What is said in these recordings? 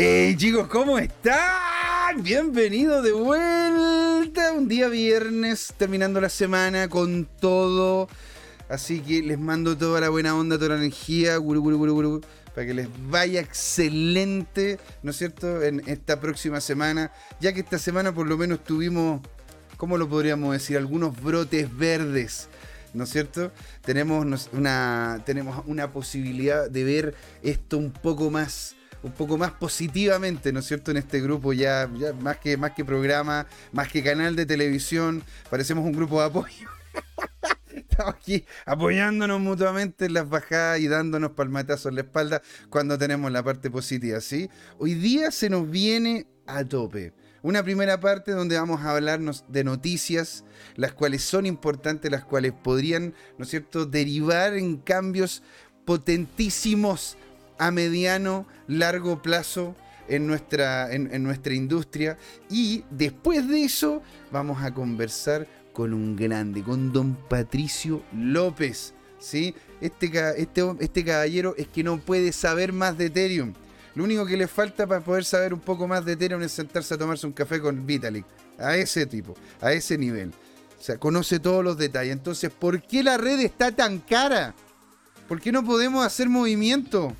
Hey chicos, ¿cómo están? Bienvenidos de vuelta. Un día viernes, terminando la semana con todo. Así que les mando toda la buena onda, toda la energía, para que les vaya excelente, ¿no es cierto?, en esta próxima semana. Ya que esta semana por lo menos tuvimos, ¿cómo lo podríamos decir? Algunos brotes verdes. ¿no es cierto? Tenemos una, tenemos una posibilidad de ver esto un poco más un poco más positivamente, ¿no es cierto?, en este grupo ya, más, que, más que programa, más que canal de televisión, parecemos un grupo de apoyo. Estamos aquí apoyándonos mutuamente en las bajadas y dándonos palmatazos en la espalda cuando tenemos la parte positiva, ¿sí? Hoy día se nos viene a tope. Una primera parte donde vamos a hablarnos de noticias, las cuales son importantes, las cuales podrían, ¿no es cierto?, derivar en cambios potentísimos a mediano, largo plazo en nuestra, en, nuestra industria. Y después de eso vamos a conversar con un grande, con don Patricio López. ¿sí? Este, este, este caballero es que no puede saber más de Ethereum. Lo único que le falta para poder saber un poco más de Ethereum es sentarse a tomarse un café con Vitalik. A ese tipo, a ese nivel. O sea, conoce todos los detalles. Entonces, ¿por qué la red está tan cara? ¿Por qué no podemos hacer movimiento?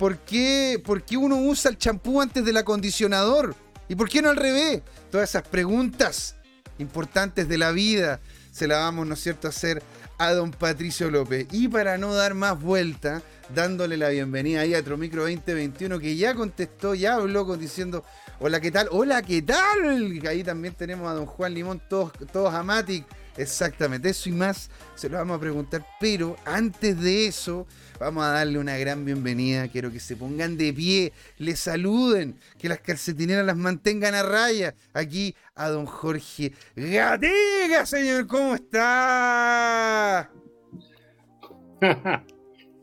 ¿Por qué, uno usa el champú antes del acondicionador? ¿Y por qué no al revés? Todas esas preguntas importantes de la vida se las vamos, ¿no es cierto?, a hacer a don Patricio López. Y para no dar más vuelta, dándole la bienvenida ahí a Tromicro 2021, que ya contestó, ya habló diciendo, hola, ¿qué tal? Hola, ¿qué tal? Ahí también tenemos a don Juan Limón, todos, todos a. Exactamente, eso y más se lo vamos a preguntar, pero antes de eso Vamos a darle una gran bienvenida. Quiero que se pongan de pie, le saluden, que las calcetineras las mantengan a raya. Aquí a don Jorge Gatega, señor, ¿cómo está?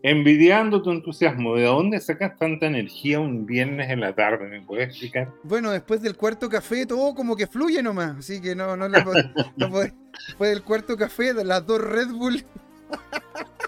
Envidiando tu entusiasmo, ¿de dónde sacas tanta energía un viernes en la tarde? ¿Me puedes explicar? Bueno, después del cuarto café todo como que fluye nomás, así que no, no le Después del cuarto café, de las dos Red Bull.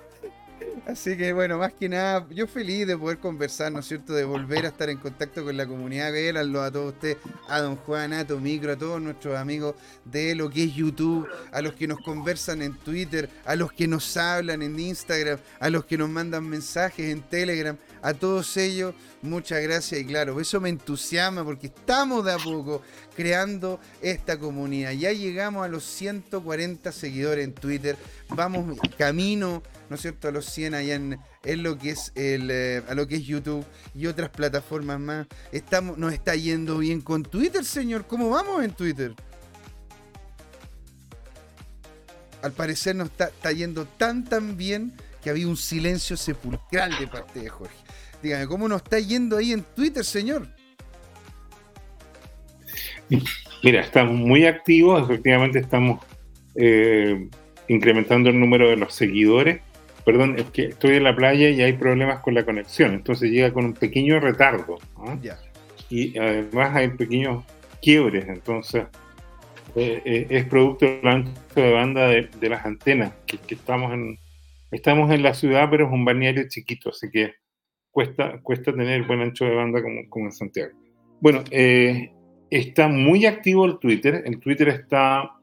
Así que bueno, más que nada, yo feliz de poder conversar, ¿no es cierto? De volver a estar en contacto con la comunidad. Véanlo a todos ustedes, a don Juan, a Micro, a todos nuestros amigos de lo que es YouTube, a los que nos conversan en Twitter, a los que nos hablan en Instagram, a los que nos mandan mensajes en Telegram, a todos ellos, muchas gracias y claro, eso me entusiasma porque estamos de a poco creando esta comunidad. Ya llegamos a los 140 seguidores en Twitter, vamos camino ¿no es cierto?, a los 100 allá en, lo que es el, eh, a lo que es YouTube y otras plataformas más. Estamos, nos está yendo bien con Twitter, señor. ¿Cómo vamos en Twitter? Al parecer nos está, está yendo tan tan bien que había un silencio sepulcral de parte de Jorge. Dígame, ¿cómo nos está yendo ahí en Twitter, señor? Mira, estamos muy activos, efectivamente estamos eh, incrementando el número de los seguidores perdón, es que estoy en la playa y hay problemas con la conexión, entonces llega con un pequeño retardo. Y además hay pequeños quiebres, entonces eh, eh, es producto del ancho de banda de, las antenas, que, estamos, en, estamos en la ciudad, pero es un balneario chiquito, así que cuesta, cuesta tener buen ancho de banda como, en Santiago. Bueno, eh, está muy activo el Twitter, el Twitter está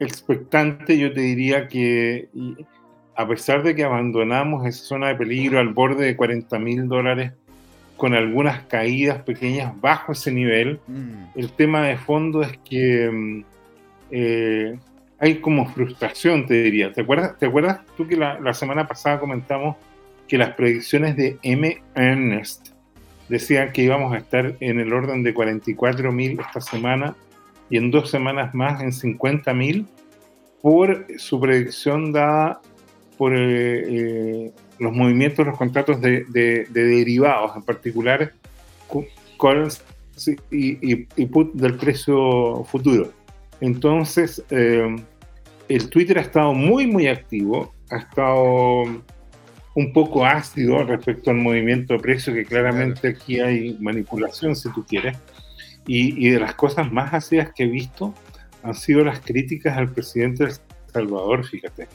expectante, yo te diría que a pesar de que abandonamos esa zona de peligro al borde de 40 mil dólares, con algunas caídas pequeñas bajo ese nivel, mm. el tema de fondo es que mm, eh, hay como frustración, te diría. ¿Te acuerdas, ¿te acuerdas tú que la, semana pasada comentamos que las predicciones de M. Ernest decían que íbamos a estar en el orden de 44 mil esta semana y en dos semanas más en 50 mil por su predicción dada por eh, eh, los movimientos, los contratos de, derivados, en particular calls y, put del precio futuro. Entonces, eh, el Twitter ha estado muy, muy activo, ha estado un poco ácido respecto al movimiento de precio, que claramente aquí hay manipulación, si tú quieres. Y, y, de las cosas más ácidas que he visto han sido las críticas al presidente de El Salvador, fíjate.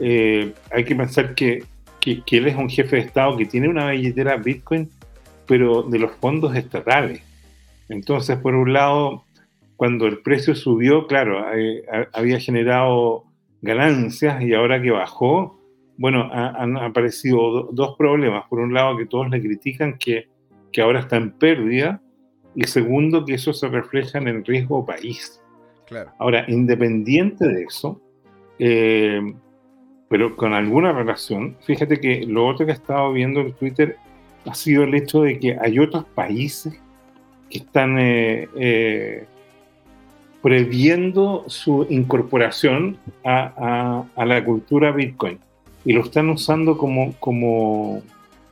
Eh, hay que pensar que, él es un jefe de Estado que tiene una billetera Bitcoin pero de los fondos estatales. Entonces, por un lado, cuando el precio subió, claro, eh, había generado ganancias y ahora que bajó, bueno, han aparecido dos problemas. Por un lado, que todos le critican que, que ahora está en pérdida y segundo, que eso se refleja en el riesgo país. Claro. Ahora, independiente de eso, eh, pero con alguna relación, fíjate que lo otro que he estado viendo en Twitter ha sido el hecho de que hay otros países que están eh, eh, previendo su incorporación a, la cultura Bitcoin y lo están usando como, como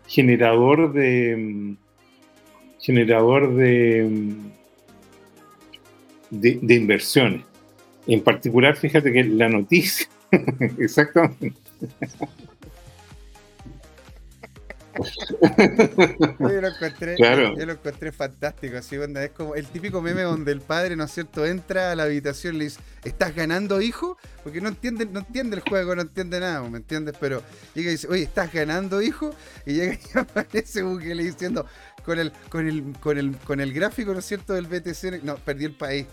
generador de generador de, de inversiones. En particular, fíjate que la noticia, exactamente. Yo lo encontré, yo lo encontré fantástico, así es como el típico meme donde el padre, ¿no es cierto?, entra a la habitación y le dice, ¿estás ganando, hijo? Porque no entiende, no entiende el juego, no entiende nada, ¿me entiendes? Pero llega y dice, oye, ¿estás ganando, hijo? Y llega y aparece Bukele diciendo, con el, con el, con el, con el gráfico, ¿no es cierto?, del BTC, no, perdí el país.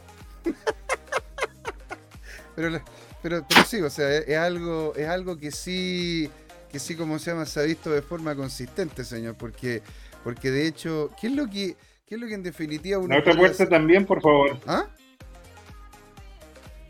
pero, pero, pero sí, o sea, es, algo, es algo que sí, que sí, como se llama, se ha visto de forma consistente, señor, porque, porque de hecho, ¿qué es lo que, qué es lo que en definitiva uno... otra puerta también, por favor. ¿Ah?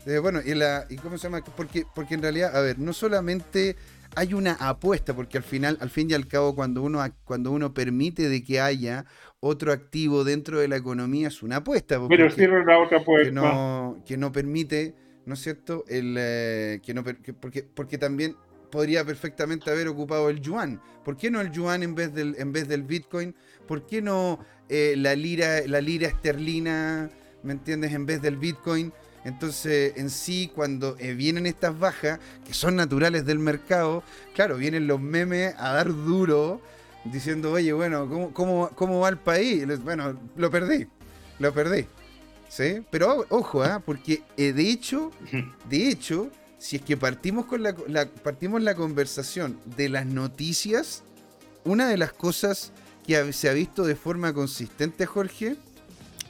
Eh, bueno, y, la, y cómo se llama, porque, porque en realidad, a ver, no solamente hay una apuesta, porque al final, al fin y al cabo, cuando uno, cuando uno permite de que haya otro activo dentro de la economía, es una apuesta. Pero cierra la otra apuesta. Que no, que no permite ¿no es cierto? El, eh, que no, porque, porque también podría perfectamente haber ocupado el yuan. ¿Por qué no el yuan en vez del, en vez del bitcoin? ¿Por qué no eh, la, lira, la lira esterlina, ¿me entiendes? En vez del bitcoin. Entonces, en sí, cuando eh, vienen estas bajas, que son naturales del mercado, claro, vienen los memes a dar duro, diciendo, oye, bueno, ¿cómo, cómo, cómo va el país? Bueno, lo perdí, lo perdí. ¿Sí? Pero ojo, ¿ah? porque eh, de hecho, de hecho, si es que partimos con la, partimos la conversación de las noticias, una de las cosas que se ha visto de forma consistente, Jorge,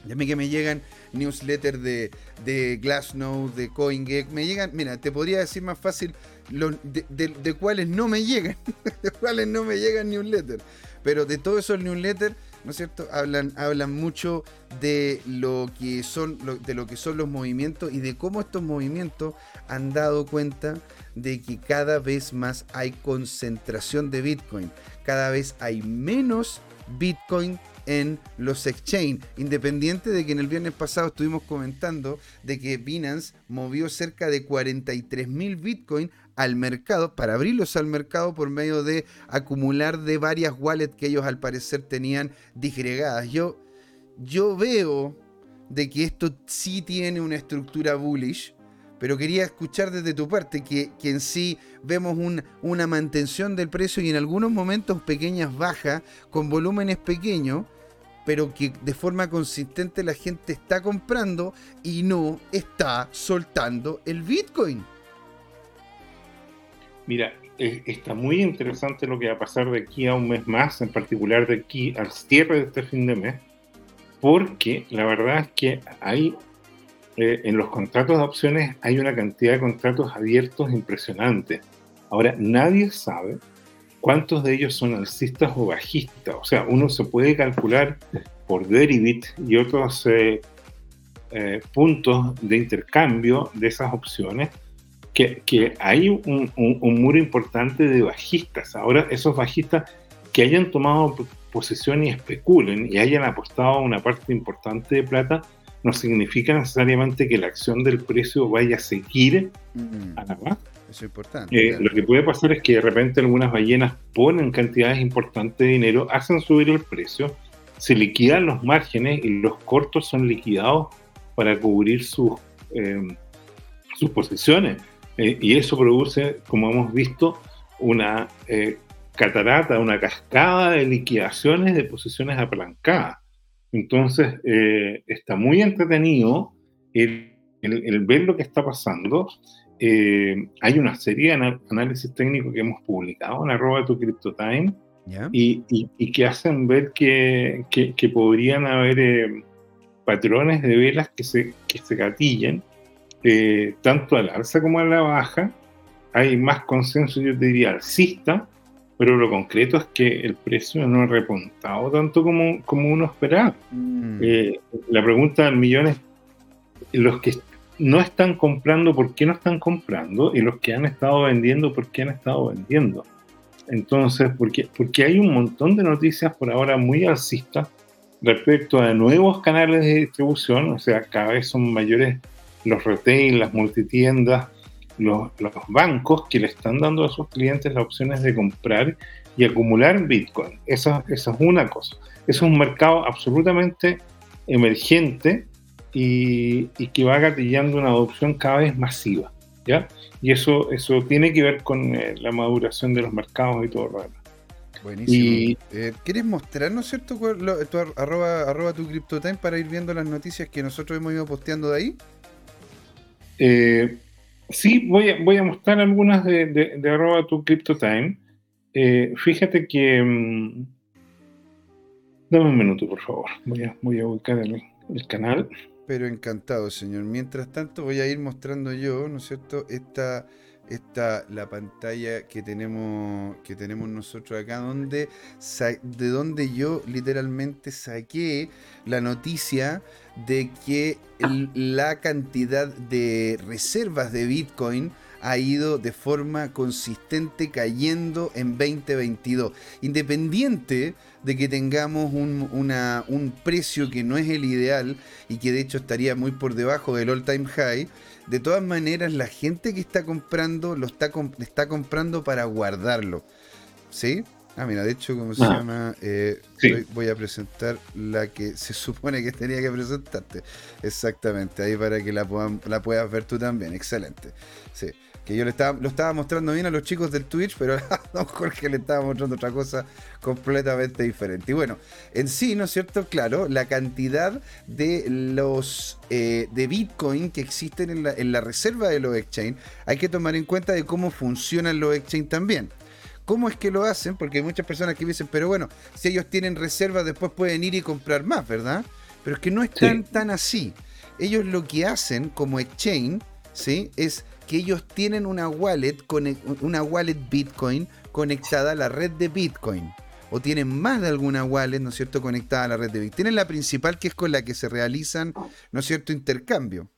ya mí que me llegan newsletters de, de Glassnode, de CoinGecko, me llegan, mira, te podría decir más fácil de, de, cuáles no me llegan, de cuáles no me llegan newsletters, pero de todos esos newsletters ¿no es cierto? Hablan, hablan mucho de lo que son de lo que son los movimientos y de cómo estos movimientos han dado cuenta de que cada vez más hay concentración de Bitcoin, cada vez hay menos Bitcoin en los exchange, independiente de que en el viernes pasado estuvimos comentando de que Binance movió cerca de 43 mil Bitcoin al mercado, para abrirlos al mercado por medio de acumular de varias wallets que ellos al parecer tenían disgregadas. Yo, yo veo de que esto sí tiene una estructura bullish, pero quería escuchar desde tu parte que, en sí vemos una mantención del precio y en algunos momentos pequeñas bajas con volúmenes pequeños, pero que de forma consistente la gente está comprando y no está soltando el Bitcoin. Mira, está muy interesante lo que va a pasar de aquí a un mes más, en particular de aquí al cierre de este fin de mes, porque la verdad es que hay eh, en los contratos de opciones hay una cantidad de contratos abiertos impresionante. Ahora, nadie sabe cuántos de ellos son alcistas o bajistas. O sea, uno se puede calcular por Derivit y otros eh, eh, puntos de intercambio de esas opciones que, hay un, muro importante de bajistas. Ahora, esos bajistas que hayan tomado posesión y especulen y hayan apostado una parte importante de plata, no significa necesariamente que la acción del precio vaya a seguir a la baja. Eso es importante. Eh, lo que puede pasar es que de repente algunas ballenas ponen cantidades importantes de dinero, hacen subir el precio, se liquidan los márgenes y los cortos son liquidados para cubrir sus, eh, sus posiciones. Eh, y eso produce, como hemos visto, una eh, catarata, una cascada de liquidaciones de posiciones apalancadas. Entonces, eh, está muy entretenido el, ver lo que está pasando. hay una serie de análisis técnico que hemos publicado en arroba tu CryptoTime, Y, que hacen ver que, podrían haber eh, patrones de velas que se, que se gatillen eh, tanto al alza como a la baja. Hay más consenso, yo te diría, alcista, pero lo concreto es que el precio no ha repuntado tanto como, como uno esperaba. Mm. Eh, la pregunta del millón es, los que no están comprando, ¿por qué no están comprando? Y los que han estado vendiendo, ¿por qué han estado vendiendo? Entonces, porque, porque hay un montón de noticias por ahora muy alcistas respecto a nuevos canales de distribución, o sea, cada vez son mayores los retail, las multitiendas, los, bancos que le están dando a sus clientes las opciones de comprar y acumular Bitcoin. Eso, eso es una cosa. Es un mercado absolutamente emergente y, que va gatillando una adopción cada vez masiva. ¿ya? Y eso, eso tiene que ver con eh, la maduración de los mercados y todo lo demás. Buenísimo. Eh, ¿Quieres mostrar, no es cierto, tu, arroba, arroba tu CryptoTime para ir viendo las noticias que nosotros hemos ido posteando de ahí? Eh, sí, voy a, mostrar algunas de, de, arroba tu CryptoTime. Eh, fíjate que... Mm, dame un minuto, por favor. Voy a, voy a ubicar el, el canal. Pero encantado, señor. Mientras tanto, voy a ir mostrando yo, ¿no es cierto?, esta esta la pantalla que tenemos que tenemos nosotros acá donde de donde yo literalmente saqué la noticia de que la cantidad de reservas de Bitcoin ha ido de forma consistente cayendo en 2022. Independiente de que tengamos un, un precio que no es el ideal y que de hecho estaría muy por debajo del all time high, de todas maneras, la gente que está comprando lo está, está comprando para guardarlo. ¿Sí? Ah, mira, de hecho, ¿cómo se ah. llama? Eh, voy a presentar la que se supone que tenía que presentarte. Exactamente, ahí para que la, la puedas ver tú también. Excelente. Sí que yo le estaba, lo estaba mostrando bien a los chicos del Twitch, pero a don Jorge le estaba mostrando otra cosa completamente diferente. Y bueno, en sí, ¿no es cierto? Claro, la cantidad de los eh, de Bitcoin que existen en la, en la reserva de los exchange, hay que tomar en cuenta de cómo funcionan los exchange también. ¿Cómo es que lo hacen? Porque hay muchas personas que dicen, pero bueno, si ellos tienen reservas, después pueden ir y comprar más, ¿verdad? Pero es que no es tan, tan así. Ellos lo que hacen como exchange, ¿sí? Es que ellos tienen una wallet, una wallet Bitcoin conectada a la red de Bitcoin. O tienen más de alguna wallet, ¿no es cierto?, conectada a la red de Bitcoin. Tienen la principal que es con la que se realizan, ¿no es cierto?, intercambio.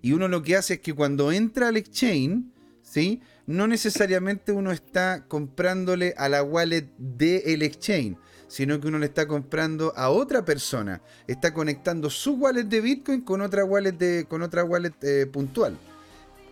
Y uno lo que hace es que cuando entra al exchange, ¿sí? No necesariamente uno está comprándole a la wallet del exchange, sino que uno le está comprando a otra persona. Está conectando su wallet de Bitcoin con otra wallet, de, con otra wallet eh, puntual.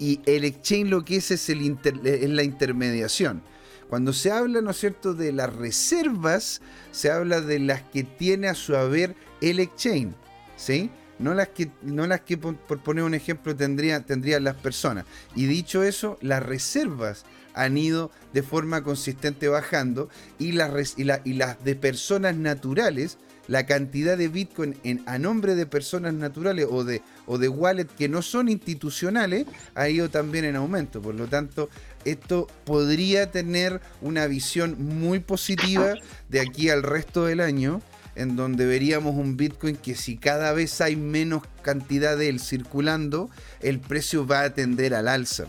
Y el exchange lo que es es, la intermediación. Cuando se habla, ¿no es cierto?, de las reservas, se habla de las que tiene a su haber el exchange, ¿sí? No las que, no las que por, poner un ejemplo, tendrían las personas. Y dicho eso, las reservas han ido de forma consistente bajando y las, y las de personas naturales la cantidad de Bitcoin en, a nombre de personas naturales o de, o de wallet que no son institucionales ha ido también en aumento. Por lo tanto, esto podría tener una visión muy positiva de aquí al resto del año, en donde veríamos un Bitcoin que si cada vez hay menos cantidad de él circulando, el precio va a tender al alza.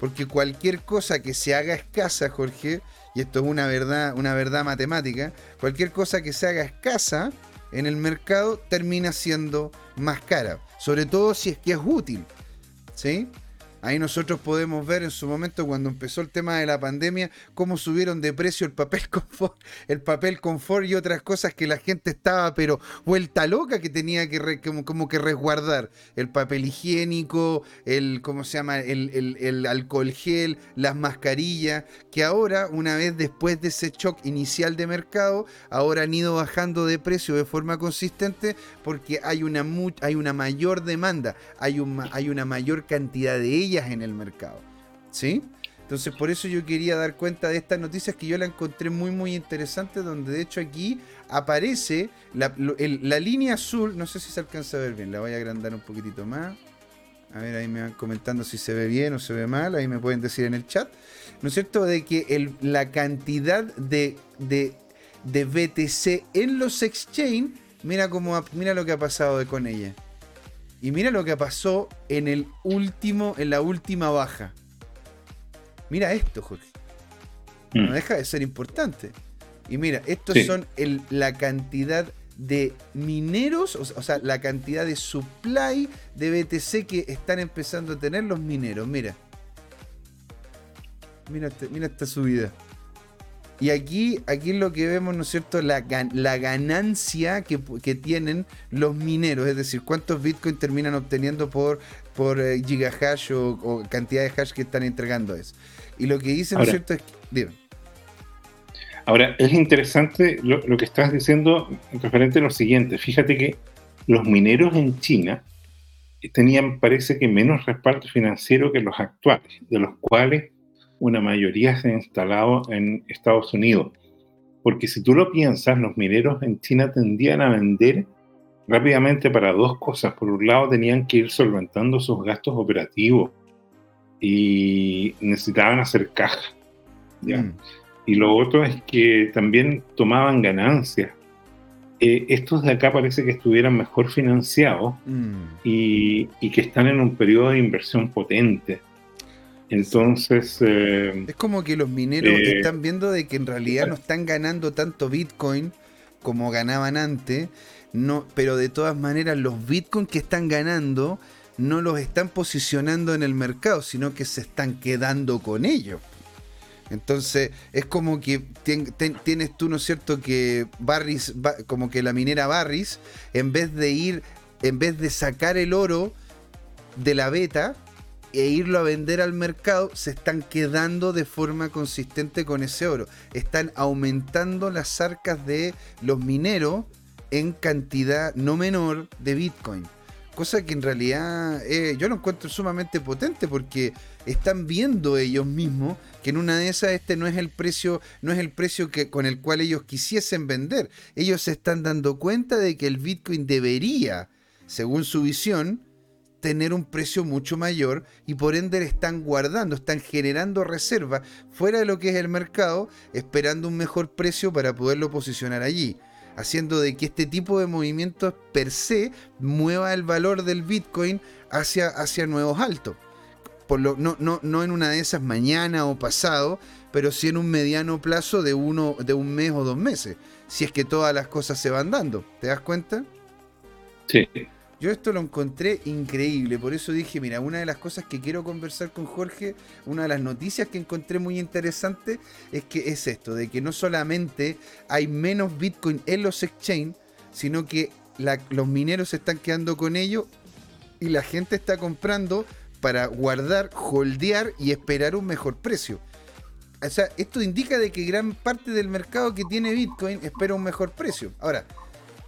Porque cualquier cosa que se haga escasa, Jorge, y esto es una verdad, una verdad matemática, cualquier cosa que se haga escasa en el mercado termina siendo más cara, sobre todo si es que es útil. ¿Sí? Ahí nosotros podemos ver en su momento cuando empezó el tema de la pandemia cómo subieron de precio el papel confort, el papel confort y otras cosas que la gente estaba pero vuelta loca que tenía que como, que resguardar. El papel higiénico, el cómo se llama el, alcohol gel, las mascarillas que ahora una vez después de ese shock inicial de mercado ahora han ido bajando de precio de forma consistente porque hay una hay una mayor demanda, hay, un, hay una mayor cantidad de ellas en el mercado. ¿Sí? Entonces por eso yo quería dar cuenta de estas noticias que yo la encontré muy muy interesante, donde de hecho aquí aparece la, línea azul, no sé si se alcanza a ver bien, la voy a agrandar un poquitito más. A ver, ahí me van comentando si se ve bien o se ve mal. Ahí me pueden decir en el chat. ¿No es cierto? De que la cantidad de, de, de, BTC en los exchange, mira, cómo, mira lo que ha pasado con ella. Y mira lo que pasó en el último, en la última baja. Mira esto, Jorge. No mm. deja de ser importante. Y mira, estos son la cantidad de mineros, o, sea, la cantidad de supply de BTC que están empezando a tener los mineros. Mira. Mira, este, mira esta subida. Y aquí, aquí lo que vemos, ¿no es cierto? La, la ganancia que, tienen los mineros, es decir, cuántos bitcoins terminan obteniendo por, por eh, gigahash o, cantidad de hash que están entregando eso. Y lo que dicen, ¿no es cierto? Es que, Ahora, es interesante lo, que estás diciendo referente a lo siguiente. Fíjate que los mineros en China tenían, parece que, menos respaldo financiero que los actuales, de los cuales una mayoría se ha instalado en Estados Unidos. Porque si tú lo piensas, los mineros en China tendían a vender rápidamente para dos cosas. Por un lado, tenían que ir solventando sus gastos operativos y necesitaban hacer caja. ¿ya? Mm. Y lo otro es que también tomaban ganancias. Eh, estos de acá parece que estuvieran mejor financiados mm. y, que están en un periodo de inversión potente. Entonces... Eh, es como que los mineros eh, están viendo de que en realidad no están ganando tanto Bitcoin como ganaban antes, no, pero de todas maneras los Bitcoin que están ganando no los están posicionando en el mercado, sino que se están quedando con ellos. Entonces es como que tienes tú, ¿no es cierto?, que Barris, como que la minera Barris, en vez de ir, en vez de sacar el oro de la beta e irlo a vender al mercado, se están quedando de forma consistente con ese oro. Están aumentando las arcas de los mineros en cantidad no menor de Bitcoin. Cosa que en realidad eh, yo lo encuentro sumamente potente porque están viendo ellos mismos que en una de esas este no es el precio, no es el precio que, con el cual ellos quisiesen vender. Ellos se están dando cuenta de que el Bitcoin debería, según su visión, tener un precio mucho mayor y por ende están guardando, están generando reservas fuera de lo que es el mercado, esperando un mejor precio para poderlo posicionar allí haciendo de que este tipo de movimientos per se mueva el valor del Bitcoin hacia, hacia nuevos altos no, no, no en una de esas mañana o pasado, pero sí en un mediano plazo de, uno, de un mes o dos meses, si es que todas las cosas se van dando. ¿Te das cuenta? Sí. Yo esto lo encontré increíble, por eso dije, mira, una de las cosas que quiero conversar con Jorge, una de las noticias que encontré muy interesante es que es esto, de que no solamente hay menos Bitcoin en los exchange, sino que los mineros se están quedando con ellos y la gente está comprando para guardar, holdear y esperar un mejor precio. O sea, esto indica de que gran parte del mercado que tiene Bitcoin espera un mejor precio. Ahora,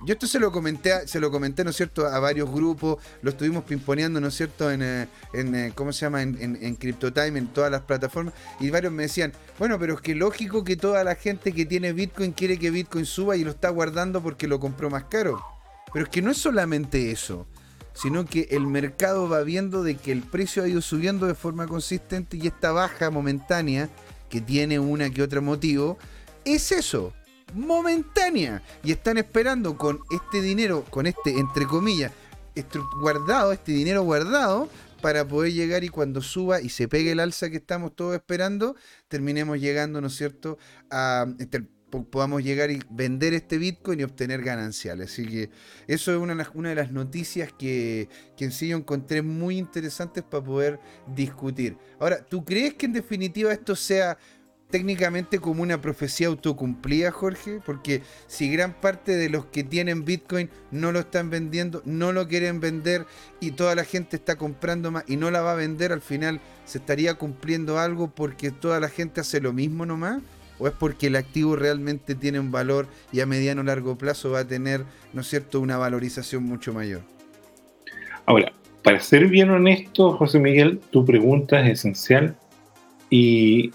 yo esto se lo comenté, se lo comenté, ¿no es cierto?, a varios grupos, lo estuvimos pimponeando, ¿no es cierto?, en, eh, eh, ¿cómo se llama?, en, en, en CryptoTime, en todas las plataformas, y varios me decían, bueno, pero es que lógico que toda la gente que tiene Bitcoin quiere que Bitcoin suba y lo está guardando porque lo compró más caro. Pero es que no es solamente eso sino que el mercado va viendo de que el precio ha ido subiendo de forma consistente y esta baja momentánea, que tiene una que otra motivo, es eso, momentánea. Y están esperando con este dinero, con este, entre comillas, guardado, este dinero guardado, para poder llegar y cuando suba y se pegue el alza que estamos todos esperando, terminemos llegando, ¿no es cierto?, a, podamos llegar y vender este Bitcoin y obtener gananciales. Así que eso es una, de las noticias que, que en sí yo encontré muy interesantes para poder discutir. Ahora, ¿tú crees que en definitiva esto sea técnicamente como una profecía autocumplida, Jorge? Porque si gran parte de los que tienen Bitcoin no lo están vendiendo, no lo quieren vender y toda la gente está comprando más y no la va a vender, al final se estaría cumpliendo algo porque toda la gente hace lo mismo nomás o es porque el activo realmente tiene un valor y a mediano o largo plazo va a tener, ¿no es cierto?, una valorización mucho mayor. Ahora, para ser bien honesto, José Miguel, tu pregunta es esencial y,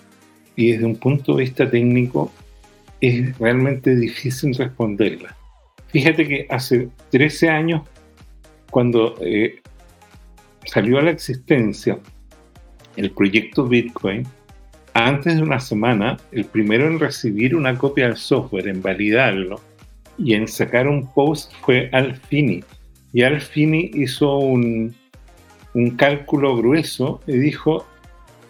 desde un punto de vista técnico es realmente difícil responderla. Fíjate que hace 13 años, cuando eh, salió a la existencia el proyecto Bitcoin, antes de una semana, el primero en recibir una copia del software, en validarlo y en sacar un post fue Alfini. Y Alfini hizo un, un cálculo grueso y dijo,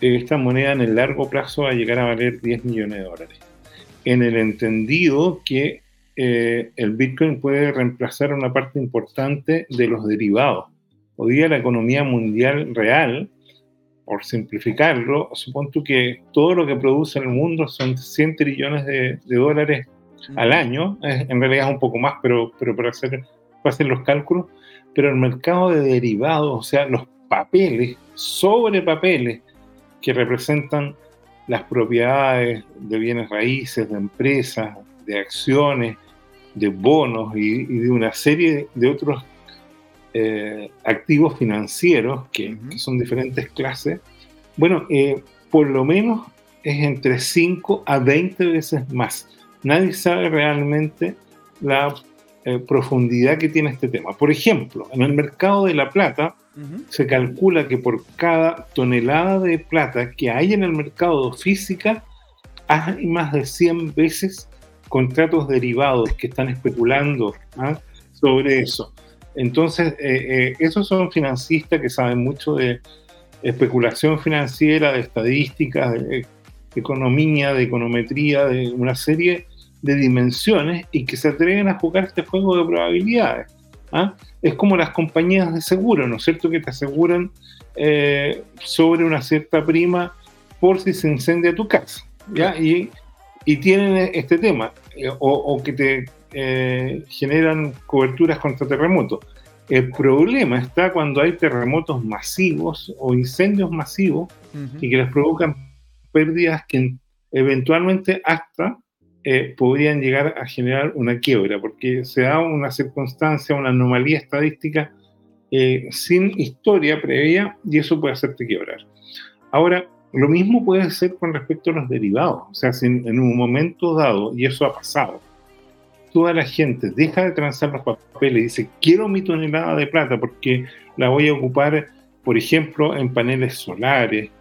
esta moneda en el largo plazo va a llegar a valer 10 millones de dólares. En el entendido que eh, el Bitcoin puede reemplazar una parte importante de los derivados. Hoy día la economía mundial real, por simplificarlo, supongo que todo lo que produce el mundo son 100 trillones de, dólares al año, en realidad es un poco más, pero, pero para, hacer, para hacer los cálculos, pero el mercado de derivados, o sea, los papeles, sobre papeles, que representan las propiedades de bienes raíces, de empresas, de acciones, de bonos y, de una serie de otros eh, activos financieros que, son diferentes clases, bueno, eh, por lo menos es entre 5 a 20 veces más. Nadie sabe realmente la eh, profundidad que tiene este tema. Por ejemplo, en el mercado de la plata, se calcula que por cada tonelada de plata que hay en el mercado física, hay más de 100 veces contratos derivados que están especulando ¿ah? sobre eso. Entonces, eh, eh, esos son financistas que saben mucho de especulación financiera, de estadísticas, de economía, de econometría, de una serie de dimensiones y que se atreven a jugar este juego de probabilidades. ¿ah? Es como las compañías de seguro, ¿no es cierto? Que te aseguran eh, sobre una cierta prima por si se incendia tu casa. ¿ya? Y, y tienen este tema, eh, o, que te eh, generan coberturas contra terremotos. El problema está cuando hay terremotos masivos o incendios masivos y que les provocan pérdidas que eventualmente hasta eh, podrían llegar a generar una quiebra, porque se da una circunstancia, una anomalía estadística eh, sin historia previa y eso puede hacerte quebrar. Ahora, lo mismo puede ser con respecto a los derivados, o sea, en, un momento dado, y eso ha pasado, toda la gente deja de transar los papeles y dice, quiero mi tonelada de plata porque la voy a ocupar, por ejemplo, en paneles solares,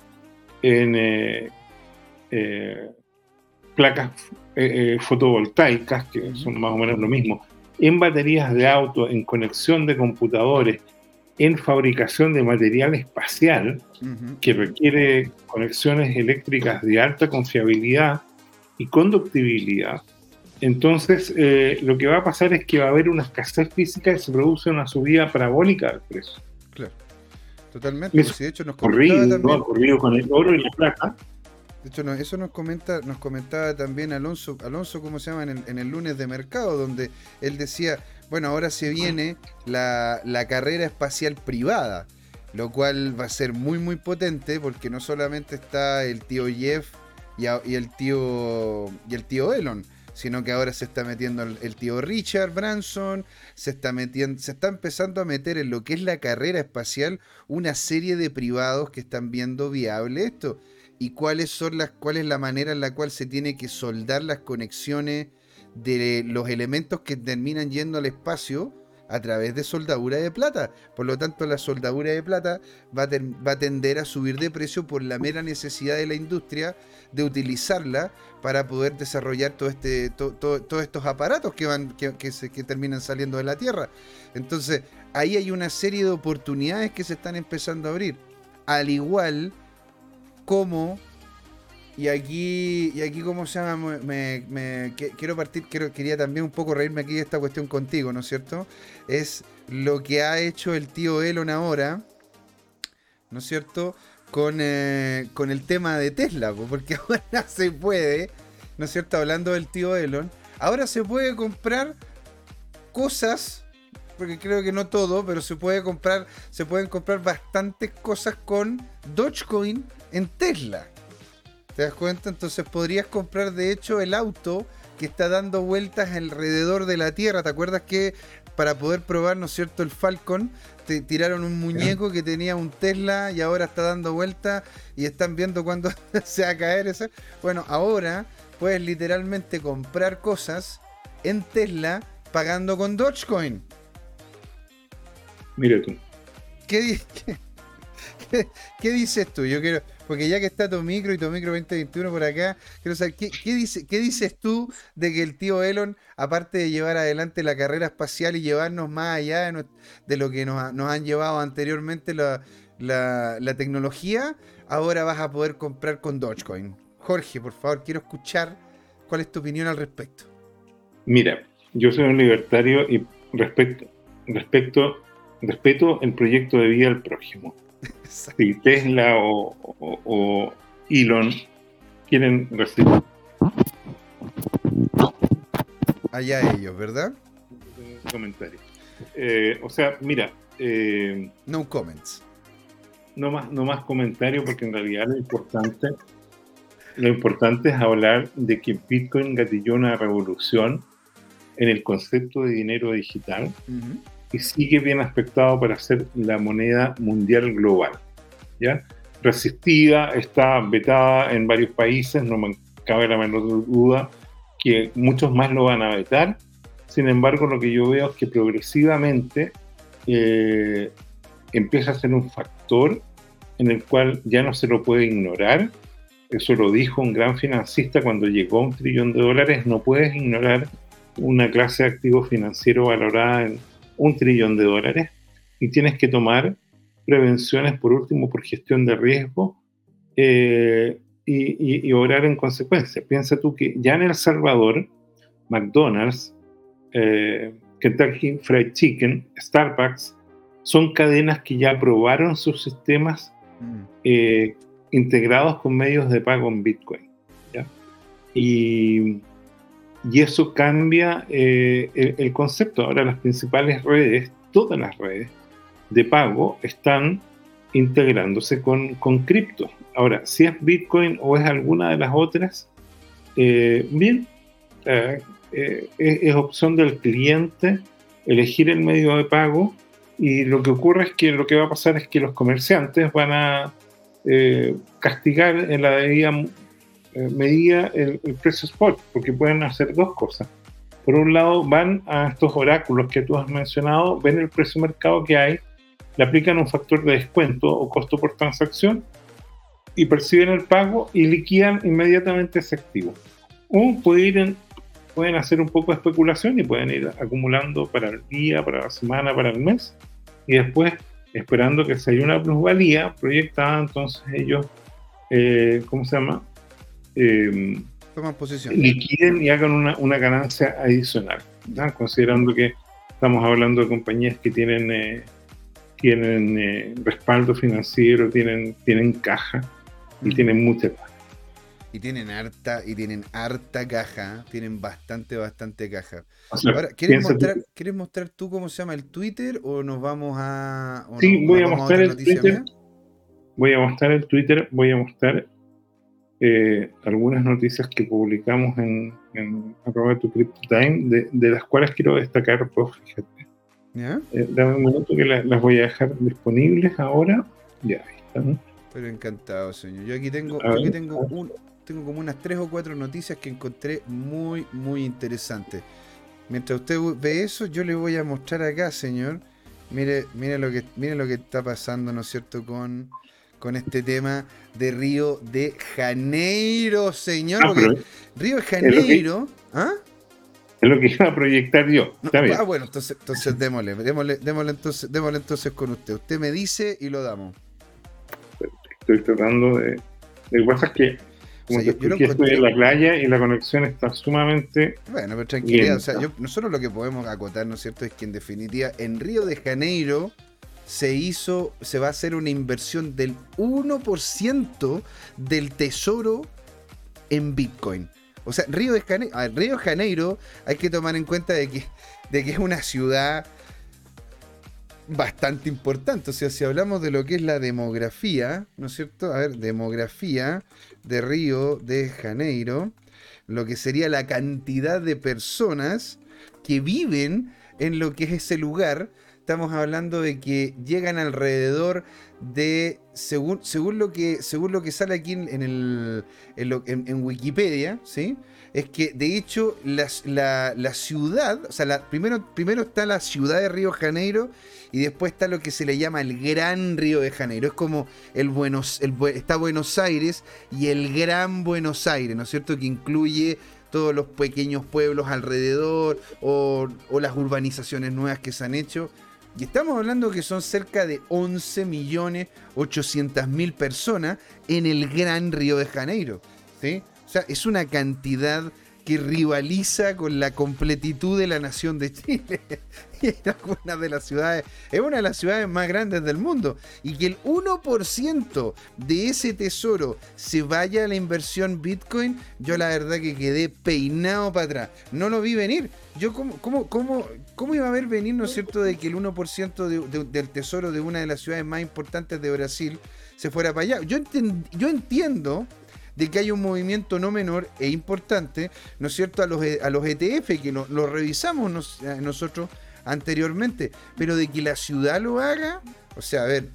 en eh, placas eh, eh, fotovoltaicas, que son más o menos lo mismo, en baterías de auto, en conexión de computadores, en fabricación de material espacial, que requiere conexiones eléctricas de alta confiabilidad y conductibilidad, entonces eh, lo que va a pasar es que va a haber una escasez física y se produce una subida parabólica del precio. Claro, totalmente. Pues, de hecho, nos ¿no? ocurrido con el oro y la plata. De hecho, eso nos comenta, nos comentaba también Alonso, Alonso, ¿cómo se llama? En el, lunes de mercado, donde él decía, bueno, ahora se viene la, carrera espacial privada, lo cual va a ser muy, muy potente, porque no solamente está el tío Jeff y, el tío y el tío Elon, sino que ahora se está metiendo el, tío Richard Branson, se está metiendo, se está empezando a meter en lo que es la carrera espacial una serie de privados que están viendo viable esto y cuáles son las, cuál es la manera en la cual se tiene que soldar las conexiones de los elementos que terminan yendo al espacio a través de soldadura de plata. Por lo tanto, la soldadura de plata va a, va a, tender a subir de precio por la mera necesidad de la industria de utilizarla para poder desarrollar todo este, todos estos aparatos que, van, que, que terminan saliendo de la Tierra. Entonces, ahí hay una serie de oportunidades que se están empezando a abrir. Al igual cómo, y aquí, y aquí cómo se llama, me, quiero partir, quería también un poco reírme aquí de esta cuestión contigo, ¿no es cierto? Es lo que ha hecho el tío Elon ahora, ¿no es cierto? Con, eh, con el tema de Tesla, porque ahora se puede, ¿no es cierto? Hablando del tío Elon, ahora se puede comprar cosas porque creo que no todo, pero se puede comprar, se pueden comprar bastantes cosas con Dogecoin en Tesla. ¿Te das cuenta? Entonces podrías comprar de hecho el auto que está dando vueltas alrededor de la Tierra. ¿Te acuerdas que para poder probar, ¿no es cierto?, el Falcon, te tiraron un muñeco que tenía un Tesla y ahora está dando vueltas y están viendo cuándo se va a caer ese. Bueno, ahora puedes literalmente comprar cosas en Tesla pagando con Dogecoin. Mira tú. ¿Qué, ¿Qué, dices tú? Yo quiero, porque ya que está tu micro y tu micro 2021 por acá, quiero saber, ¿qué, dice, ¿qué dices tú de que el tío Elon, aparte de llevar adelante la carrera espacial y llevarnos más allá de, lo que nos, han llevado anteriormente la, la tecnología, ahora vas a poder comprar con Dogecoin? Jorge, por favor, quiero escuchar cuál es tu opinión al respecto. Mira, yo soy un libertario y respecto, respecto, respeto el proyecto de vida del prójimo. Si Tesla o, Elon quieren recibir. Allá ellos, ¿verdad? Comentarios. Eh, o sea, mira. Eh, no comments. No más, no más comentarios porque en realidad lo importante, lo importante es hablar de que Bitcoin gatilló una revolución en el concepto de dinero digital y sigue bien aspectado para ser la moneda mundial global. ¿ya? Resistida, está vetada en varios países, no me cabe la menor duda que muchos más lo van a vetar. Sin embargo, lo que yo veo es que progresivamente eh, empieza a ser un factor en el cual ya no se lo puede ignorar. Eso lo dijo un gran financista cuando llegó a un trillón de dólares. No puedes ignorar una clase de activo financiero valorada en un trillón de dólares y tienes que tomar prevenciones, por último, por gestión de riesgo eh, y, orar en consecuencia. Piensa tú que ya en El Salvador, McDonald's, eh, Kentucky Fried Chicken, Starbucks, son cadenas que ya aprobaron sus sistemas mm. eh, integrados con medios de pago en Bitcoin. Y y eso cambia eh, el, concepto. Ahora las principales redes, todas las redes de pago están integrándose con, con cripto. Ahora, si es Bitcoin o es alguna de las otras, eh, bien, eh, es, opción del cliente elegir el medio de pago y lo que ocurre es que lo que va a pasar es que los comerciantes van a castigar en la debida eh, medía el, precio spot, porque pueden hacer dos cosas. Por un lado, van a estos oráculos que tú has mencionado, ven el precio mercado que hay, le aplican un factor de descuento o costo por transacción y perciben el pago y liquidan inmediatamente ese activo. O pueden, pueden hacer un poco de especulación y pueden ir acumulando para el día, para la semana, para el mes y después, esperando que se haya una plusvalía proyectada, entonces ellos, eh, ¿cómo se llama? Eh, posición. liquiden y hagan una, ganancia adicional, considerando que estamos hablando de compañías que tienen, eh, tienen eh, respaldo financiero, tienen, tienen caja y tienen mucha caja. Y tienen harta, y tienen harta caja, tienen bastante, bastante caja. Ahora, ¿quieres mostrar, ¿quieres mostrar tú cómo se llama el Twitter o nos vamos a... sí, voy a mostrar el Twitter. Voy a mostrar el Twitter, voy a mostrar eh, algunas noticias que publicamos en, en tu Crypto Time, de, las cuales quiero destacar dos, fíjate. Eh, dame un minuto que las voy a dejar disponibles ahora. Ya, ahí están. Pero encantado, señor. Yo aquí tengo, aquí tengo, un, tengo como unas tres o cuatro noticias que encontré muy, muy interesantes. Mientras usted ve eso, yo le voy a mostrar acá, señor. Mire, mire lo que, mire lo que está pasando, ¿no es cierto? Con con este tema de Río de Janeiro, señor. Ah, Río de Janeiro. ¿ah? Es lo que iba a proyectar yo. Ah, bueno, entonces, entonces démosle, démosle, démosle, entonces, démosle entonces con usted. Usted me dice y lo damos. Estoy tratando de. Lo que pasa es que como estoy en la playa y la conexión está sumamente. Bueno, pero tranquilidad. O sea, nosotros lo que podemos acotar, ¿no es cierto?, es que en definitiva en Río de Janeiro se hizo, se va a hacer una inversión del 1% del tesoro en Bitcoin. O sea, Río de Janeiro, Río de Janeiro hay que tomar en cuenta de que, de que es una ciudad bastante importante. O sea, si hablamos de lo que es la demografía, ¿no es cierto? A ver, demografía de Río de Janeiro, lo que sería la cantidad de personas que viven en lo que es ese lugar, estamos hablando de que llegan alrededor de, según, según, lo, que, según lo que sale aquí en, el, en, Wikipedia, ¿sí? es que de hecho la, la, ciudad, o sea, primero, primero está la ciudad de Río Janeiro y después está lo que se le llama el Gran Río de Janeiro. Es como el Buenos, está Buenos Aires y el Gran Buenos Aires, ¿no es cierto? Que incluye todos los pequeños pueblos alrededor o las urbanizaciones nuevas que se han hecho. Y estamos hablando que son cerca de 11 millones 800 mil personas en el Gran Río de Janeiro. ¿sí? O sea, es una cantidad que rivaliza con la completitud de la nación de Chile. es una de las ciudades, es una de las ciudades más grandes del mundo. Y que el 1% de ese tesoro se vaya a la inversión Bitcoin, yo la verdad que quedé peinado para atrás. No lo vi venir. Yo, ¿cómo, cómo, cómo, cómo iba a ver venir, no es cierto, de que el 1% del tesoro de una de las ciudades más importantes de Brasil se fuera para allá? Yo, entiendo de que hay un movimiento no menor e importante, ¿no es cierto?, a los, a los ETF, que lo, revisamos eh, nosotros anteriormente, pero de que la ciudad lo haga, o sea, a ver,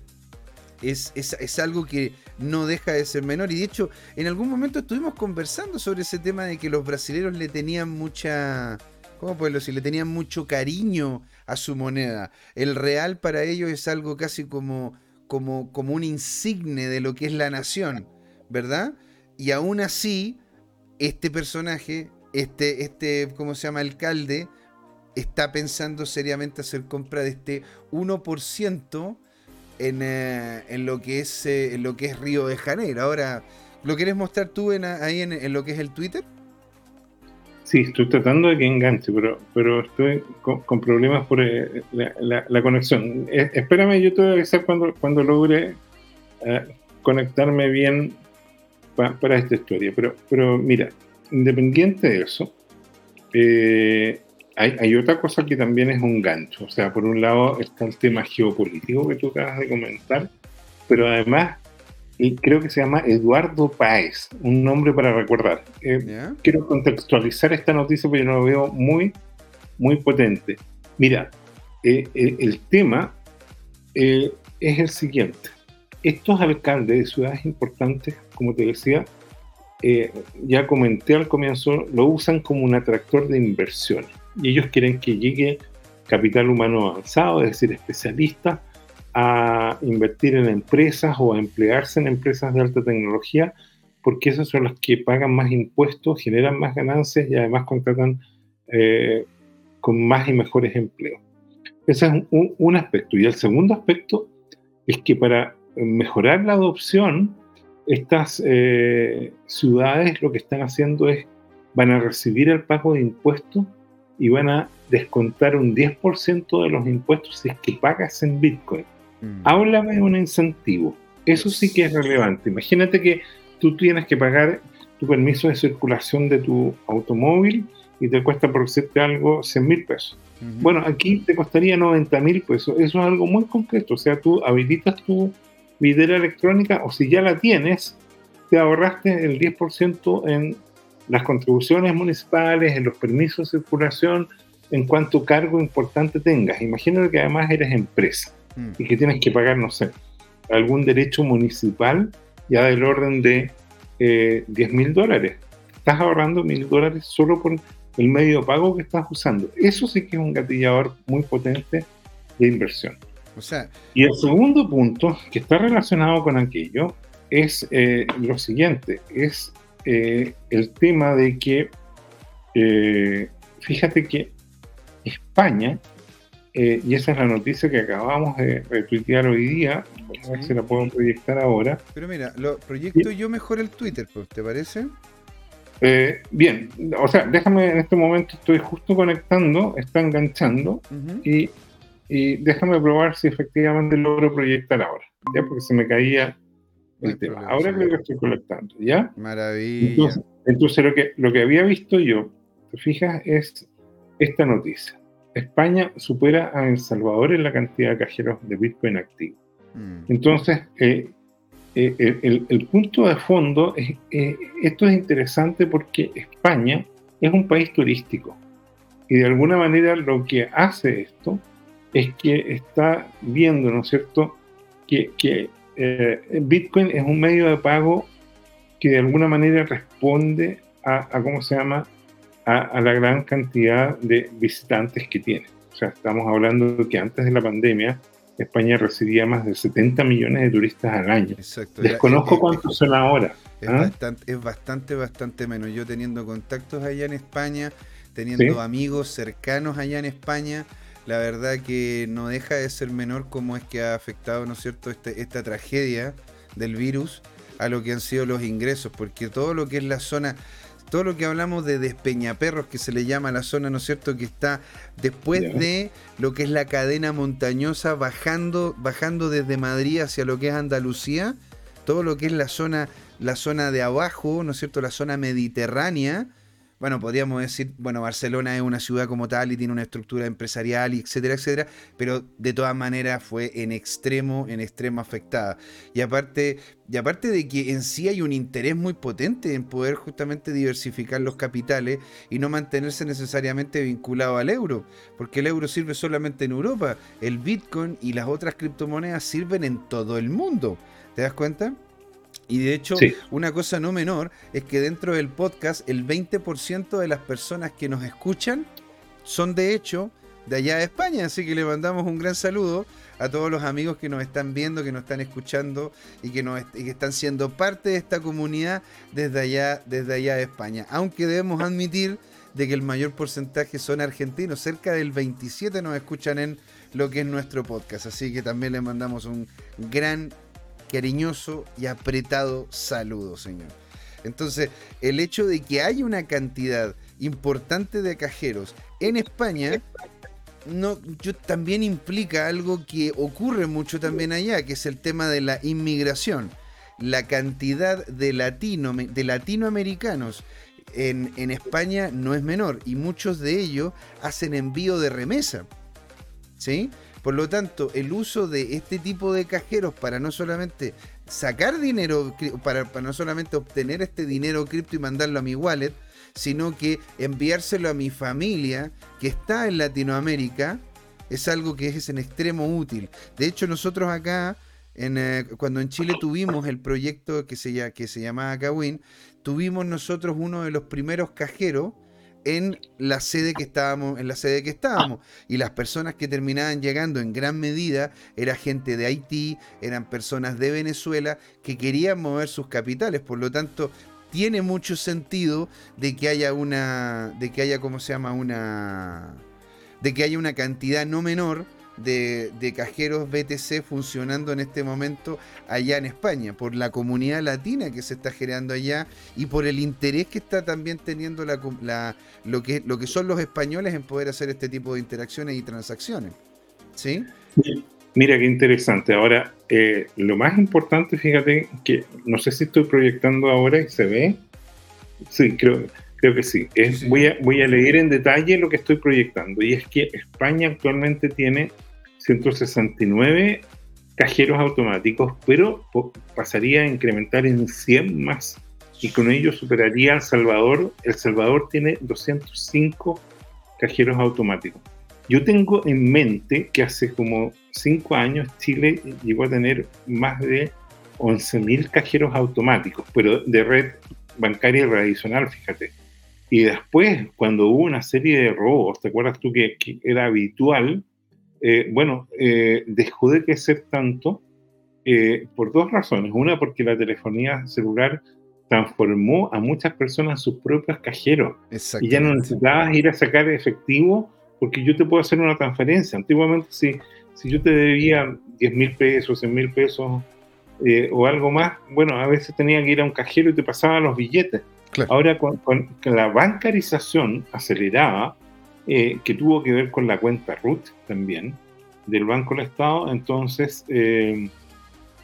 es, es, algo que no deja de ser menor. Y de hecho, en algún momento estuvimos conversando sobre ese tema de que los brasileños le tenían mucha. ¿Cómo puedo decir? Le tenían mucho cariño a su moneda. El real para ellos es algo casi como, como, como un insigne de lo que es la nación, ¿verdad? Y aún así, este personaje, este, este, ¿cómo se llama? Alcalde, está pensando seriamente hacer compra de este 1% en, eh, en, lo que es, eh, en lo que es Río de Janeiro. Ahora, ¿lo quieres mostrar tú en, ahí en, lo que es el Twitter? Sí, estoy tratando de que enganche, pero, pero estoy con, problemas por eh, la, conexión. espérame, yo te voy a avisar cuando, cuando logre conectarme bien para esta historia. Pero, pero mira, independiente de eso, eh, hay, otra cosa que también es un gancho. O sea, por un lado está el tema geopolítico que tú acabas de comentar, pero además creo que se llama Eduardo Páez, un nombre para recordar. Eh, quiero contextualizar esta noticia porque yo lo veo muy, muy potente. Mira, eh, el, tema es el siguiente estos alcaldes de ciudades importantes, como te decía, eh, ya comenté al comienzo, lo usan como un atractor de inversiones. Y ellos quieren que llegue capital humano avanzado, es decir, especialistas, a invertir en empresas o a emplearse en empresas de alta tecnología, porque esas son las que pagan más impuestos, generan más ganancias y además contratan eh, con más y mejores empleos. Ese es un, aspecto. Y el segundo aspecto es que para mejorar la adopción, estas eh, ciudades lo que están haciendo es, van a recibir el pago de impuestos y van a descontar un 10% de los impuestos si es que pagas en Bitcoin. Mm. Háblame de un incentivo. Eso sí que es relevante. Imagínate que tú tienes que pagar tu permiso de circulación de tu automóvil y te cuesta por decirte algo 100 mil pesos. Bueno, aquí te costaría 90 mil pesos. Eso es algo muy concreto. O sea, tú habilitas tu videra electrónica o si ya la tienes, te ahorraste el 10% en las contribuciones municipales, en los permisos de circulación, en cuanto cargo importante tengas. Imagínate que además eres empresa mm. y que tienes que pagar, no sé, algún derecho municipal ya del orden de eh, 10 mil dólares. Estás ahorrando mil dólares solo por el medio de pago que estás usando. Eso sí que es un gatillador muy potente de inversión y el segundo punto, que está relacionado con aquello, es eh, lo siguiente, es eh, el tema de que, eh, fíjate que España, y esa es la noticia que acabamos de retuitear hoy día, a ver si la puedo proyectar ahora. Pero mira, lo proyecto yo mejor el Twitter, pues, ¿te parece? bien, o sea, déjame en este momento, estoy justo conectando, está enganchando, y y déjame probar si efectivamente logro proyectar ahora, ¿ya? Porque se me caía el tema. ahora creo que estoy colectando, ¿ya? Maravilla. Entonces, lo, que, lo que había visto yo, te fijas, es esta noticia. España supera a El Salvador en la cantidad de cajeros de Bitcoin activos. Mm. Entonces, eh, eh, el, el, punto de fondo es, eh, esto es interesante porque España es un país turístico y de alguna manera lo que hace esto es que está viendo, ¿no es cierto?, que, que eh, Bitcoin es un medio de pago que de alguna manera responde a, ¿cómo se llama?, a, la gran cantidad de visitantes que tiene. O sea, estamos hablando de que antes de la pandemia España recibía más de 70 millones de turistas al año. Exacto. Desconozco cuántos son ahora. Es, ¿ah? bastante, es bastante, bastante menos. Yo teniendo contactos allá en España, teniendo amigos cercanos allá en España, la verdad que no deja de ser menor cómo es que ha afectado, ¿no es cierto?, este, esta tragedia del virus a lo que han sido los ingresos, porque todo lo que es la zona, todo lo que hablamos de Despeñaperros, que se le llama la zona, ¿no es cierto?, que está después de lo que es la cadena montañosa, bajando, bajando desde Madrid hacia lo que es Andalucía, todo lo que es la zona, la zona de abajo, ¿no es cierto?, la zona mediterránea, bueno, podríamos decir, bueno, Barcelona es una ciudad como tal y tiene una estructura empresarial, y etcétera, etcétera, pero de todas maneras fue en extremo, en extremo afectada. Y aparte, y aparte de que en sí hay un interés muy potente en poder justamente diversificar los capitales y no mantenerse necesariamente vinculado al euro, porque el euro sirve solamente en Europa, el Bitcoin y las otras criptomonedas sirven en todo el mundo. ¿Te das cuenta? Y de hecho, una cosa no menor es que dentro del podcast el 20% de las personas que nos escuchan son de hecho de allá de España. Así que le mandamos un gran saludo a todos los amigos que nos están viendo, que nos están escuchando y que, nos, que están siendo parte de esta comunidad desde allá, desde allá de España. Aunque debemos admitir de que el mayor porcentaje son argentinos, cerca del 27 nos escuchan en lo que es nuestro podcast. Así que también le mandamos un gran cariñoso y apretado saludo, señor. Entonces, el hecho de que haya una cantidad importante de cajeros en España, no, yo, también implica algo que ocurre mucho también allá, que es el tema de la inmigración. La cantidad de, latino, de latinoamericanos en, en España no es menor y muchos de ellos hacen envío de remesa. ¿Sí? Por lo tanto, el uso de este tipo de cajeros para no solamente sacar dinero, para, no solamente obtener este dinero cripto y mandarlo a mi wallet, sino que enviárselo a mi familia que está en Latinoamérica, es algo que es en extremo útil. De hecho, nosotros acá, en, eh, cuando en Chile tuvimos el proyecto que se, que se llamaba Kawin, tuvimos nosotros uno de los primeros cajeros en la sede que estábamos, en la sede que estábamos. Y las personas que terminaban llegando en gran medida era gente de Haití, eran personas de Venezuela que querían mover sus capitales. Por lo tanto, tiene mucho sentido de que haya una. de que haya, ¿cómo se llama? una. de que haya una cantidad no menor de, cajeros BTC funcionando en este momento allá en España, por la comunidad latina que se está generando allá y por el interés que está también teniendo la, lo, que, lo que son los españoles en poder hacer este tipo de interacciones y transacciones. ¿Sí? Mira qué interesante. Ahora, eh, lo más importante, fíjate que no sé si estoy proyectando ahora y se ve. Sí, creo, creo que sí. Es, Voy, a, voy a leer en detalle lo que estoy proyectando. Y es que España actualmente tiene 169 cajeros automáticos, pero pasaría a incrementar en 100 más y con ello superaría El Salvador. El Salvador tiene 205 cajeros automáticos. Yo tengo en mente que hace como 5 años Chile llegó a tener más de 11.000 cajeros automáticos, pero de red bancaria tradicional, fíjate. Y después, cuando hubo una serie de robos, ¿te acuerdas tú que, que era habitual eh, bueno, eh, dejó de crecer tanto eh, por dos razones. Una, porque la telefonía celular transformó a muchas personas en sus propios cajeros. Y ya no necesitabas ir a sacar efectivo porque yo te puedo hacer una transferencia. Antiguamente, si, si yo te debía 10 mil pesos, 100 mil pesos o algo más, bueno, a veces tenía que ir a un cajero y te pasaban los billetes. Ahora, con, con, la bancarización acelerada, eh, que tuvo que ver con la cuenta RUT también del Banco del Estado. Entonces, eh,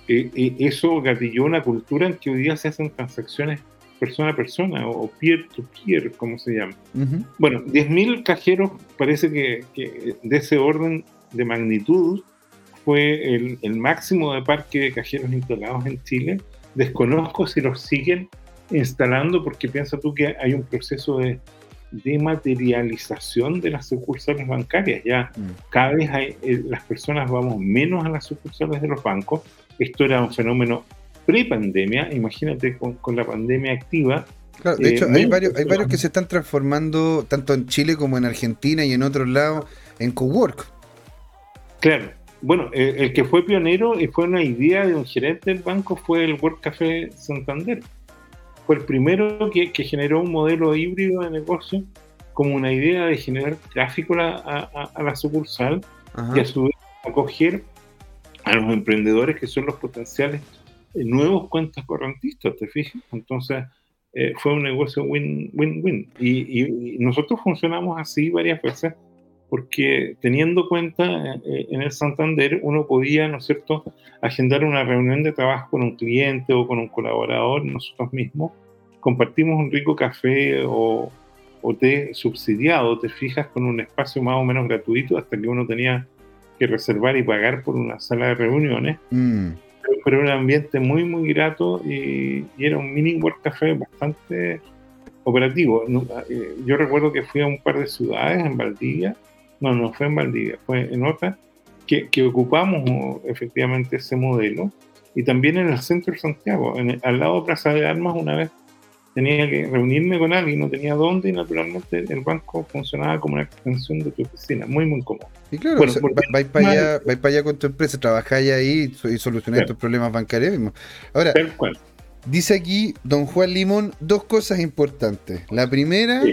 eh, eso gatilló una cultura en que hoy día se hacen transacciones persona a persona o peer-to-peer, como se llama. Bueno, 10.000 cajeros parece que, de ese orden de magnitud fue el, el, máximo de parque de cajeros instalados en Chile. Desconozco si los siguen instalando porque piensa tú que hay un proceso de dematerialización de las sucursales bancarias. Ya mm. cada vez hay, eh, las personas vamos menos a las sucursales de los bancos. Esto era un fenómeno pre-pandemia, imagínate con, la pandemia activa. Claro, de hecho, hay varios, hay varios que se están transformando, tanto en Chile como en Argentina y en otros lados, en cowork. Claro, bueno, eh, el, que fue pionero y fue una idea de un gerente del banco fue el World Café Santander. Fue el primero que, generó un modelo híbrido de negocio como una idea de generar tráfico a, la sucursal y a su vez acoger a los emprendedores que son los potenciales eh, nuevos cuentas correntistas, ¿te fijas? Entonces, eh, fue un negocio win-win-win. y, nosotros funcionamos así varias veces porque teniendo cuenta eh, en el Santander uno podía, ¿no es cierto?, agendar una reunión de trabajo con un cliente o con un colaborador, nosotros mismos, compartimos un rico café o, té subsidiado, te fijas, con un espacio más o menos gratuito hasta que uno tenía que reservar y pagar por una sala de reuniones. Mm. Pero, era un ambiente muy, muy grato y, y era un mini world café bastante operativo. Eh, yo recuerdo que fui a un par de ciudades en Valdivia no, no fue en Valdivia, fue en otra, que, ocupamos efectivamente ese modelo. Y también en el centro de Santiago, al lado de Plaza de Armas, una vez tenía que reunirme con alguien, no tenía dónde y naturalmente el banco funcionaba como una extensión de tu oficina, muy, muy cómodo. Y claro, vais para allá, para allá con tu empresa, trabajáis ahí y solucionáis tus problemas bancarios. Ahora, dice aquí don Juan Limón dos cosas importantes. La primera,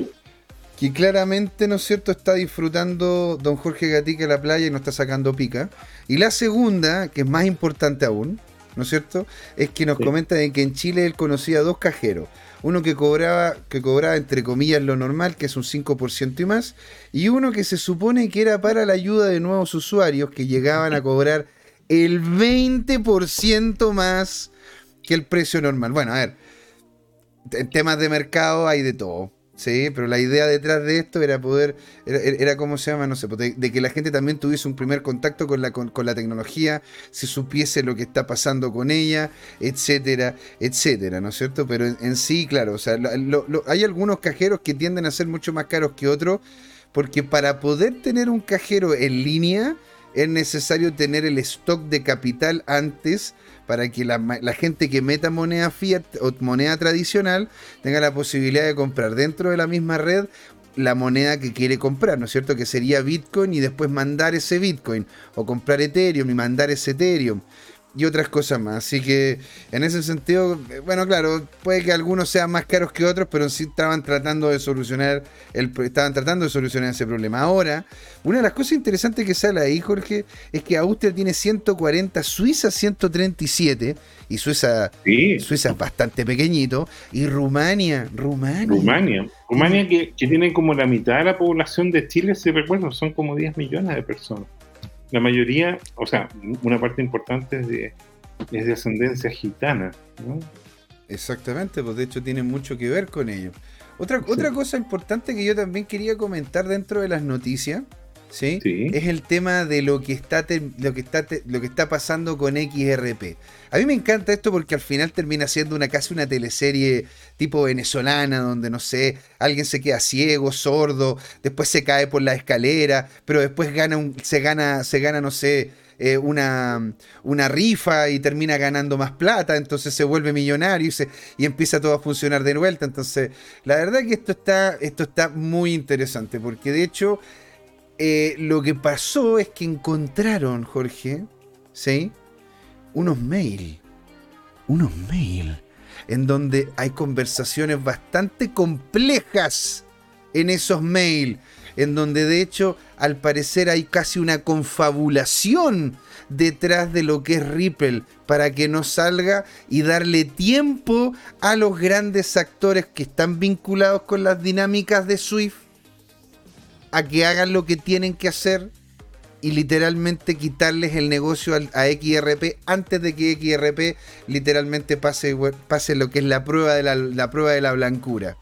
que claramente, ¿no es cierto?, está disfrutando don Jorge Gatica la playa y no está sacando pica. Y la segunda, que es más importante aún, ¿no es cierto?, es que nos comenta de que en Chile él conocía dos cajeros. Uno que cobraba, que cobraba entre comillas lo normal, que es un 5% y más, y uno que se supone que era para la ayuda de nuevos usuarios que llegaban a cobrar el 20% más que el precio normal. Bueno, a ver, en temas de mercado hay de todo. Sí, pero la idea detrás de esto era poder, era, como se llama, no sé, pues, de, que la gente también tuviese un primer contacto con la, con, la tecnología, se supiese lo que está pasando con ella, etcétera, etcétera, ¿no es cierto? Pero en, sí, claro, o sea, hay algunos cajeros que tienden a ser mucho más caros que otros, porque para poder tener un cajero en línea es necesario tener el stock de capital antes para que la, gente que meta moneda fiat o moneda tradicional tenga la posibilidad de comprar dentro de la misma red la moneda que quiere comprar, ¿no es cierto? Que sería Bitcoin y después mandar ese Bitcoin o comprar Ethereum y mandar ese Ethereum y otras cosas más. Así que en ese sentido, bueno, claro, puede que algunos sean más caros que otros, pero sí estaban tratando de solucionar el, estaban tratando de solucionar ese problema. Ahora, una de las cosas interesantes que sale ahí, Jorge, es que Austria tiene 140, Suiza 137 y Suiza, Suiza es bastante pequeñito y Rumania, Rumania. Rumania, Rumania que, que tiene como la mitad de la población de Chile, si recuerdo, son como 10 millones de personas la mayoría, o sea, una parte importante es de, es de ascendencia gitana. ¿no? Exactamente, pues de hecho tiene mucho que ver con ello. Otra, otra cosa importante que yo también quería comentar dentro de las noticias ¿sí? Es el tema de lo que está lo que está lo que está pasando con XRP. A mí me encanta esto porque al final termina siendo una casi una teleserie tipo venezolana donde no sé, alguien se queda ciego, sordo, después se cae por la escalera, pero después gana un, se gana se gana no sé, eh, una, una, rifa y termina ganando más plata, entonces se vuelve millonario y, se, y, empieza todo a funcionar de vuelta. Entonces, la verdad que esto está, esto está muy interesante, porque de hecho eh, lo que pasó es que encontraron, Jorge, ¿sí? Unos mail. Unos mail. En donde hay conversaciones bastante complejas en esos mail. En donde de hecho, al parecer, hay casi una confabulación detrás de lo que es Ripple para que no salga y darle tiempo a los grandes actores que están vinculados con las dinámicas de Swift a que hagan lo que tienen que hacer y literalmente quitarles el negocio a XRP antes de que XRP literalmente pase, pase lo que es la prueba de la, prueba de la blancura.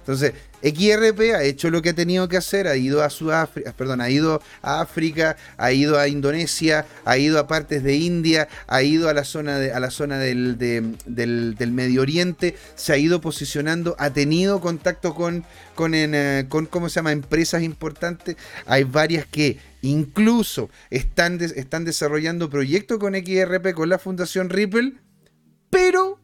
Entonces, XRP ha hecho lo que ha tenido que hacer, ha ido a Sudáfrica, perdón, ha ido a África, ha ido a Indonesia, ha ido a partes de India, ha ido a la zona, de, la zona del, del, Medio Oriente, se ha ido posicionando, ha tenido contacto con, con, eh, con ¿cómo se llama? empresas importantes. Hay varias que incluso están, están desarrollando proyectos con XRP, con la Fundación Ripple, pero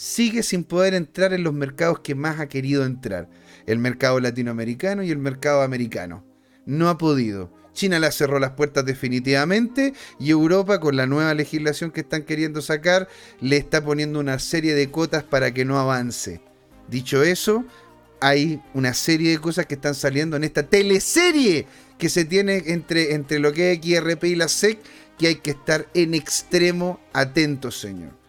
sigue sin poder entrar en los mercados que más ha querido entrar. El mercado latinoamericano y el mercado americano. No ha podido. China le cerró las puertas definitivamente y Europa con la nueva legislación que están queriendo sacar le está poniendo una serie de cotas para que no avance. Dicho eso, hay una serie de cosas que están saliendo en esta teleserie que se tiene entre, entre lo que es XRP y la SEC que hay que estar en extremo atentos, señor.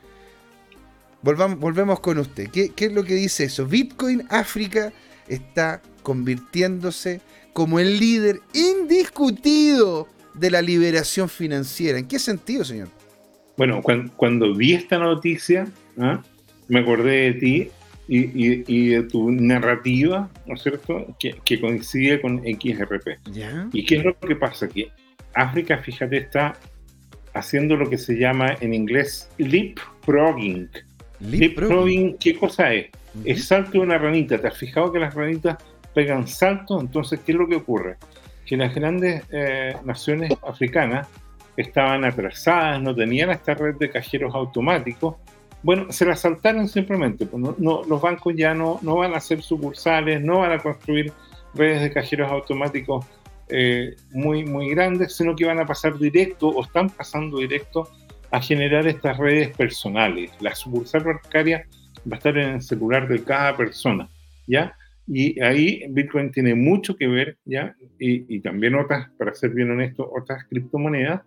Volvamos, volvemos con usted. ¿Qué, es lo que dice eso? Bitcoin África está convirtiéndose como el líder indiscutido de la liberación financiera. ¿En qué sentido, señor? Bueno, cuando, vi esta noticia, ¿ah? me acordé de ti y, de tu narrativa, ¿no es cierto?, que, coincide con XRP. ¿Y qué es lo que pasa? Que África, fíjate, está haciendo lo que se llama en inglés leapfrogging. Leapfrogging, ¿qué cosa es? Es salto de una ranita. ¿Te has fijado que las ranitas pegan salto? Entonces, ¿qué es lo que ocurre? Que las grandes eh, naciones africanas estaban atrasadas, no tenían esta red de cajeros automáticos. Bueno, se la saltaron simplemente. Pues no, los bancos ya no, no van a hacer sucursales, no van a construir redes de cajeros automáticos eh, muy, muy grandes, sino que van a pasar directo o están pasando directo a generar estas redes personales. La sucursal bancaria va a estar en el celular de cada persona, ¿ya? Y ahí Bitcoin tiene mucho que ver, ¿ya? Y, también otras, para ser bien honesto, otras criptomonedas,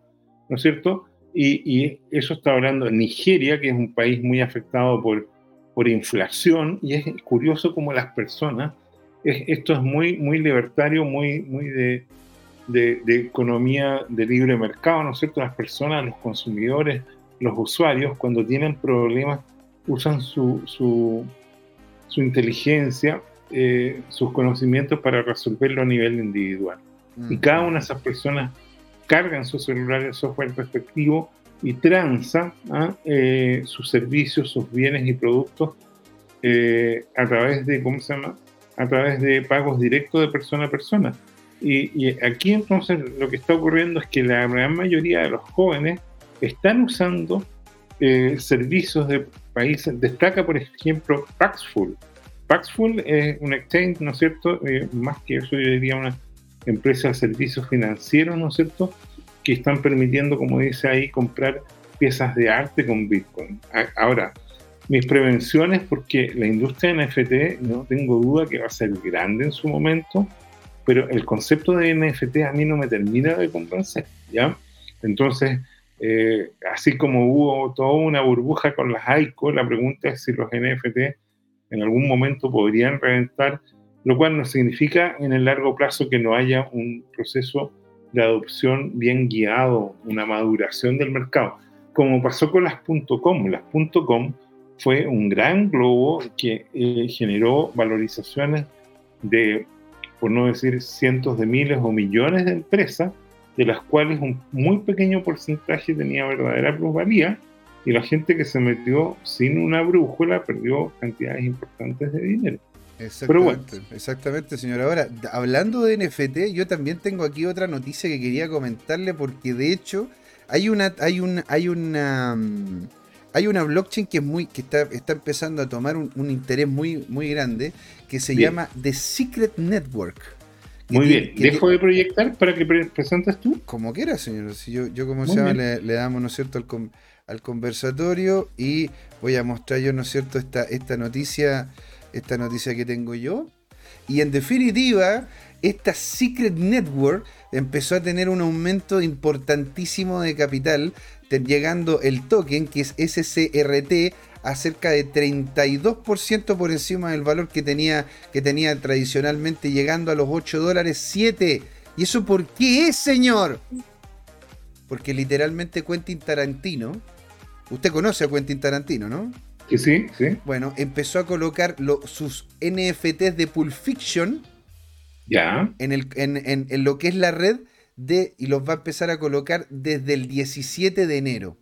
¿no es cierto? Y, eso está hablando Nigeria, que es un país muy afectado por, por inflación, y es curioso cómo las personas, esto es muy, muy libertario, muy, muy de, de, economía de libre mercado, ¿no es cierto? Las personas, los consumidores, los usuarios, cuando tienen problemas, usan su, su, inteligencia, eh, sus conocimientos para resolverlo a nivel individual. Mm. Y cada una de esas personas cargan su celular el software respectivo y transa ¿ah? eh, sus servicios, sus bienes y productos eh, a través de, ¿cómo se llama? A través de pagos directos de persona a persona. Y, aquí entonces lo que está ocurriendo es que la gran mayoría de los jóvenes están usando eh, servicios de países. Destaca, por ejemplo, Paxful. Paxful es un exchange, ¿no es cierto? Eh, más que eso, yo diría una empresa de servicios financieros, ¿no es cierto? Que están permitiendo, como dice ahí, comprar piezas de arte con Bitcoin. Ahora, mis prevenciones, porque la industria NFT, no tengo duda que va a ser grande en su momento pero el concepto de NFT a mí no me termina de convencer, ¿ya? Entonces, eh, así como hubo toda una burbuja con las ICO, la pregunta es si los NFT en algún momento podrían reventar, lo cual no significa en el largo plazo que no haya un proceso de adopción bien guiado, una maduración del mercado, como pasó con las .com. Las .com fue un gran globo que eh, generó valorizaciones de por no decir cientos de miles o millones de empresas, de las cuales un muy pequeño porcentaje tenía verdadera plusvalía, y la gente que se metió sin una brújula perdió cantidades importantes de dinero. Exactamente, exactamente, señor. Ahora, hablando de NFT, yo también tengo aquí otra noticia que quería comentarle, porque de hecho hay una, hay una, hay una, mm, hay una blockchain que es muy, que está, está empezando a tomar un, interés muy, muy grande, que se llama The Secret Network. Muy bien, dejo de proyectar para que presentes tú. Como quieras, señor. Si yo, yo como se llama, le, damos, ¿no es cierto?, al, al, conversatorio y voy a mostrar yo, ¿no es cierto?, esta, esta noticia, esta noticia que tengo yo. Y en definitiva, esta Secret Network empezó a tener un aumento importantísimo de capital, llegando el token, que es SCRT, a cerca de 32% por encima del valor que tenía, que tenía tradicionalmente, llegando a los 8 dólares 7. ¿Y eso por qué es, señor? Porque literalmente Quentin Tarantino, usted conoce a Quentin Tarantino, ¿no? Sí, sí, sí. Bueno, empezó a colocar sus NFTs de Pulp Fiction ya. En, el, en, en, lo que es la red y los va a empezar a colocar desde el 17 de enero.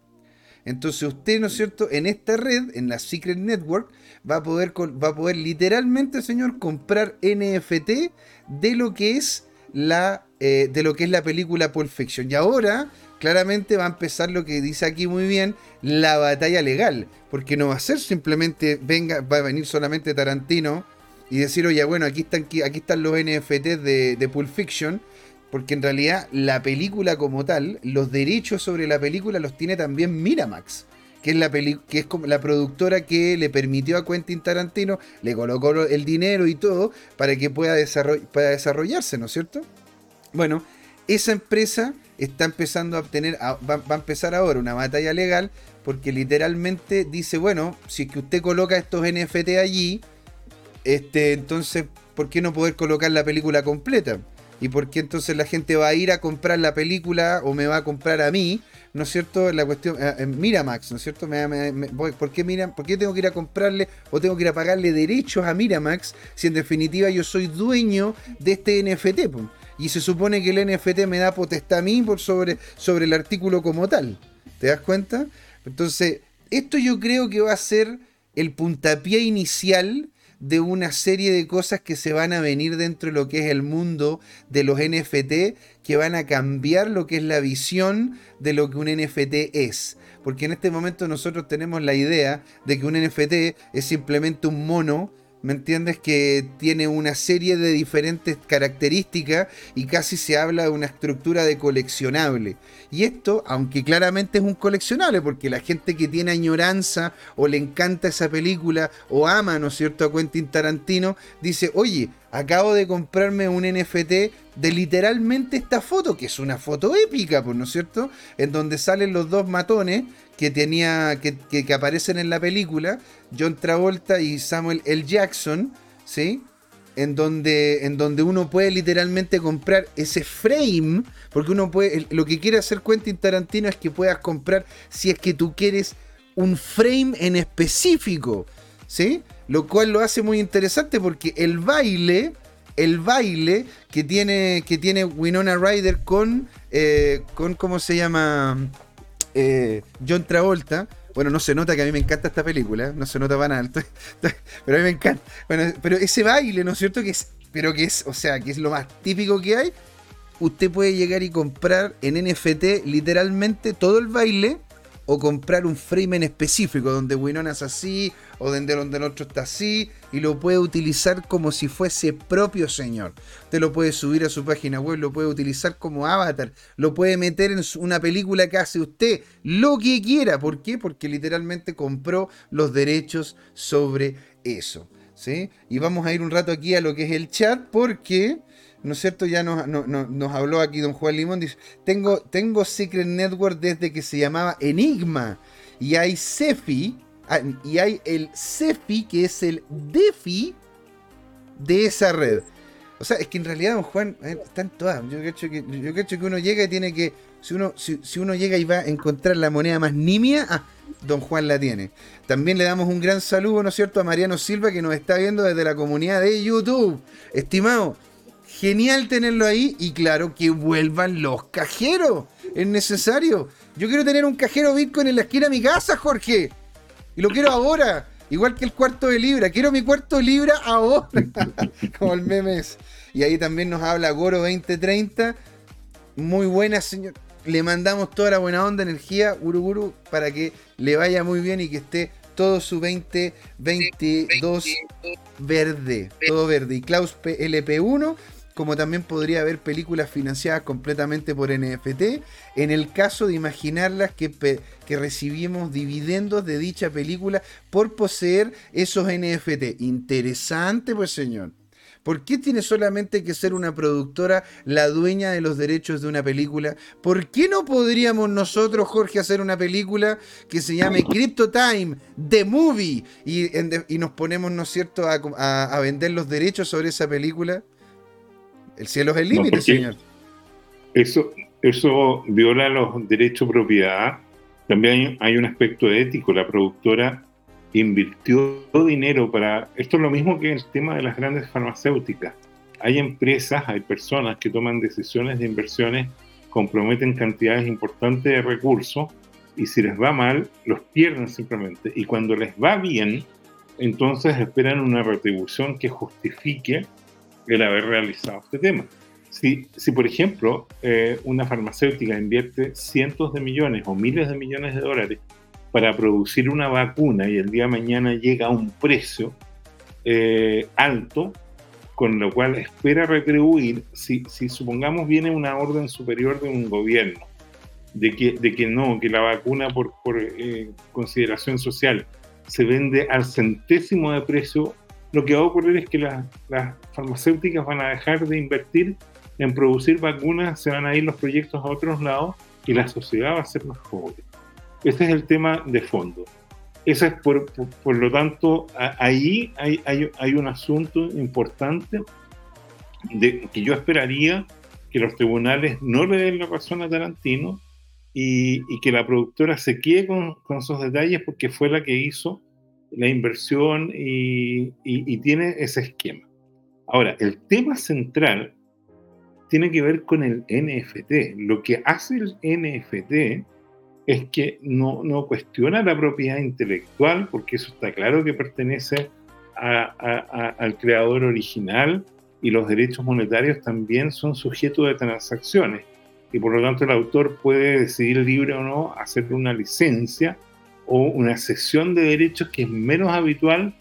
Entonces usted, ¿no es cierto?, en esta red, en la Secret Network, va a poder, va a poder literalmente, señor, comprar NFT de lo que es la, eh, de lo que es la película Pulp Fiction. Y ahora, claramente va a empezar lo que dice aquí muy bien, la batalla legal. Porque no va a ser simplemente, venga, va a venir solamente Tarantino y decir, oye, bueno, aquí están, aquí están los NFTs de, de Pulp Fiction porque en realidad la película como tal, los derechos sobre la película los tiene también Miramax, que es la, que es como la productora que le permitió a Quentin Tarantino, le colocó el dinero y todo para que pueda, desarrollarse, ¿no es cierto? Bueno, esa empresa está empezando a obtener, va, va, a empezar ahora una batalla legal, porque literalmente dice, bueno, si es que usted coloca estos NFT allí, este, entonces, ¿por qué no poder colocar la película completa? ¿Y por qué entonces la gente va a ir a comprar la película o me va a comprar a mí? ¿No es cierto? La cuestión, eh, Miramax, ¿no es cierto? ¿por, qué ¿Por qué tengo que ir a comprarle o tengo que ir a pagarle derechos a Miramax si en definitiva yo soy dueño de este NFT? Y se supone que el NFT me da potestad a mí por sobre, sobre el artículo como tal. ¿Te das cuenta? Entonces, esto yo creo que va a ser el puntapié inicial de una serie de cosas que se van a venir dentro de lo que es el mundo de los NFT, que van a cambiar lo que es la visión de lo que un NFT es. Porque en este momento nosotros tenemos la idea de que un NFT es simplemente un mono ¿me entiendes? Que tiene una serie de diferentes características y casi se habla de una estructura de coleccionable. Y esto, aunque claramente es un coleccionable, porque la gente que tiene añoranza o le encanta esa película o ama, ¿no es cierto?, a Quentin Tarantino, dice, oye, acabo de comprarme un NFT de literalmente esta foto, que es una foto épica, pues, ¿no es cierto? En donde salen los dos matones que tenía que, que, aparecen en la película, John Travolta y Samuel L. Jackson, ¿sí? En donde, en donde uno puede literalmente comprar ese frame, porque uno puede, lo que quiere hacer Quentin Tarantino es que puedas comprar, si es que tú quieres, un frame en específico, ¿sí? Lo cual lo hace muy interesante porque el baile, el baile que tiene, que tiene Winona Ryder con, eh, con, ¿cómo se llama? Eh, John Travolta. Bueno, no se nota que a mí me encanta esta película, no se nota para nada, pero a mí me encanta. Bueno, pero ese baile, ¿no es cierto? Que es, pero que es, o sea, que es lo más típico que hay. Usted puede llegar y comprar en NFT literalmente todo el baile o comprar un frame en específico donde Winona es así o donde, donde el otro está así y lo puede utilizar como si fuese propio señor. Usted lo puede subir a su página web, lo puede utilizar como avatar, lo puede meter en una película que hace usted, lo que quiera. ¿Por qué? Porque literalmente compró los derechos sobre eso. ¿sí? Y vamos a ir un rato aquí a lo que es el chat porque... ¿no es cierto? Ya nos, nos, habló aquí don Juan Limón, dice, tengo, tengo Secret Network desde que se llamaba Enigma, y hay Cefi, ah, y hay el Cefi, que es el DeFi de esa red. O sea, es que en realidad, don Juan, eh, están todas. Yo creo que, yo creo que uno llega y tiene que, si uno, si, uno llega y va a encontrar la moneda más nimia, ah, don Juan la tiene. También le damos un gran saludo, ¿no es cierto?, a Mariano Silva, que nos está viendo desde la comunidad de YouTube. Estimado, Genial tenerlo ahí y claro que vuelvan los cajeros. Es necesario. Yo quiero tener un cajero Bitcoin en la esquina de mi casa, Jorge. Y lo quiero ahora. Igual que el cuarto de libra. Quiero mi cuarto de libra ahora. Como el meme Y ahí también nos habla Goro 2030. Muy buena, señor. Le mandamos toda la buena onda, energía, Uruguru, para que le vaya muy bien y que esté todo su 2022 verde. Todo verde. Y Klaus PLP1 como también podría haber películas financiadas completamente por NFT, en el caso de imaginarlas que, que recibimos dividendos de dicha película por poseer esos NFT. Interesante, pues señor. ¿Por qué tiene solamente que ser una productora la dueña de los derechos de una película? ¿Por qué no podríamos nosotros, Jorge, hacer una película que se llame Crypto Time, The Movie, y, nos ponemos, ¿no es cierto?, a vender los derechos sobre esa película? El cielo es el límite, señor. Eso, eso viola los derechos de propiedad. También hay, un aspecto ético. La productora invirtió dinero para... Esto es lo mismo que el tema de las grandes farmacéuticas. Hay empresas, hay personas que toman decisiones de inversiones, comprometen cantidades importantes de recursos y si les va mal, los pierden simplemente. Y cuando les va bien, entonces esperan una retribución que justifique el haber realizado este tema. Si, si por ejemplo, eh, una farmacéutica invierte cientos de millones o miles de millones de dólares para producir una vacuna y el día de mañana llega a un precio eh, alto, con lo cual espera retribuir, si, si, supongamos viene una orden superior de un gobierno, de que, de que no, que la vacuna por, por eh, consideración social se vende al centésimo de precio, lo que va a ocurrir es que las farmacéuticas van a dejar de invertir en producir vacunas, se van a ir los proyectos a otros lados y la sociedad va a ser más pobre. Ese es el tema de fondo. Eso es por, por, lo tanto, ahí hay, hay, hay, un asunto importante de, que yo esperaría que los tribunales no le den la razón a Tarantino y, y que la productora se quede con, con, esos detalles porque fue la que hizo la inversión y, tiene ese esquema. Ahora, el tema central tiene que ver con el NFT. Lo que hace el NFT es que no, cuestiona la propiedad intelectual, porque eso está claro que pertenece al creador original y los derechos monetarios también son sujetos de transacciones. Y por lo tanto el autor puede decidir libre o no hacer una licencia una cesión de derechos que es menos habitual,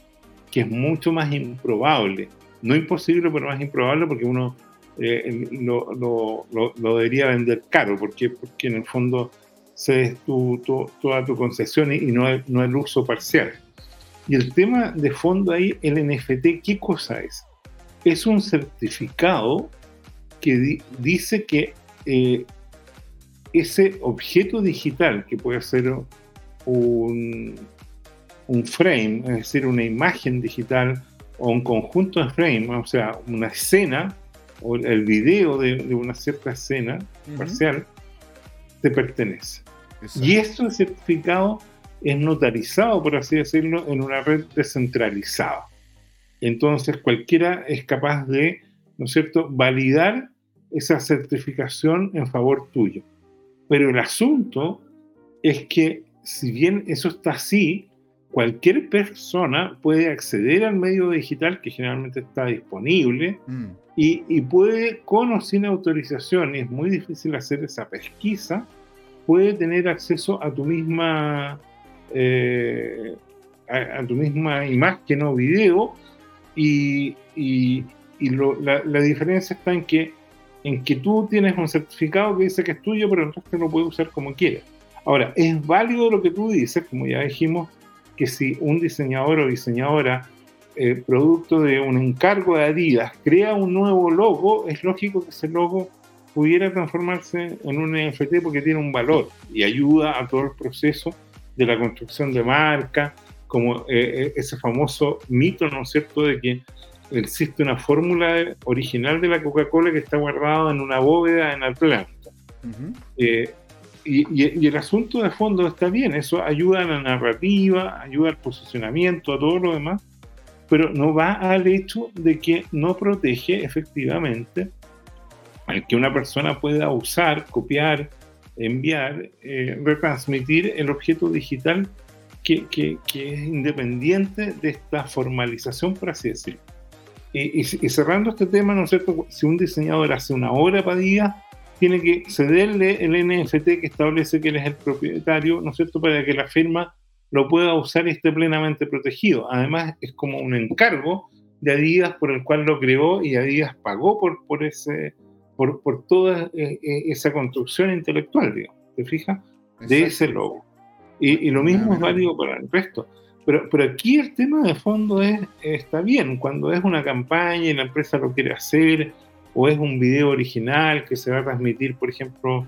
que es mucho más improbable. No imposible, pero más improbable porque uno eh, lo, lo, lo, debería vender caro, porque, porque en el fondo se tu, tu, toda tu concesión y, no, el, no el uso parcial. Y el tema de fondo ahí, el NFT, ¿qué cosa es? Es un certificado que di, dice que eh, ese objeto digital, que puede ser un, un frame, es decir, una imagen digital o un conjunto de frames, o sea, una escena, o el video de, de una cierta escena uh -huh. parcial te pertenece. Exacto. Y este certificado es notarizado, por así decirlo, en una red descentralizada. Entonces cualquiera es capaz de, ¿no es cierto?, validar esa certificación en favor tuyo. Pero el asunto es que si bien eso está así, cualquier persona puede acceder al medio digital que generalmente está disponible mm. y, y, puede, con o sin autorización, y es muy difícil hacer esa pesquisa, puede tener acceso a tu misma, eh, a, a, tu misma imagen o video y, y, y lo, la, la, diferencia está en que, en que tú tienes un certificado que dice que es tuyo, pero el resto lo puede usar como quieras. Ahora, es válido lo que tú dices, como ya dijimos, que si un diseñador o diseñadora, eh, producto de un encargo de Adidas, crea un nuevo logo, es lógico que ese logo pudiera transformarse en un NFT porque tiene un valor y ayuda a todo el proceso de la construcción de marca, como eh, ese famoso mito, ¿no es cierto?, de que existe una fórmula original de la Coca-Cola que está guardada en una bóveda en Atlanta. Uh -huh. eh, y, y, y, el asunto de fondo está bien, eso ayuda a la narrativa, ayuda al posicionamiento, a todo lo demás, pero no va al hecho de que no protege efectivamente al que una persona pueda usar, copiar, enviar, eh, retransmitir el objeto digital que, que, que, es independiente de esta formalización, por así decirlo. Y, y, cerrando este tema, ¿no es cierto? Si un diseñador hace una obra para día, tiene que cederle el NFT que establece que él es el propietario, ¿no es cierto?, para que la firma lo pueda usar y esté plenamente protegido. Además, es como un encargo de Adidas por el cual lo creó y Adidas pagó por, por, ese, por, por toda eh, eh esa construcción intelectual, digamos, ¿te fijas? De ese logo. Y, y lo mismo es válido para el resto. Pero, pero aquí el tema de fondo es, está bien, cuando es una campaña y la empresa lo quiere hacer, o es un video original que se va a transmitir, por ejemplo,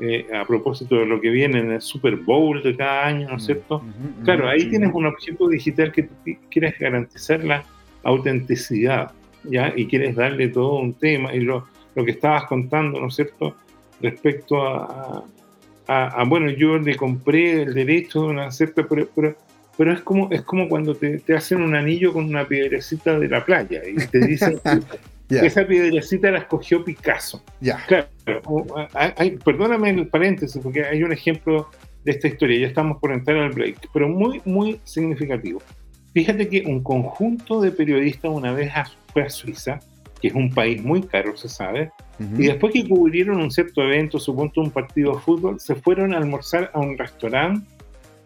eh, a propósito de lo que viene en el Super Bowl de cada año, ¿no es cierto? Uh -huh, claro, ahí uh -huh. tienes un objeto digital que tú quieres garantizar la autenticidad, ¿ya? Y quieres darle todo un tema, y lo, lo que estabas contando, ¿no es cierto? Respecto a, a, a, bueno, yo le compré el derecho de una cierta, pero, pero, pero es como, es como cuando te, hacen un anillo con una piedrecita de la playa y te dicen esa piedrecita la escogió Picasso. Ya. Claro, perdóname el paréntesis, porque hay un ejemplo de esta historia, ya estamos por entrar al break, pero muy, muy significativo. Fíjate que un conjunto de periodistas una vez fue a Suiza, que es un país muy caro, se sabe, y después que cubrieron un cierto evento, supongo un partido de fútbol, se fueron a almorzar a un restaurante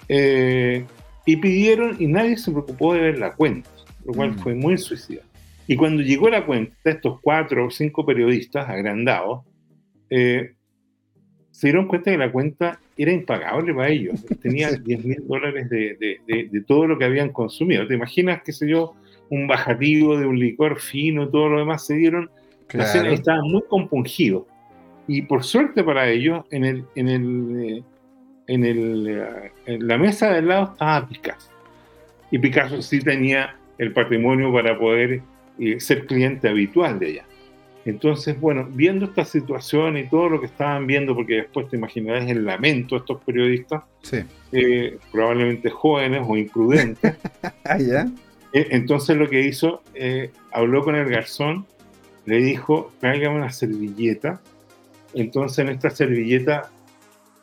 eh, y pidieron, y nadie se preocupó de ver la cuenta, lo cual mm. fue muy suicida. Y cuando llegó la cuenta estos cuatro o cinco periodistas agrandados, eh, se dieron cuenta que la cuenta era impagable para ellos. Tenía 10 mil dólares de, de, todo lo que habían consumido. ¿Te imaginas, qué sé yo, un bajativo de un licor fino y todo lo demás? Se dieron, estaban muy compungidos. Y por suerte para ellos, en, el, en, el, eh, en, el, eh, en la mesa del lado estaba Picasso. Y Picasso sí tenía el patrimonio para poder eh, ser cliente habitual de ella. Entonces, bueno, viendo esta situación y todo lo que estaban viendo, porque después te imaginarás el lamento de estos periodistas, eh, probablemente jóvenes o imprudentes. ah, ¿ya? Eh, entonces lo que hizo, eh, habló con el garzón, le dijo, tráigame una servilleta. Entonces en esta servilleta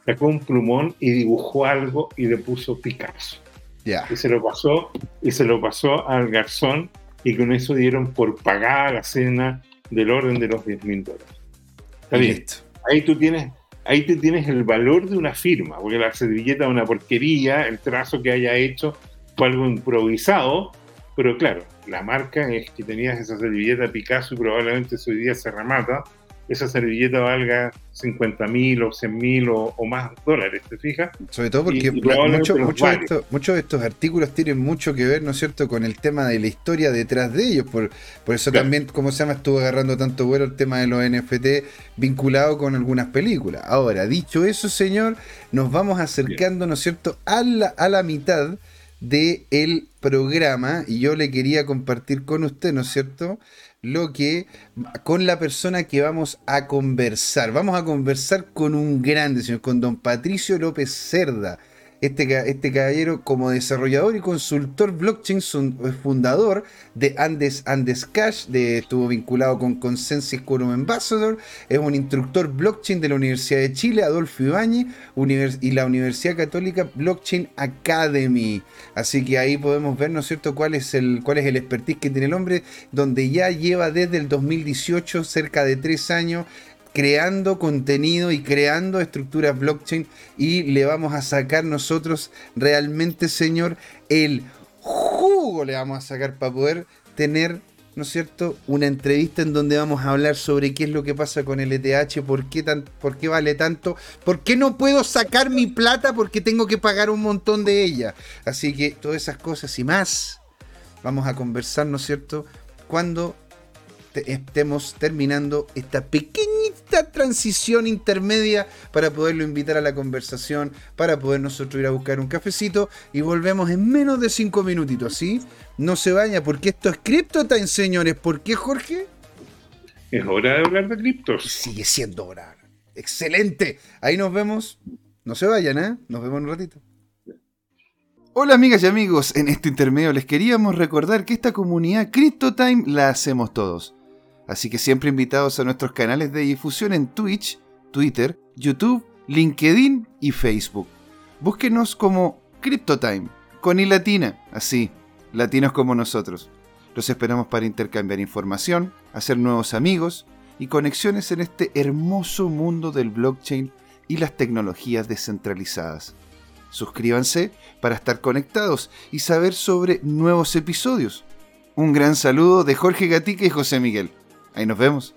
sacó un plumón y dibujó algo y le puso Picasso. Ya. Y se lo pasó, y se lo pasó al garzón, y con eso dieron por pagada la cena del orden de los 10 mil dólares. Está bien. Ahí tú tienes, ahí tú tienes el valor de una firma, porque la servilleta es una porquería, el trazo que haya hecho fue algo improvisado, pero claro, la marca es que tenías esa servilleta Picasso y probablemente hoy día se remata esa servilleta valga 50 mil o 100 mil o, más dólares, ¿te fijas? Sobre todo porque muchos de estos artículos tienen mucho que ver, ¿no es cierto?, con el tema de la historia detrás de ellos. Por, por eso también, como se llama, estuvo agarrando tanto vuelo el tema de los NFT vinculado con algunas películas. Ahora, dicho eso, señor, nos vamos acercando, ¿no es cierto?, a la, a la mitad del el programa y yo le quería compartir con usted, ¿no es cierto?, lo que con la persona que vamos a conversar. Vamos a conversar con un grande, señor, con don Patricio López Cerda. Este, este, caballero como desarrollador y consultor blockchain, fundador de Andes, Andes Cash, de, estuvo vinculado con Consensus Quorum Ambassador, es un instructor blockchain de la Universidad de Chile, Adolfo Ibáñez, y la Universidad Católica Blockchain Academy. Así que ahí podemos ver, ¿no es cierto?, cuál es el, cuál es el expertise que tiene el hombre, donde ya lleva desde el 2018 cerca de tres años creando contenido y creando estructuras blockchain y le vamos a sacar nosotros realmente, señor, el jugo le vamos a sacar para poder tener, ¿no es cierto?, una entrevista en donde vamos a hablar sobre qué es lo que pasa con el ETH, por qué, tan, por qué vale tanto, por qué no puedo sacar mi plata porque tengo que pagar un montón de ella. Así que todas esas cosas y más vamos a conversar, ¿no es cierto?, cuando estemos terminando esta pequeñita transición intermedia para poderlo invitar a la conversación, para poder nosotros ir a buscar un cafecito y volvemos en menos de cinco minutitos, ¿sí? No se vaya porque esto es CryptoTime, señores. ¿Por qué, Jorge? Es hora de hablar de criptos. Sigue siendo hora. Excelente. Ahí nos vemos. No se vayan, ¿eh? Nos vemos en un ratito. Hola amigas y amigos, en este intermedio les queríamos recordar que esta comunidad CryptoTime la hacemos todos. Así que siempre invitados a nuestros canales de difusión en Twitch, Twitter, YouTube, LinkedIn y Facebook. Búsquenos como CryptoTime, con i latina, así, latinos como nosotros. Los esperamos para intercambiar información, hacer nuevos amigos y conexiones en este hermoso mundo del blockchain y las tecnologías descentralizadas. Suscríbanse para estar conectados y saber sobre nuevos episodios. Un gran saludo de Jorge Gatica y José Miguel. Ahí nos vemos.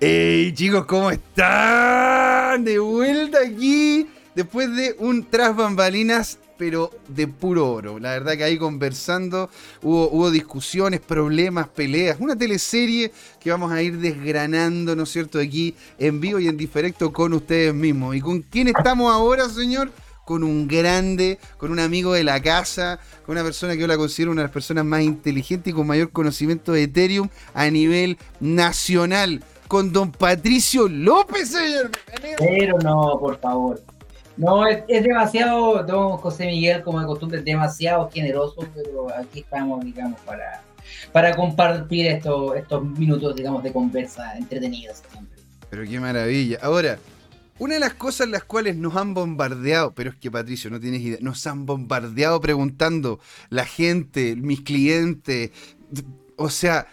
Hey chicos, ¿cómo están? De vuelta aquí después de un tras bambalinas, pero de puro oro. La verdad que ahí conversando hubo, hubo discusiones, problemas, peleas. Una teleserie que vamos a ir desgranando, ¿no es cierto? Aquí en vivo y en directo con ustedes mismos. ¿Y con quién estamos ahora, señor? Con un grande, con un amigo de la casa, con una persona que yo la considero una de las personas más inteligentes y con mayor conocimiento de Ethereum a nivel nacional, con don Patricio López, señor. Pero no, por favor. No, es, demasiado, don José Miguel, como de costumbre, demasiado generoso, pero aquí estamos, digamos, para, para compartir estos, estos minutos, digamos, de conversa entretenidos Pero qué maravilla. Ahora, una de las cosas en las cuales nos han bombardeado, pero es que Patricio, no tienes idea, nos han bombardeado preguntando la gente, mis clientes, o sea,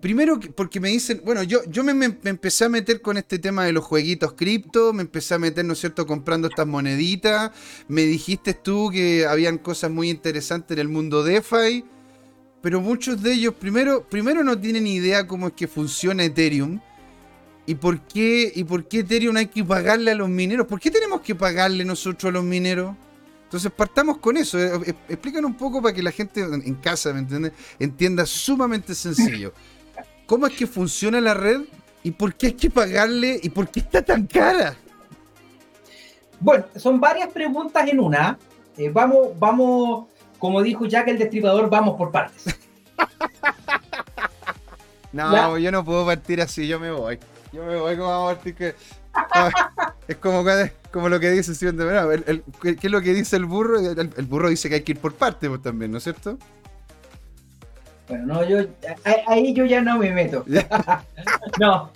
primero porque me dicen, bueno, yo, yo me, empecé a meter con este tema de los jueguitos cripto, me empecé a meter, ¿no es cierto?, comprando estas moneditas, me dijiste tú que habían cosas muy interesantes en el mundo DeFi, pero muchos de ellos, primero, primero no tienen idea cómo es que funciona Ethereum, ¿Y por, qué, ¿Y por qué Ethereum hay que pagarle a los mineros? ¿Por qué tenemos que pagarle nosotros a los mineros? Entonces partamos con eso. Eh, eh, explícanos un poco para que la gente en casa, ¿me entiendes? Entienda sumamente sencillo. ¿Cómo es que funciona la red? ¿Y por qué hay que pagarle? ¿Y por qué está tan cara? Bueno, son varias preguntas en una. Eh, vamos, vamos, como dijo Jack el Destripador, vamos por partes. no, yo no puedo partir así, yo me voy. Yo me voy como a Martín que. es como, como lo que dice Steven de ¿Qué es lo que dice el burro? El, burro dice que hay que ir por partes pues, también, ¿no es cierto? Bueno, no, yo ahí yo ya no me meto. no.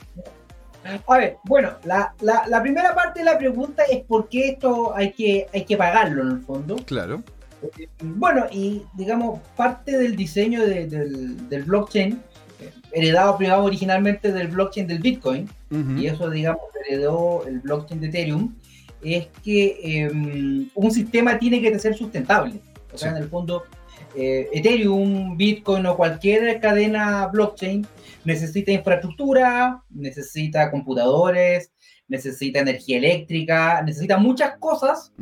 A ver, bueno, la, la, primera parte de la pregunta es por qué esto hay que, hay que pagarlo en el fondo. Claro. Bueno, y digamos, parte del diseño del, del blockchain heredado privado originalmente del blockchain del Bitcoin, y eso, digamos, heredó el blockchain de Ethereum, es que em, un sistema tiene que ser sustentable. O sea, en el fondo, eh, Ethereum, Bitcoin o cualquier cadena blockchain necesita infraestructura, necesita computadores, necesita energía eléctrica, necesita muchas cosas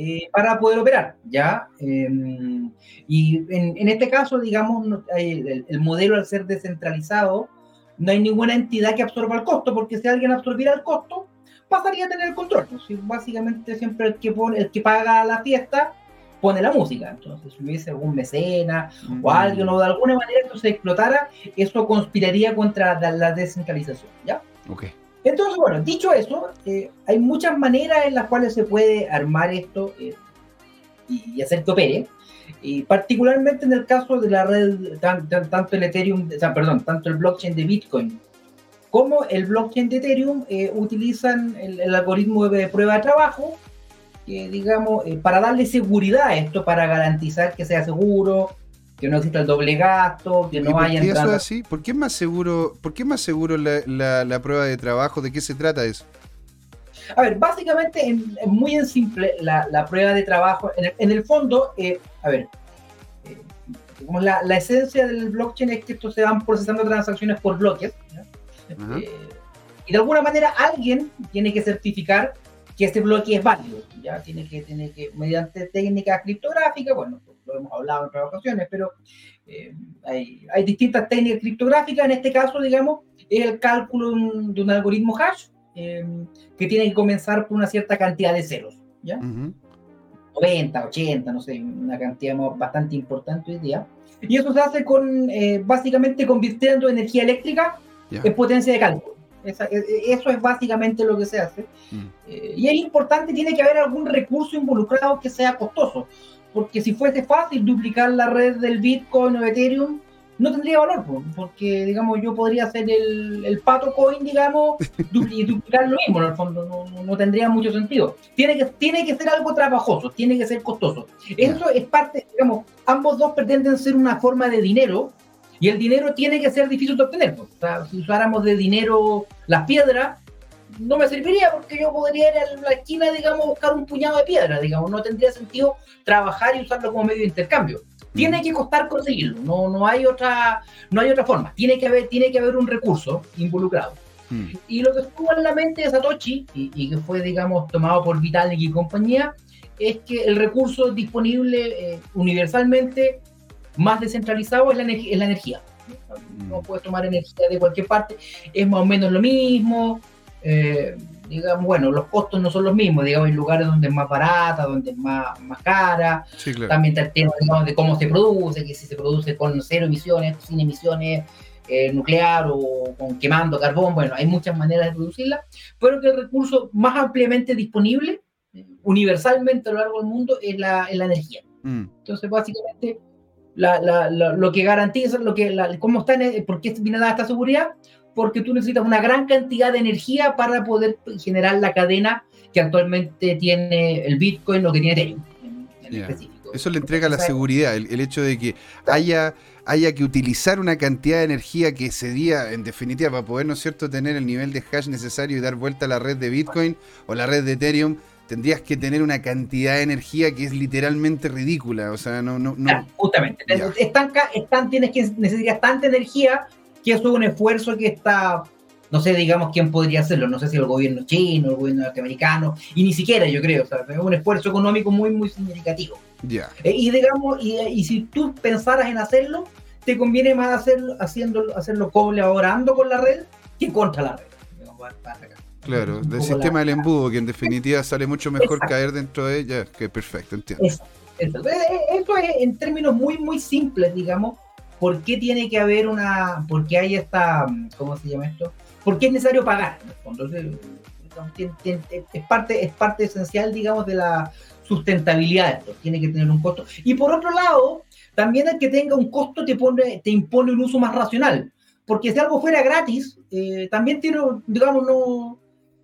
eh, para poder operar, ¿ya? Em, y en, este caso, digamos, el, el, modelo al ser descentralizado, no hay ninguna entidad que absorba el costo, porque si alguien absorbiera el costo, pasaría a tener el control. Básicamente siempre el que, pone, el que paga la fiesta pone la música. Entonces, si hubiese algún mecena o alguien o de alguna manera esto se explotara, eso conspiraría contra la, la descentralización, ¿ya? Ok. Entonces, bueno, dicho eso, eh, hay muchas maneras en las cuales se puede armar esto eh, y, hacer que opere. Y particularmente en el caso de la red, tanto el Ethereum, perdón, tanto el blockchain de Bitcoin como el blockchain de Ethereum eh, utilizan el, algoritmo de prueba de trabajo, digamos, para darle seguridad a esto, para garantizar que sea seguro, que no exista el doble gasto, que no haya eso así? ¿Por qué es más seguro, por qué más seguro la, prueba de trabajo? ¿De qué se trata eso? A ver, básicamente, es muy en simple, la, prueba de trabajo, en el, fondo, eh, a ver, eh, la, esencia del blockchain es que esto se van procesando transacciones por bloques, eh, y de alguna manera alguien tiene que certificar que este bloque es válido, ya tiene que, tiene que mediante técnicas criptográficas, bueno, lo hemos hablado en otras ocasiones, pero eh, hay, hay, distintas técnicas criptográficas, en este caso, digamos, es el cálculo de un algoritmo hash eh, que tiene que comenzar por una cierta cantidad de ceros, ¿ya? 90, 80, no sé, una cantidad bastante importante hoy día. Y eso se hace con, eh, básicamente convirtiendo energía eléctrica en potencia de cálculo. E, e, eso es básicamente lo que se hace. Mm. y es importante, tiene que haber algún recurso involucrado que sea costoso porque si fuese fácil duplicar la red del Bitcoin o Ethereum, no tendría valor, porque, digamos, yo podría hacer el, el pato coin, digamos, y duplicar lo mismo, en el fondo, no, no, tendría mucho sentido. Tiene que, tiene que ser algo trabajoso, tiene que ser costoso. Eso es parte, digamos, ambos dos pretenden ser una forma de dinero, y el dinero tiene que ser difícil de obtener. O sea, si usáramos de dinero las piedras, no me serviría porque yo podría ir a la esquina, digamos, buscar un puñado de piedra, digamos, no tendría sentido trabajar y usarlo como medio de intercambio. Tiene mm. que costar conseguirlo, no, no, hay otra, no hay otra forma, tiene que haber, tiene que haber un recurso involucrado. Mm. Y lo que estuvo en la mente de Satoshi, y, que fue, digamos, tomado por Vitalik y compañía, es que el recurso disponible eh, universalmente más descentralizado es la, es la energía. No mm. puedes tomar energía de cualquier parte, es más o menos lo mismo, eh, digamos, bueno, los costos no son los mismos, digamos, hay lugares donde es más barata, donde es más, más cara. También está el tema, de cómo se produce, que si se produce con cero emisiones, sin emisiones, eh, nuclear o con quemando carbón, bueno, hay muchas maneras de producirla, pero que el recurso más ampliamente disponible, universalmente a lo largo del mundo es la, es la energía. Mm. Entonces, básicamente, la, la, lo que garantiza, lo que, cómo está, ¿por qué viene dada esta seguridad? Porque tú necesitas una gran cantidad de energía para poder generar la cadena que actualmente tiene el Bitcoin o que tiene Ethereum. En, específico. Eso le entrega la seguridad, el, hecho de que haya, haya que utilizar una cantidad de energía que sería, en definitiva, para poder, ¿no es cierto?, tener el nivel de hash necesario y dar vuelta a la red de Bitcoin o la red de Ethereum, tendrías que tener una cantidad de energía que es literalmente ridícula. O sea, no. no, no justamente. Tienes que necesitar tanta energía que eso es un esfuerzo que está. No sé, digamos, quién podría hacerlo. No sé si el gobierno chino, el gobierno norteamericano, y ni siquiera yo creo. O sea, es un esfuerzo económico muy, muy significativo. Ya. Eh, y digamos, y, y, si tú pensaras en hacerlo, te conviene más hacerlo, haciendo, hacerlo colaborando con la red que contra la red. Claro, del sistema del embudo, que en definitiva sale mucho mejor caer dentro de ella, que perfecto, entiendo. Eso, eso. eso es en términos muy, muy simples, digamos, ¿por qué tiene que haber una, por qué hay esta, ¿cómo se llama esto? ¿Por qué es necesario pagar? Entonces, es parte, es parte esencial, digamos, de la sustentabilidad, tiene que tener un costo. Y por otro lado, también el que tenga un costo te, pone, te impone un uso más racional, porque si algo fuera gratis, eh, también tiene, digamos, no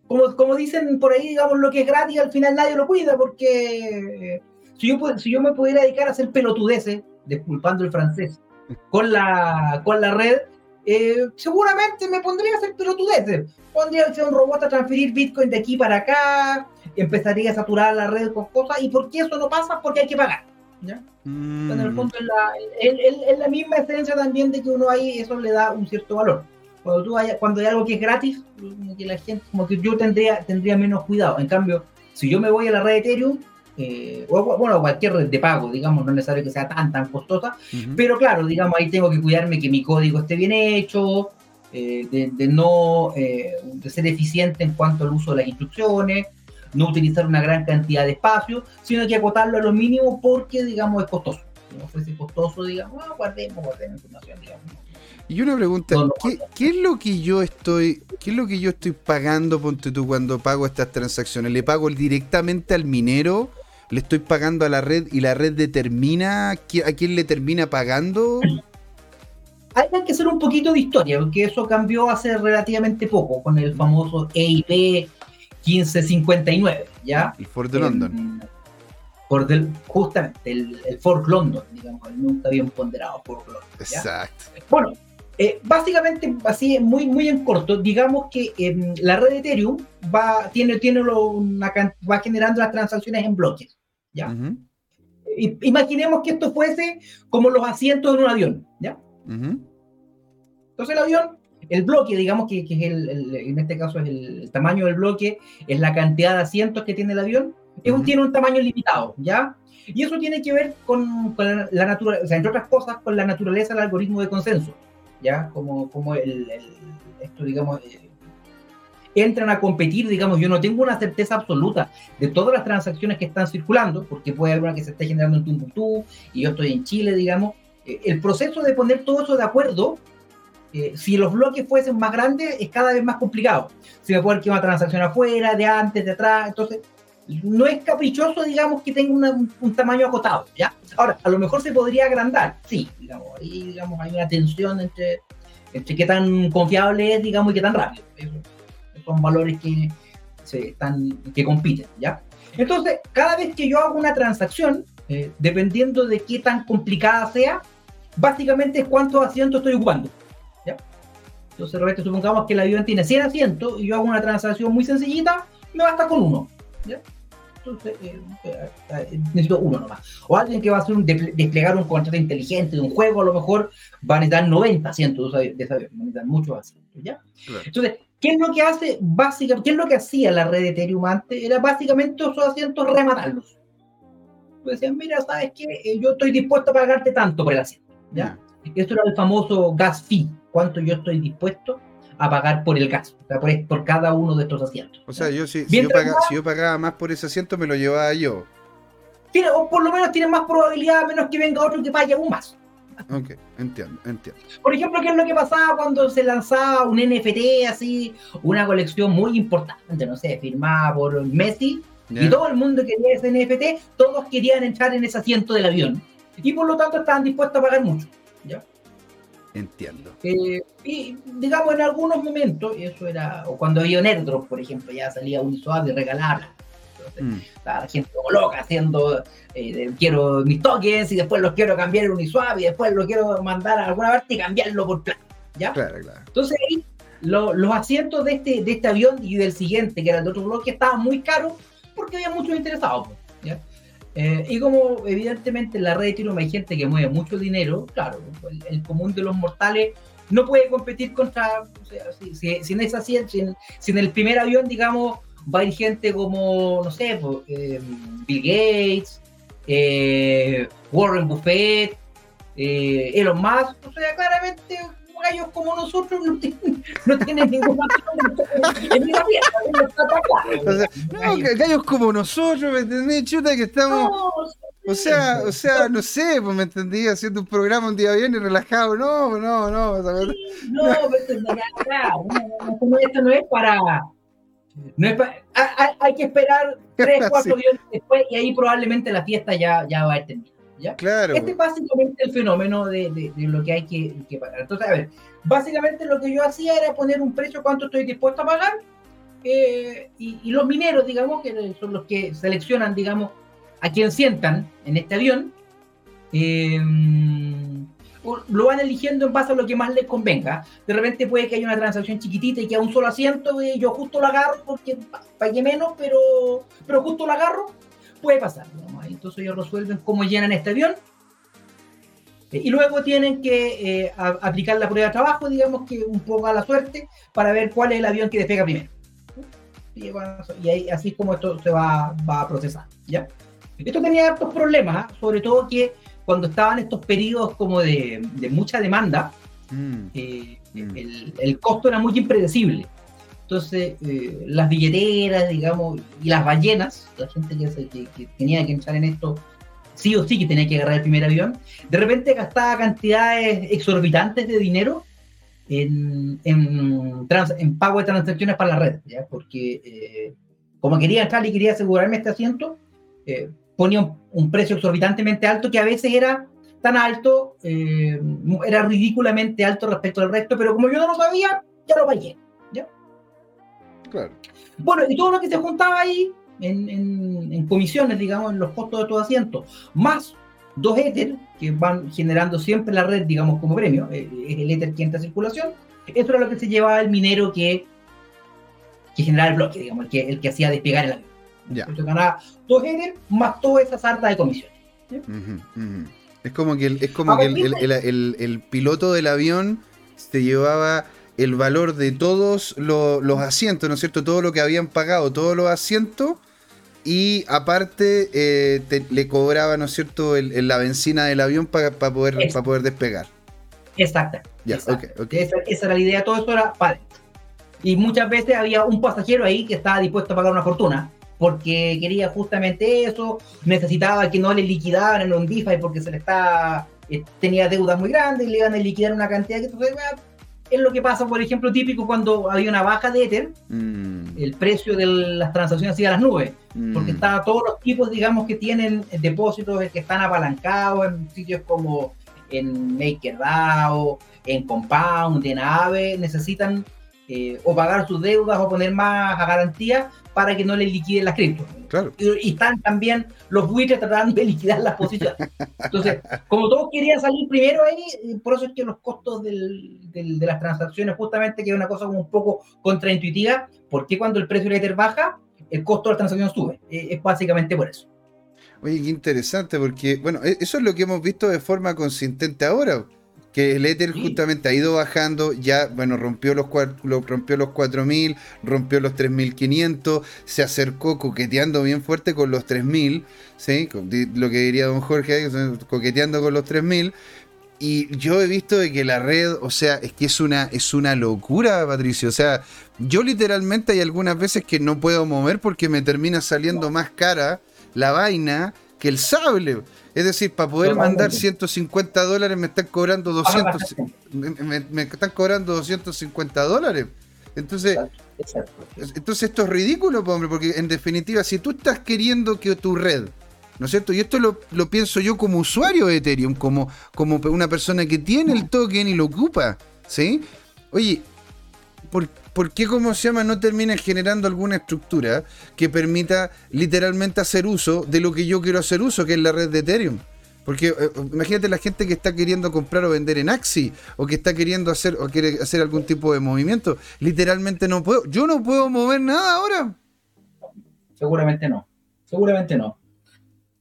como, como dicen por ahí, digamos, lo que es gratis al final nadie lo cuida, porque si yo, si yo me pudiera dedicar a hacer pelotudeces, disculpando el francés, con la, con la red, eh, seguramente me pondría a hacer pelotudeces. Pondría a un robot a transferir Bitcoin de aquí para acá, empezaría a saturar la red con cosas, y por qué eso no pasa, porque hay que pagar. ¿ya? En el mm. fondo es la, la misma esencia también de que uno ahí eso le da un cierto valor cuando tú hay, cuando hay algo que es gratis, que la gente, como que yo tendría, tendría menos cuidado. En cambio, si yo me voy a la red de Ethereum, eh, o bueno, cualquier red de pago, digamos, no es necesario que sea tan, tan costosa, pero claro, digamos, ahí tengo que cuidarme que mi código esté bien hecho, eh, de, no, eh, de ser eficiente en cuanto al uso de las instrucciones, no utilizar una gran cantidad de espacio, sino que acotarlo a lo mínimo porque, digamos, es costoso. Si no fuese costoso, digamos, ah, guardemos, guardemos información, digamos. Y una pregunta, ¿qué, es lo que yo estoy, qué es lo que yo estoy pagando, ponte tú, cuando pago estas transacciones? ¿Le pago directamente al minero? ¿Le estoy pagando a la red y la red determina a quién le termina pagando? Hay que hacer un poquito de historia, porque eso cambió hace relativamente poco con el famoso EIP 1559, ¿ya? El Ford de London. Del, justamente, el, el Fort London, digamos, el nunca bien ponderado Fort London. Exacto. Bueno, eh, básicamente, así muy, muy en corto, digamos que em, la red de Ethereum va, tiene, tiene una, va generando las transacciones en bloques. ¿Ya? imaginemos que esto fuese como los asientos de un avión. ¿ya? Entonces el avión, el bloque, digamos que, que es el, en este caso es el, tamaño del bloque, es la cantidad de asientos que tiene el avión, es un, tiene un tamaño limitado. ¿ya? Y eso tiene que ver con, con la, la naturaleza, o sea, entre otras cosas, con la naturaleza del algoritmo de consenso. ¿ya? Como, como el, esto, digamos, entran a competir, digamos, yo no tengo una certeza absoluta de todas las transacciones que están circulando, porque puede haber una que se esté generando en Tumbuktu y yo estoy en Chile, digamos. Eh, el proceso de poner todo eso de acuerdo, eh, si los bloques fuesen más grandes, es cada vez más complicado. Si me puede que una transacción afuera, de antes, de atrás, entonces no es caprichoso, digamos, que tenga un, tamaño acotado, ¿ya? Ahora, a lo mejor se podría agrandar, sí, digamos, ahí, digamos, hay una tensión entre, entre qué tan confiable es, digamos, y qué tan rápido. Son valores que, se están, que compiten, ¿ya? Entonces, cada vez que yo hago una transacción, eh, dependiendo de qué tan complicada sea, básicamente es cuántos asientos estoy ocupando, ¿ya? Entonces, repente, supongamos que el avión tiene 100 asientos y yo hago una transacción muy sencillita, me basta con uno, ¿ya? entonces eh, eh, eh, necesito uno nomás. O alguien que va a hacer un desplegar un contrato inteligente de un juego, a lo mejor va a necesitar 90 asientos de esa va a necesitar muchos asientos, ¿ya? Entonces, ¿qué es lo que hace básicamente, qué es lo que hacía la red de Ethereum antes? Era básicamente esos asientos rematarlos. Decían, mira, ¿sabes qué? Yo estoy dispuesto a pagarte tanto por el asiento, ¿ya? Esto era el famoso gas fee, cuánto yo estoy dispuesto a pagar por el gas, o sea, por, cada uno de estos asientos. O sea, yo, si, si, yo pagaba, si, yo pagaba, más por ese asiento, me lo llevaba yo. Tiene, o por lo menos tiene más probabilidad, a menos que venga otro que pague aún más. Ok, entiendo, entiendo. Por ejemplo, ¿qué es lo que pasaba cuando se lanzaba un NFT así, una colección muy importante, no sé, firmada por Messi? Y todo el mundo quería ese NFT, todos querían entrar en ese asiento del avión. Y por lo tanto estaban dispuestos a pagar mucho. ¿ya? Entiendo. Eh, y digamos en algunos momentos, eso era, o cuando había un airdrop, por ejemplo, ya salía un suave y regalarla. Mm. la gente como loca haciendo, eh, quiero mis tokens y después los quiero cambiar en Uniswap y después lo quiero mandar a alguna parte y cambiarlo por plan. ¿ya? Claro, claro. Entonces ahí los asientos de este, de este avión y del siguiente, que era el de otro bloque, estaban muy caros porque había muchos interesados. ¿ya? Eh, y como evidentemente en la red de Ethereum hay gente que mueve mucho dinero, claro, el, común de los mortales no puede competir contra, o sea, si, si, en esa, si, si en el primer avión, digamos, va a ir gente como, no sé, eh, Bill Gates, eh, Warren Buffett, eh, Elon Musk, o sea, claramente gallos como nosotros no tienen, no tienen ninguna en la no, gallos como nosotros, ¿me entendés? Chuta que estamos. o sea, o sea, no sé, pues me entendí, haciendo un programa un día bien y relajado. No, no, no. no, no, esto no es para no hay, que esperar 3, 4 días después y ahí probablemente la fiesta ya, ya va a terminar. ¿ya? Claro. Este es básicamente el fenómeno de, de, lo que hay que, que, pagar. Entonces, a ver, básicamente lo que yo hacía era poner un precio, cuánto estoy dispuesto a pagar, eh, y, y, los mineros, digamos, que son los que seleccionan, digamos, a quién sientan en este avión, eh, lo van eligiendo en base a lo que más les convenga. De repente puede que haya una transacción chiquitita y que a un solo asiento, y yo justo lo agarro porque pagué menos, pero, pero justo lo agarro, puede pasar. Entonces ellos resuelven cómo llenan este avión. Y luego tienen que eh, aplicar la prueba de trabajo, digamos que un poco a la suerte, para ver cuál es el avión que despega primero. Y, ahí, así es como esto se va, va a procesar. ¿ya? Esto tenía hartos problemas, ¿ah? sobre todo que cuando estaban estos periodos como de, mucha demanda, mm. Eh, mm. El, costo era muy impredecible. Entonces, eh, las billeteras, digamos, y las ballenas, la gente que, que, tenía que entrar en esto, sí o sí que tenía que agarrar el primer avión, de repente gastaba cantidades exorbitantes de dinero en, en, en pago de transacciones para la red, ¿ya? porque eh, como quería entrar y quería asegurarme este asiento, ponía un, precio exorbitantemente alto que a veces era tan alto, eh, era ridículamente alto respecto al resto, pero como yo no lo sabía, ya lo pagué. ¿ya? Claro. Bueno, y todo lo que se juntaba ahí en, en, comisiones, digamos, en los costos de todo asiento, más dos Ether que van generando siempre la red, digamos, como premio, eh, es el Ether que entra a circulación, eso era lo que se llevaba el minero que, que generaba el bloque, digamos, el que, el que hacía despegar el avión. Ya. Entonces ganaba dos Eder más toda esa sarta de comisiones. Es como que, el, es como que el, piloto del avión se llevaba el valor de todos los, asientos, ¿no es cierto? Todo lo que habían pagado, todos los asientos. Y aparte eh, le cobraba, ¿no es cierto?, la benzina del avión para poder, poder despegar. Exacto. Ya, Esa, esa, era la idea, todo eso era padre. Y muchas veces había un pasajero ahí que estaba dispuesto a pagar una fortuna porque quería justamente eso, necesitaba que no le liquidaran en un DeFi porque se le está, eh, tenía deudas muy grandes y le iban a liquidar una cantidad que es lo que pasa, por ejemplo, típico cuando había una baja de Ether, mm. el precio de las transacciones iba a las nubes, porque mm. están todos los tipos, digamos, que tienen depósitos que están apalancados en sitios como en MakerDAO, en Compound, en Aave, necesitan eh, o pagar sus deudas o poner más a garantía para que no le liquiden las cripto. Y, están también los buitres tratando de liquidar las posiciones. Entonces, como todos querían salir primero ahí, por eso es que los costos del, de las transacciones, justamente, que es una cosa como un poco contraintuitiva, porque cuando el precio del Ether baja, el costo de la transacción sube? Eh, es básicamente por eso. Oye, qué interesante, porque, bueno, e, eso es lo que hemos visto de forma consistente ahora que el Ether justamente ha ido bajando, ya, bueno, rompió los, rompió los 4.000, rompió los 3.500, se acercó coqueteando bien fuerte con los 3.000, ¿sí? Lo que diría don Jorge, coqueteando con los 3.000. Y yo he visto de que la red, o sea, es que es una, es una locura, Patricio. O sea, yo literalmente hay algunas veces que no puedo mover porque me termina saliendo más cara la vaina que el sable. Es decir, para poder mandar 150 dólares me están cobrando 200. Me, están cobrando 250 dólares. Entonces, entonces esto es ridículo, hombre, porque en definitiva, si tú estás queriendo que tu red, ¿no es cierto? Y esto lo, pienso yo como usuario de Ethereum, como, como una persona que tiene el token y lo ocupa, ¿sí? Oye, ¿por, ¿por qué, como se llama, no termina generando alguna estructura que permita literalmente hacer uso de lo que yo quiero hacer uso, que es la red de Ethereum? Porque eh, imagínate la gente que está queriendo comprar o vender en Axi, o que está queriendo hacer o quiere hacer algún tipo de movimiento. Literalmente no puedo. Yo no puedo mover nada ahora. Seguramente no. Seguramente no.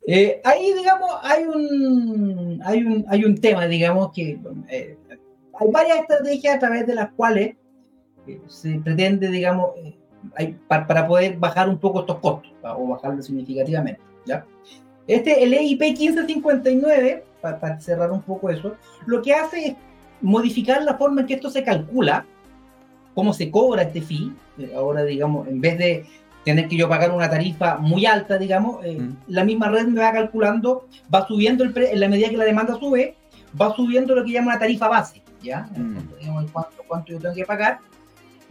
Eh, ahí, digamos, hay un, hay un, hay un tema, digamos, que eh, hay varias estrategias a través de las cuales se pretende, digamos, hay, para, para, poder bajar un poco estos costos, o bajarlo significativamente, ¿ya? Este, el EIP 1559, para, cerrar un poco eso, lo que hace es modificar la forma en que esto se calcula, cómo se cobra este fee. Eh, ahora, digamos, en vez de tener que yo pagar una tarifa muy alta, digamos, eh, mm. la misma red me va calculando, va subiendo el en la medida que la demanda sube, va subiendo lo que llama una tarifa base, ¿ya? Mm. Digamos, cuánto, yo tengo que pagar.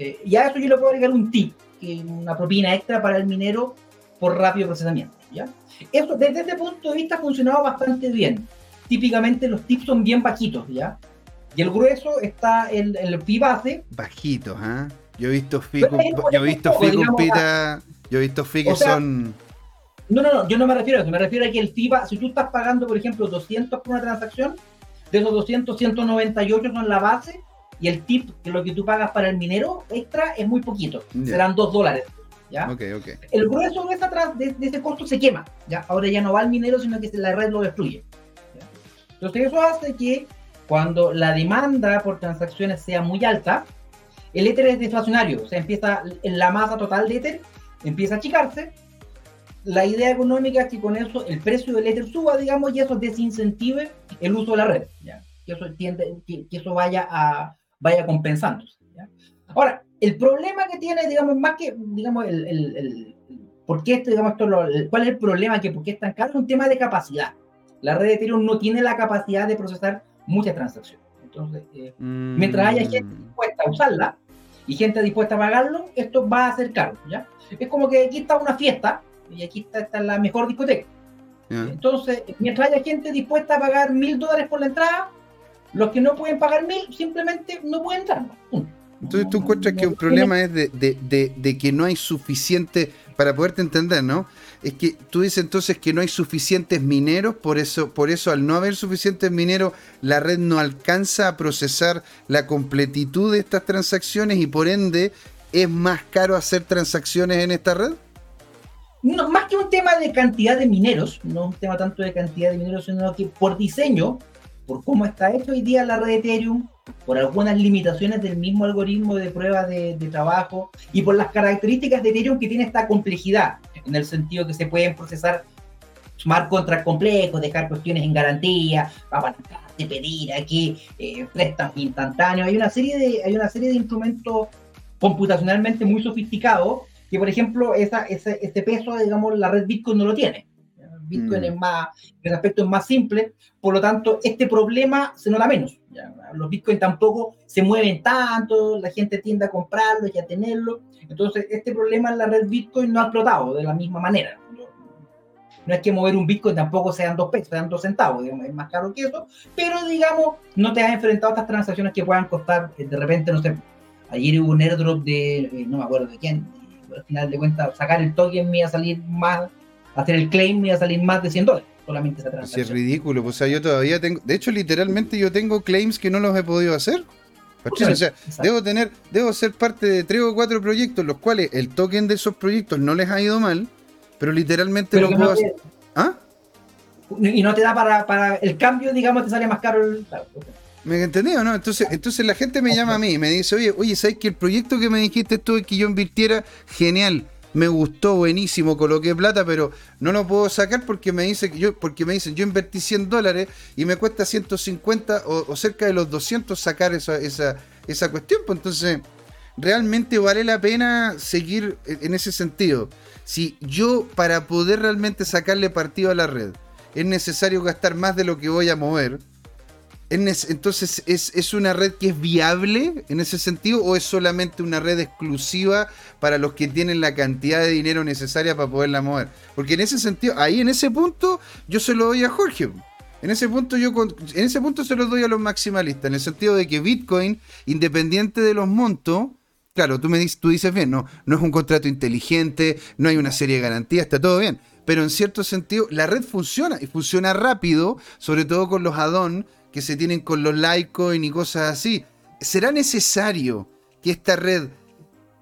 Eh, y a eso yo le puedo agregar un tip, que una propina extra para el minero por rápido procesamiento. ¿ya? Eso, desde este punto de vista, ha funcionado bastante bien. Típicamente los tips son bien bajitos, ¿ya? Y el grueso está en el, el base. Bajitos, ¿ah? Yo he visto fi yo he visto fi yo he visto fi que son... No, no, no, yo no me refiero a eso, me refiero a que el FIBA, si tú estás pagando, por ejemplo, 200 por una transacción, de esos 200, 198 son la base, y el tip, que lo que tú pagas para el minero extra, es muy poquito, serán 2 dólares. El grueso de, esa de, ese costo se quema, ¿ya? Ahora ya no va al minero, sino que la red lo destruye. Entonces eso hace que cuando la demanda por transacciones sea muy alta, el Ether es deflacionario, o sea, empieza la masa total de Ether, empieza a achicarse. La idea económica es que con eso el precio del Ether suba, digamos, y eso desincentive el uso de la red, ¿ya? Que eso, tiende, que, eso vaya, a, vaya compensándose. Ahora, el problema que tiene, digamos, más que, digamos, el, el, el ¿por qué esto, digamos, esto cuál es el problema que por qué es tan caro? Es un tema de capacidad. La red de Ethereum no tiene la capacidad de procesar muchas transacciones. Entonces, eh, mientras haya gente mm. dispuesta a usarla y gente dispuesta a pagarlo, esto va a ser caro, ¿ya? Es como que aquí está una fiesta y aquí está, está la mejor discoteca. Entonces, mientras haya gente dispuesta a pagar mil dólares por la entrada, los que no pueden pagar mil simplemente no pueden entrar. Entonces tú encuentras que un problema es de, que no hay suficiente, para poderte entender, ¿no? Es que tú dices entonces que no hay suficientes mineros, por eso, por eso al no haber suficientes mineros, la red no alcanza a procesar la completitud de estas transacciones y por ende es más caro hacer transacciones en esta red. No, más que un tema de cantidad de mineros, no un tema tanto de cantidad de mineros, sino que por diseño, por cómo está hecho hoy día la red de Ethereum, por algunas limitaciones del mismo algoritmo de prueba de, trabajo y por las características de Ethereum que tiene esta complejidad, en el sentido que se pueden procesar smart contracts complejos, dejar cuestiones en garantía, de pedir aquí eh, préstamos instantáneos. Hay una serie de, hay una serie de instrumentos computacionalmente muy sofisticados que, por ejemplo, esa, ese, ese peso, digamos, la red Bitcoin no lo tiene. Bitcoin mm. es más, en aspecto es más simple, por lo tanto, este problema se nota menos. Los Bitcoin tampoco se mueven tanto, la gente tiende a comprarlos y a tenerlos. Entonces, este problema en la red Bitcoin no ha explotado de la misma manera. No es que mover un Bitcoin tampoco sean dos pesos, sean dos centavos, es más caro que eso, pero digamos, no te has enfrentado a estas transacciones que puedan costar, eh, de repente, no sé, ayer hubo un airdrop de, eh, no me acuerdo de quién, al final de cuentas, sacar el token me iba a salir más hacer el claim y a salir más de 100 dólares. Solamente esa transacción. es ridículo. Pues, o sea, yo todavía tengo. De hecho, literalmente yo tengo claims que no los he podido hacer. o sea, debo tener, debo ser parte de tres o cuatro proyectos, los cuales el token de esos proyectos no les ha ido mal, pero literalmente lo puedo hacer. ¿Ah? Y no te da para, para el cambio, digamos, te sale más caro el. ¿Me he entendido, no? Entonces, entonces la gente me llama a mí y me dice, oye, oye, ¿sabes que el proyecto que me dijiste esto es que yo invirtiera? Genial me gustó, buenísimo, coloqué plata, pero no lo puedo sacar porque me dice que yo, porque me dicen, yo invertí 100 dólares y me cuesta 150 o, cerca de los 200 sacar esa, esa, esa cuestión. Pues entonces, realmente vale la pena seguir en ese sentido. Si yo, para poder realmente sacarle partido a la red, es necesario gastar más de lo que voy a mover, entonces, ¿es, ¿es una red que es viable en ese sentido o es solamente una red exclusiva para los que tienen la cantidad de dinero necesaria para poderla mover? Porque en ese sentido, ahí en ese punto, yo se lo doy a Jorge. En ese punto yo en ese punto se lo doy a los maximalistas, en el sentido de que Bitcoin, independiente de los montos, claro, tú me dices, tú dices bien, no, no es un contrato inteligente, no hay una serie de garantías, está todo bien. Pero en cierto sentido, la red funciona y funciona rápido, sobre todo con los add que se tienen con los Litecoin y cosas así. ¿Será necesario que esta red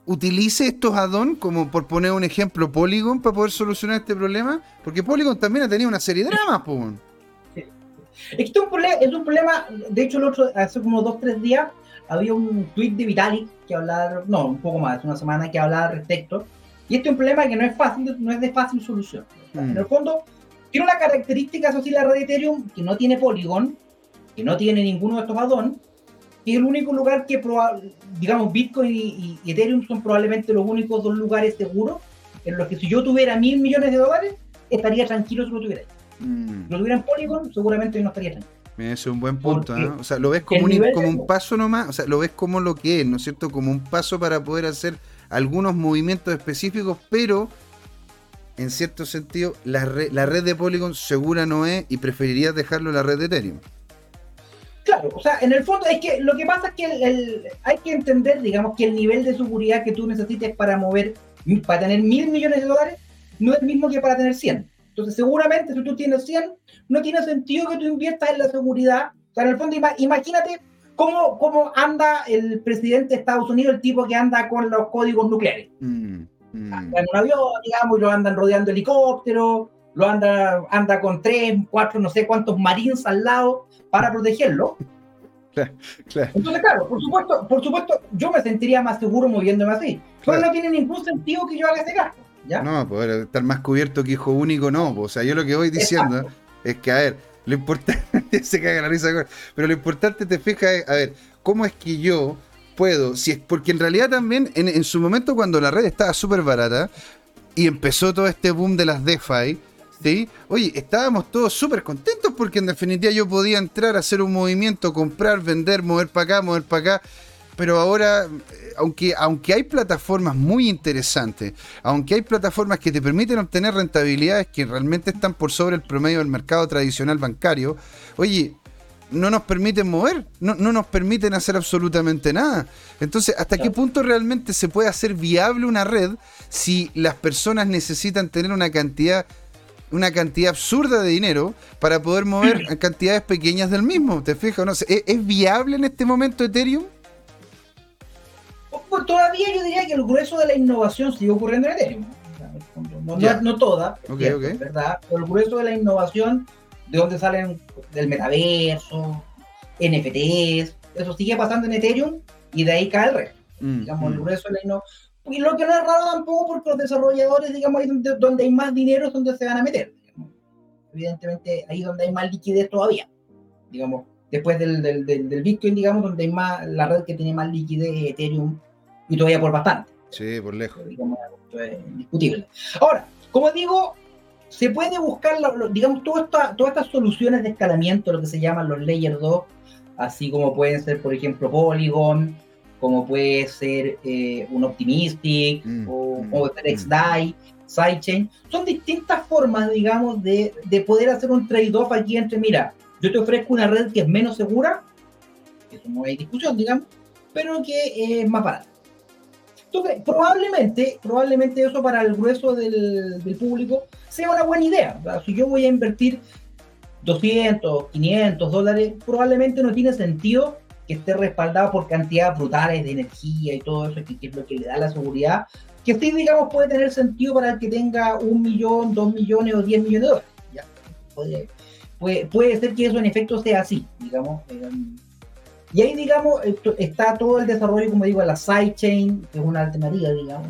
utilice estos add como por poner un ejemplo, Polygon, para poder solucionar este problema? Porque Polygon también ha tenido una serie de dramas, pues. Es un, problema, es un problema, de hecho, el otro, hace como dos, tres días, había un tweet de Vitalik que hablaba, no, un poco más, una semana que hablaba al respecto. Y este es un problema que no es fácil, no es de fácil solución. En el mm. fondo, tiene una característica, eso sí, la red Ethereum, que no tiene Polygon, que no tiene ninguno de estos add y es el único lugar que, digamos, Bitcoin y, Ethereum son probablemente los únicos dos lugares seguros en los que si yo tuviera mil millones de dólares, estaría tranquilo si lo tuviera. Mm. Si lo tuviera en Polygon, seguramente no estaría tranquilo. Es un buen punto, ¿no? O sea, lo ves como, un, como un paso nomás, o sea, lo ves como lo que es, ¿no es cierto? Como un paso para poder hacer algunos movimientos específicos, pero en cierto sentido, la red, la red de Polygon segura no es y preferirías dejarlo en la red de Ethereum. Claro, o sea, en el fondo es que lo que pasa es que hay que entender, digamos, que el nivel de seguridad que tú necesites para mover, para tener mil millones de dólares, no es el mismo que para tener 100. Entonces, seguramente si tú tienes 100, no tiene sentido que tú inviertas en la seguridad. O sea, en el fondo, imagínate cómo, cómo anda el presidente de Estados Unidos, el tipo que anda con los códigos nucleares. Mm, mm. Anda en un avión, digamos, y lo andan rodeando helicópteros, lo anda, anda con tres, cuatro, no sé cuántos marines al lado para protegerlo. Entonces, claro, por supuesto, por supuesto, yo me sentiría más seguro moviéndome así. Pero no tiene ningún sentido que yo haga ese gasto. ¿ya? No, poder estar más cubierto que hijo único, no. O sea, yo lo que voy diciendo es que, a ver, lo importante, se caga la risa, pero lo importante te fijas es, a ver, ¿cómo es que yo puedo? Si es, porque en realidad también, en, en su momento cuando la red estaba súper barata y empezó todo este boom de las DeFi, Oye, estábamos todos súper contentos porque en definitiva yo podía entrar a hacer un movimiento, comprar, vender, mover para acá, mover para acá. Pero ahora, eh, aunque, aunque hay plataformas muy interesantes, aunque hay plataformas que te permiten obtener rentabilidades que realmente están por sobre el promedio del mercado tradicional bancario, oye, no nos permiten mover, no, nos permiten hacer absolutamente nada. Entonces, ¿hasta qué punto realmente se puede hacer viable una red si las personas necesitan tener una cantidad una cantidad absurda de dinero para poder mover cantidades pequeñas del mismo. ¿Te fijas? No ¿es, viable en este momento Ethereum? Pues todavía yo diría que el grueso de la innovación sigue ocurriendo en Ethereum. No, toda, ¿verdad? Pero el grueso de la innovación, de donde salen del metaverso, NFTs, eso sigue pasando en Ethereum y de ahí cae el resto. Mm, digamos, el mm. grueso de la innovación y lo que no es raro tampoco porque los desarrolladores, digamos, ahí donde, donde hay más dinero es donde se van a meter. Evidentemente, ahí donde hay más liquidez todavía. Digamos, después del, del, del, Bitcoin, digamos, donde hay más, la red que tiene más liquidez es Ethereum y todavía por bastante. Sí, por lejos. Digamos, esto es indiscutible. Ahora, como digo, se puede buscar, digamos, todas estas soluciones de escalamiento, lo que se llaman los Layer 2, así como pueden ser, por ejemplo, Polygon, como puede ser eh, un Optimistic mm, o, mm, o mm. Sidechain. Son distintas formas, digamos, de, de poder hacer un trade-off aquí entre, mira, yo te ofrezco una red que es menos segura, eso no hay discusión, digamos, pero que es más barata. Entonces, probablemente, probablemente eso para el grueso del, del público sea una buena idea. Si yo voy a invertir 200, 500 dólares, probablemente no tiene sentido que esté respaldado por cantidades brutales de energía y todo eso, que, es lo que le da la seguridad, que sí, digamos, puede tener sentido para el que tenga un millón, dos millones o diez millones de dólares. ¿ya? Puede, puede, ser que eso en efecto sea así, digamos. Eh, y ahí, digamos, está todo el desarrollo, como digo, la sidechain, que es una alternativa, digamos.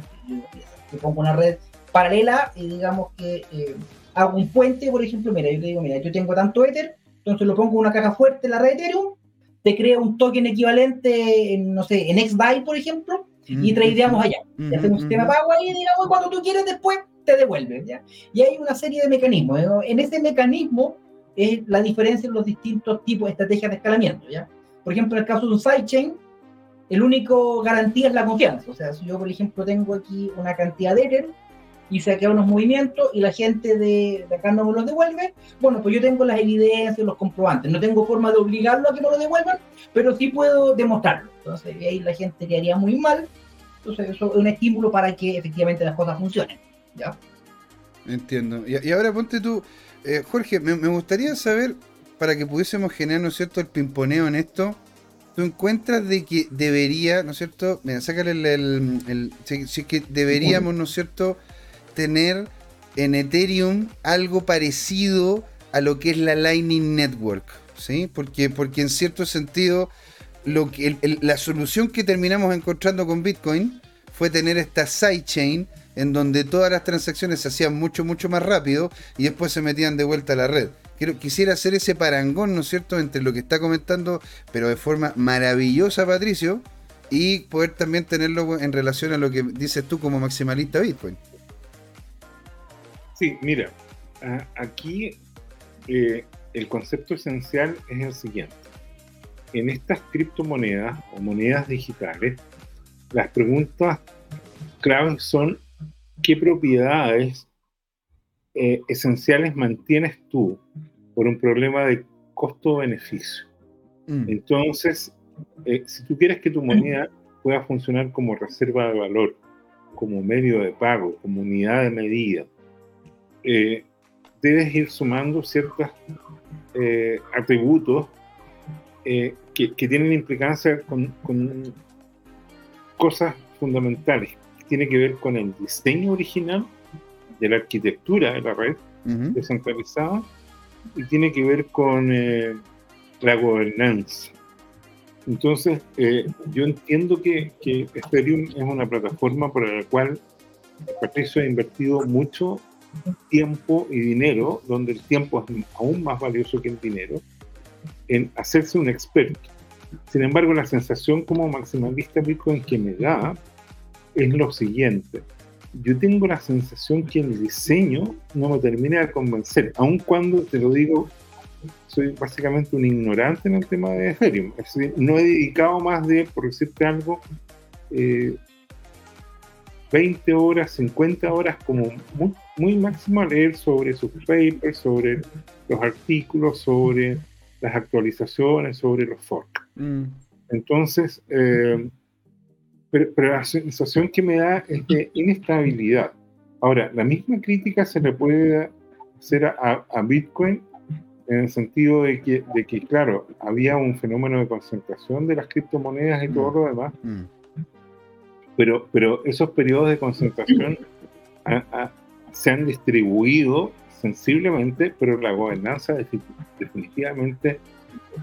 Que pongo una red paralela y digamos que eh, hago un puente, por ejemplo, mira, yo te digo, mira, yo tengo tanto Ether, entonces lo pongo en una caja fuerte en la red Ethereum te crea un token equivalente, en, no sé, en XDAI, por ejemplo, y tradeamos allá. Y hacemos un sistema pago ahí, digamos, y cuando tú quieres después te devuelves, ¿ya? Y hay una serie de mecanismos. En ese mecanismo, es la diferencia en los distintos tipos de estrategias de escalamiento. ¿ya? Por ejemplo, en el caso de un sidechain, el único garantía es la confianza. O sea, si yo, por ejemplo, tengo aquí una cantidad de Ether y saqué unos movimientos y la gente de, acá no me los devuelve, bueno, pues yo tengo las evidencias, los comprobantes. No tengo forma de obligarlo a que me lo devuelvan, pero sí puedo demostrarlo. Entonces, ahí la gente le haría muy mal. Entonces, eso es un estímulo para que efectivamente las cosas funcionen. ¿ya? Entiendo. Y, ahora ponte tú, eh, Jorge, me, gustaría saber, para que pudiésemos generar, ¿no es cierto?, el pimponeo en esto. ¿Tú encuentras de que debería, ¿no es cierto? Mira, sácale el. el, si, que deberíamos, ¿no es cierto?, tener en Ethereum algo parecido a lo que es la Lightning Network, ¿sí? Porque, porque en cierto sentido, lo que, la solución que terminamos encontrando con Bitcoin fue tener esta sidechain en donde todas las transacciones se hacían mucho, mucho más rápido y después se metían de vuelta a la red. Quiero, quisiera hacer ese parangón, ¿no es cierto?, entre lo que está comentando, pero de forma maravillosa, Patricio, y poder también tenerlo en relación a lo que dices tú como maximalista Bitcoin. Sí, mira, aquí eh, el concepto esencial es el siguiente. En estas criptomonedas o monedas digitales, las preguntas claves son qué propiedades eh, esenciales mantienes tú por un problema de costo-beneficio. Mm. Entonces, eh, si tú quieres que tu moneda pueda funcionar como reserva de valor, como medio de pago, como unidad de medida, eh, debes ir sumando ciertos atributos que, que, tienen implicancia con, con cosas fundamentales tiene que ver con el diseño original de la arquitectura de la red descentralizada y tiene que ver con eh, la gobernanza. Entonces, eh, yo entiendo que, que, Ethereum es una plataforma por la cual Patricio ha invertido mucho tiempo y dinero, donde el tiempo es aún más valioso que el dinero, en hacerse un experto. Sin embargo, la sensación como maximalista Bitcoin que me da es lo siguiente. Yo tengo la sensación que el diseño no me termina de convencer, aun cuando te lo digo, soy básicamente un ignorante en el tema de Ethereum. no he dedicado más de, por decirte algo, 20 eh, horas, 50 horas como muy, máximo a leer sobre sus papers, sobre los artículos, sobre las actualizaciones, sobre los forks. Mm. Entonces, eh, pero, la sensación que me da es de inestabilidad. Ahora, la misma crítica se le puede hacer a, Bitcoin en el sentido de que, de que, claro, había un fenómeno de concentración de las criptomonedas y todo lo demás, mm. Pero, pero esos periodos de concentración se han distribuido sensiblemente, pero la gobernanza definitivamente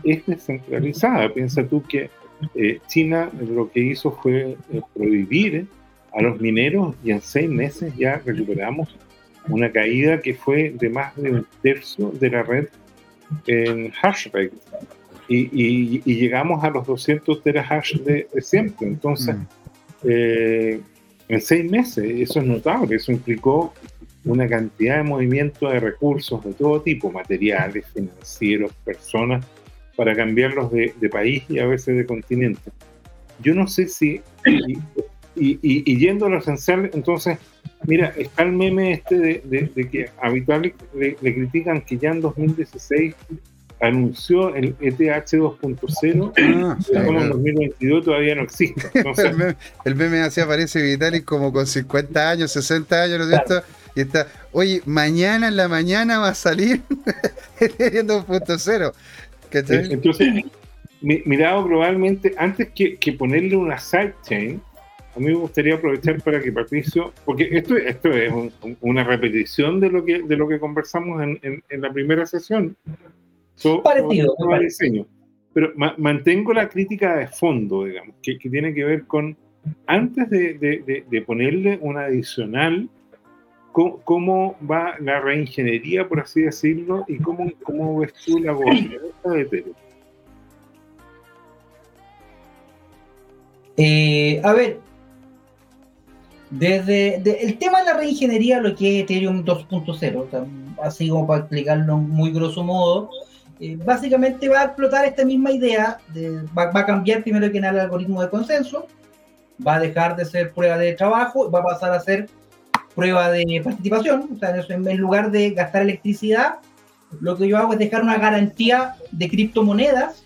es descentralizada. Piensa tú que eh, China lo que hizo fue eh, prohibir a los mineros y en seis meses ya recuperamos una caída que fue de más de un tercio de la red en hash rate. Y, llegamos a los 200 terahash de, de siempre. Entonces, mm. Eh, en seis meses, eso es notable. Eso implicó una cantidad de movimiento de recursos de todo tipo, materiales, financieros, personas, para cambiarlos de, país y a veces de continente. Yo no sé si, y, yendo a lo esencial, entonces, mira, está el meme este de, que habitualmente le, critican que ya en 2016 anunció el ETH 2.0, ah, en 2022 todavía no existe. el, meme, así aparece Vitalik como con 50 años, 60 años, ¿no es cierto? Y está, oye, mañana en la mañana va a salir el ETH 2.0. Entonces, mirado globalmente, antes que, ponerle una sidechain, a mí me gustaría aprovechar para que Patricio, porque esto, esto es una repetición de lo que, de lo que conversamos en, la primera sesión. Parecido. diseño. Pero mantengo la crítica de fondo, digamos, que, tiene que ver con, antes de ponerle una adicional, ¿Cómo, va la reingeniería, por así decirlo, y cómo, cómo ves tú la gobernanza de Perú? Eh, a ver, Desde el tema de la reingeniería, lo que es Ethereum 2.0, así como para explicarlo muy grosso modo, eh, básicamente va a explotar esta misma idea, de, va, a cambiar primero que nada el algoritmo de consenso, va a dejar de ser prueba de trabajo, va a pasar a ser prueba de participación, o sea, en lugar de gastar electricidad, lo que yo hago es dejar una garantía de criptomonedas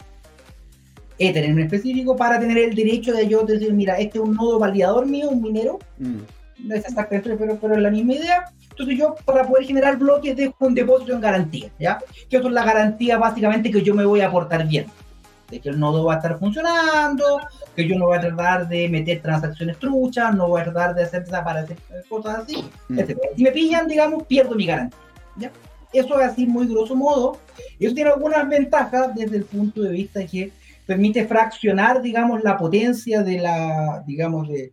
Ether en específico para tener el derecho de yo decir, mira, este es un nodo validador mío, un minero, mm. no es exactamente, pero, pero es la misma idea. Entonces yo para poder generar bloques dejo un depósito en garantía, ¿ya? Que eso es la garantía básicamente que yo me voy a aportar bien. De que el nodo va a estar funcionando, que yo no voy a tratar de meter transacciones truchas, no voy a tratar de hacer desaparecer cosas así, mm. Si me pillan, digamos, pierdo mi garantía, ¿ya? Eso es así muy grosso modo. Eso tiene algunas ventajas desde el punto de vista de que permite fraccionar, digamos, la potencia de la, digamos, de,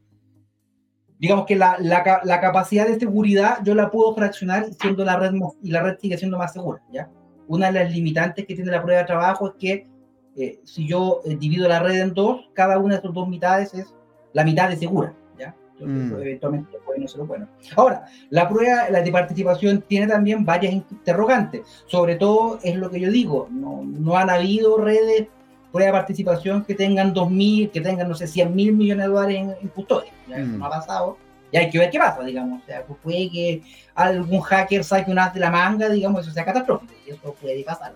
digamos que la, la, la, capacidad de seguridad yo la puedo fraccionar siendo la red y la red sigue siendo más segura, ¿ya? Una de las limitantes que tiene la prueba de trabajo es que eh, si yo eh, divido la red en dos, cada una de esas dos mitades es la mitad de segura, ¿ya? Entonces, mm. eventualmente puede no ser bueno. Ahora, la prueba la de participación tiene también varias interrogantes, sobre todo es lo que yo digo, no, no han habido redes prueba de participación que tengan 2.000, que tengan, no sé, 100 mil millones de dólares en, custodia. Ya mm. no ha pasado. Y hay que ver qué pasa, digamos. O sea, pues puede que algún hacker saque un as de la manga, digamos, eso sea catastrófico. Y eso puede pasar.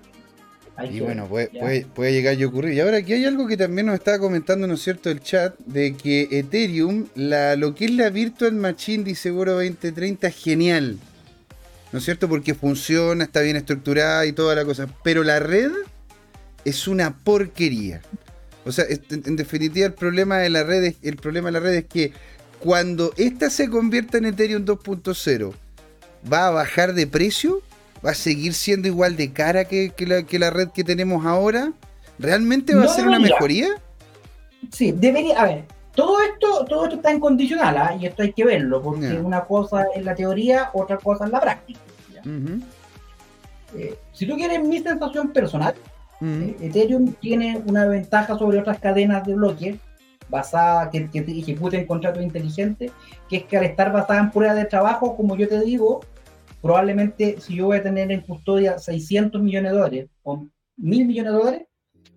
y bueno, puede, puede, llegar y ocurrir. Y ahora aquí hay algo que también nos estaba comentando, ¿no es cierto?, el chat, de que Ethereum, la, lo que es la Virtual Machine de Seguro 2030 es genial. ¿No es cierto? Porque funciona, está bien estructurada y toda la cosa. Pero la red es una porquería. O sea, en definitiva el problema de la red es, el problema de la red es que cuando esta se convierta en Ethereum 2.0, va a bajar de precio, va a seguir siendo igual de cara que, la, red que tenemos ahora. ¿Realmente va a ser una mejoría? Sí, debería, a ver, todo esto, todo esto está en condicional, ¿ah? y esto hay que verlo, porque una cosa es la teoría, otra cosa es la práctica. Eh, si tú quieres mi sensación personal, eh, Ethereum tiene una ventaja sobre otras cadenas de bloques basada que, que ejecuten contratos inteligentes, que es que al estar basada en prueba de trabajo, como yo te digo, probablemente si yo voy a tener en custodia 600 millones de dólares o 1000 millones de dólares,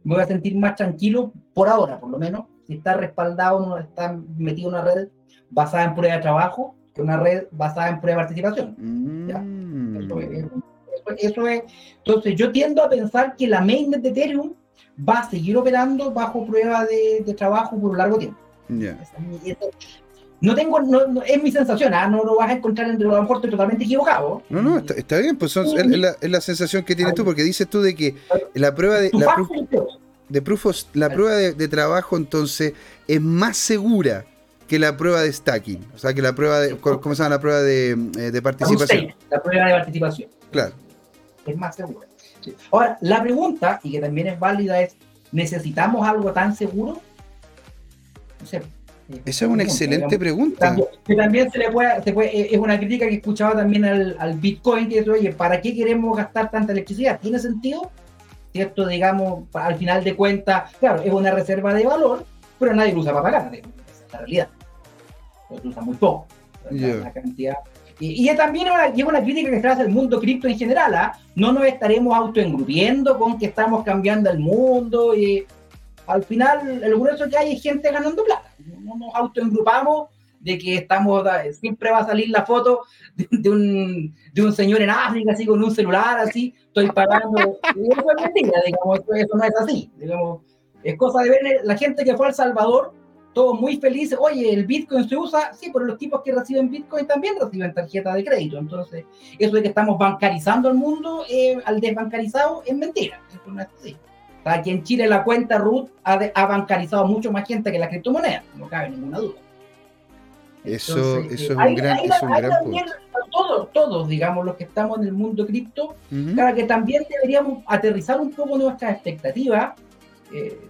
me voy a sentir más tranquilo por ahora, por lo menos, si está respaldado, está metido en una red basada en prueba de trabajo, que una red basada en prueba de participación. Mm. Eso es, eso es. Entonces, yo tiendo a pensar que la mainnet de Ethereum va a seguir operando bajo prueba de, trabajo por un largo tiempo. no tengo, no, es mi sensación, ¿ah? no lo vas a encontrar entre lo mejor estoy totalmente equivocado. No, no, está, bien, pues es, la, sensación que tienes tú, porque dices tú de que la prueba de. La, de la prueba de, trabajo entonces es más segura que la prueba de stacking, o sea que la prueba de, ¿cómo se llama la prueba de, eh, de participación? La prueba de participación. Claro es más segura. Ahora, la pregunta, y que también es válida, es, ¿necesitamos algo tan seguro? Esa es una excelente pregunta. que también se le puede, eh, es una crítica que he escuchado también al, Bitcoin, que es, oye, ¿para qué queremos gastar tanta electricidad? ¿Tiene sentido? ¿Cierto? Digamos, al final de cuentas, claro, es una reserva de valor, pero nadie lo usa para pagar, esa es la realidad. Lo usa muy poco. La cantidad y, y también lleva una crítica que se hace al mundo cripto en general. ¿ah? No nos estaremos autoengrupiendo con que estamos cambiando el mundo. Y al final, el grueso que hay es gente ganando plata. No nos autoengrupamos de que estamos, siempre va a salir la foto de, un, de un señor en África, así con un celular, así, estoy pagando. eso es mentira, digamos, eso no es así. Digamos, es cosa de ver la gente que fue a El Salvador todos muy felices, oye, el Bitcoin se usa, sí, pero los tipos que reciben Bitcoin también reciben tarjeta de crédito. Entonces, eso de que estamos bancarizando el mundo eh, al desbancarizado es mentira. Eso no es así. aquí en Chile la cuenta RUT ha, bancarizado mucho más gente que la criptomoneda, no cabe ninguna duda. Eso, eso es un gran, es un gran punto. Todos, todos, digamos, los que estamos en el mundo cripto, claro que también deberíamos aterrizar un poco nuestras expectativas. Eh,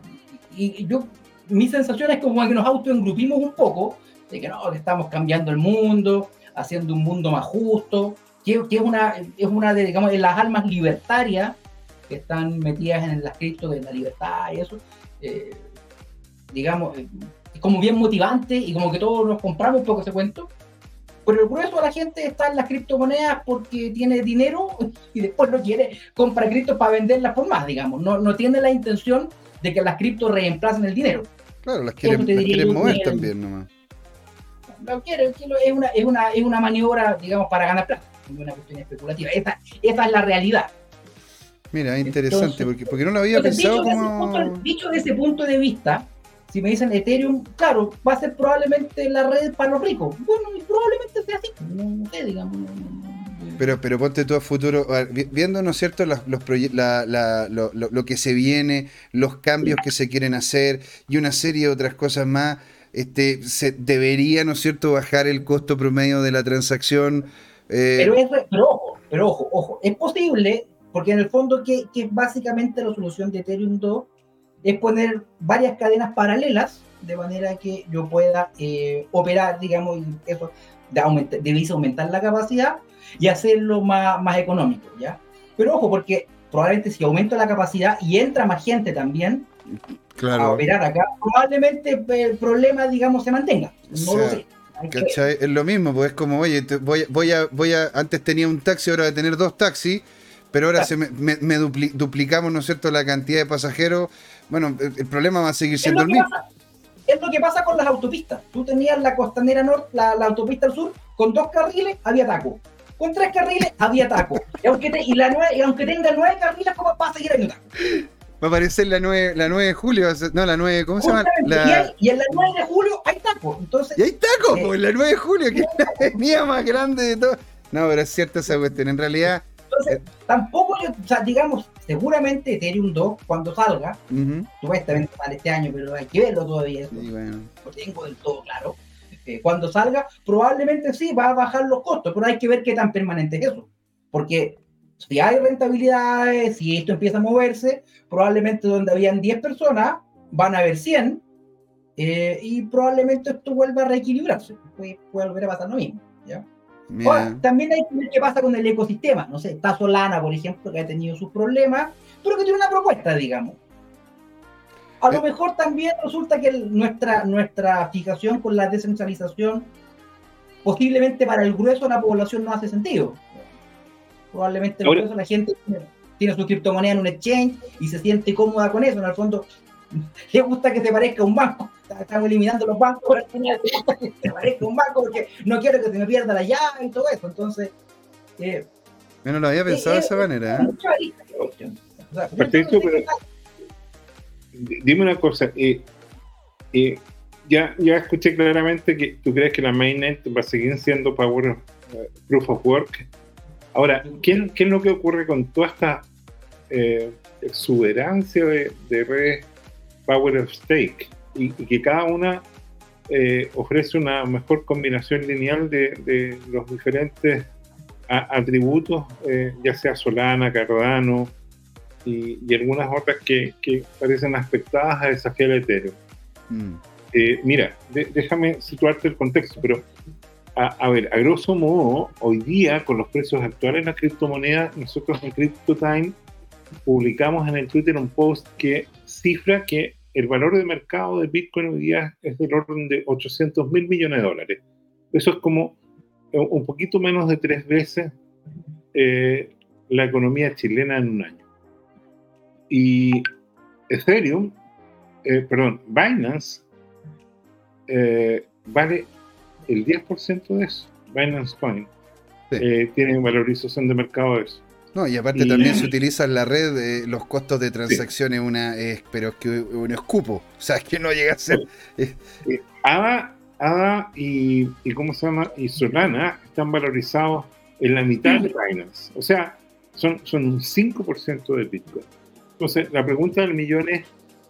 y yo mi sensación es como que nos autoengrupimos un poco, de que no, que estamos cambiando el mundo, haciendo un mundo más justo, que, es, una, es una de, digamos, de las almas libertarias que están metidas en las cripto de la libertad y eso. Eh, digamos, eh, como bien motivante y como que todos nos compramos un poco ese cuento. Pero el grueso de la gente está en las criptomonedas porque tiene dinero y después no quiere comprar cripto para venderlas por más, digamos. No, no tiene la intención de que las criptos reemplacen el dinero. Claro, las quieren, las quieren mover también nomás. No quiere, es una, es, una, es una maniobra, digamos, para ganar plata, no una cuestión especulativa. Esta, esta es la realidad. Mira, interesante, porque, porque no lo había pensado dicho como... Dicho desde ese punto de vista, si me dicen Ethereum, claro, va a ser probablemente la red para los ricos. Bueno, probablemente sea así, no, sé, digamos. Pero, pero ponte tú a futuro, viendo, ¿no es cierto?, los, lo, que se viene, los cambios que se quieren hacer y una serie de otras cosas más, este, se debería, ¿no es cierto?, bajar el costo promedio de la transacción. Eh... Pero, es, pero ojo, pero ojo, ojo, es posible, porque en el fondo, que, que es básicamente la solución de Ethereum 2? es poner varias cadenas paralelas de manera que yo pueda eh, operar, digamos, eso de aumentar, aumentar la capacidad y hacerlo más, más económico, ¿ya? Pero ojo, porque probablemente si aumento la capacidad y entra más gente también a operar acá, probablemente el problema, digamos, se mantenga. No lo sé. Es lo mismo, pues es como, oye, voy, voy, a, voy a, antes tenía un taxi, ahora voy a tener dos taxis, pero ahora se me, me, duplicamos, ¿no es cierto?, la cantidad de pasajeros bueno, el, problema va a seguir siendo el mismo. es lo que pasa con las autopistas. Tú tenías la costanera norte, la, autopista al sur, con dos carriles había taco. Con tres carriles había taco. Y aunque, y la y aunque tenga nueve carriles, ¿cómo va a seguir habiendo taco? Va a aparecer la 9, la 9 de julio, no, la 9, ¿cómo se llama? Y, en la 9 de julio hay taco. Entonces, y hay taco, eh, en la 9 de julio, que es la avenida más grande de todo. No, pero es cierto esa cuestión. En realidad, entonces, tampoco yo, o sea, digamos, seguramente Ethereum 2, cuando salga, supuestamente sale este año, pero hay que verlo todavía, eso, lo tengo del todo claro. Eh, cuando salga, probablemente sí va a bajar los costos, pero hay que ver qué tan permanente es eso. Porque si hay rentabilidades, si esto empieza a moverse, probablemente donde habían 10 personas, van a haber 100, eh, y probablemente esto vuelva a reequilibrarse. Puede, puede volver a pasar lo mismo. ¿ya? también hay que ver qué pasa con el ecosistema. No sé, está Solana, por ejemplo, que ha tenido sus problemas, pero que tiene una propuesta, digamos. A lo eh. mejor también resulta que nuestra, nuestra fijación con la descentralización posiblemente para el grueso de la población no hace sentido. Probablemente el grueso de la gente tiene, tiene su criptomoneda en un exchange y se siente cómoda con eso. En el fondo, le gusta que se parezca a un banco. Estamos eliminando los bancos, pero le gusta que se parezca a un banco porque no quiero que se me pierda la llave y todo eso. Entonces, eh, yo no lo había pensado de esa manera. ¿eh? Dime una cosa. Eh, eh, ya, escuché claramente que tú crees que la mainnet va a seguir siendo Power eh, Proof of Work. Ahora, ¿qué, ¿qué, es lo que ocurre con toda esta exuberancia de, de redes Power of Stake y, que cada una eh, ofrece una mejor combinación lineal de, los diferentes atributos, eh, ya sea Solana, Cardano y, algunas otras que, parecen aspectadas a desafiar el Ethereum. Mm. Eh, mira, déjame situarte el contexto, pero a, ver, a grosso modo, hoy día con los precios actuales de la criptomoneda, nosotros en CryptoTime publicamos en el Twitter un post que cifra que el valor de mercado de Bitcoin hoy día es del orden de 800 mil millones de dólares. Eso es como eh, un poquito menos de tres veces eh, la economía chilena en un año. Y Ethereum, eh, perdón, Binance vale el 10% de eso. Binance Coin tiene valorización de mercado de eso. No, y aparte también se utiliza en la red eh, los costos de transacciones, una, pero es que un escupo. O sea, es que no llega a ser. ADA, y, y, ¿cómo se llama? Y Solana están valorizados en la mitad de Binance. O sea, son, son un 5% de Bitcoin. Entonces, la pregunta del millón es: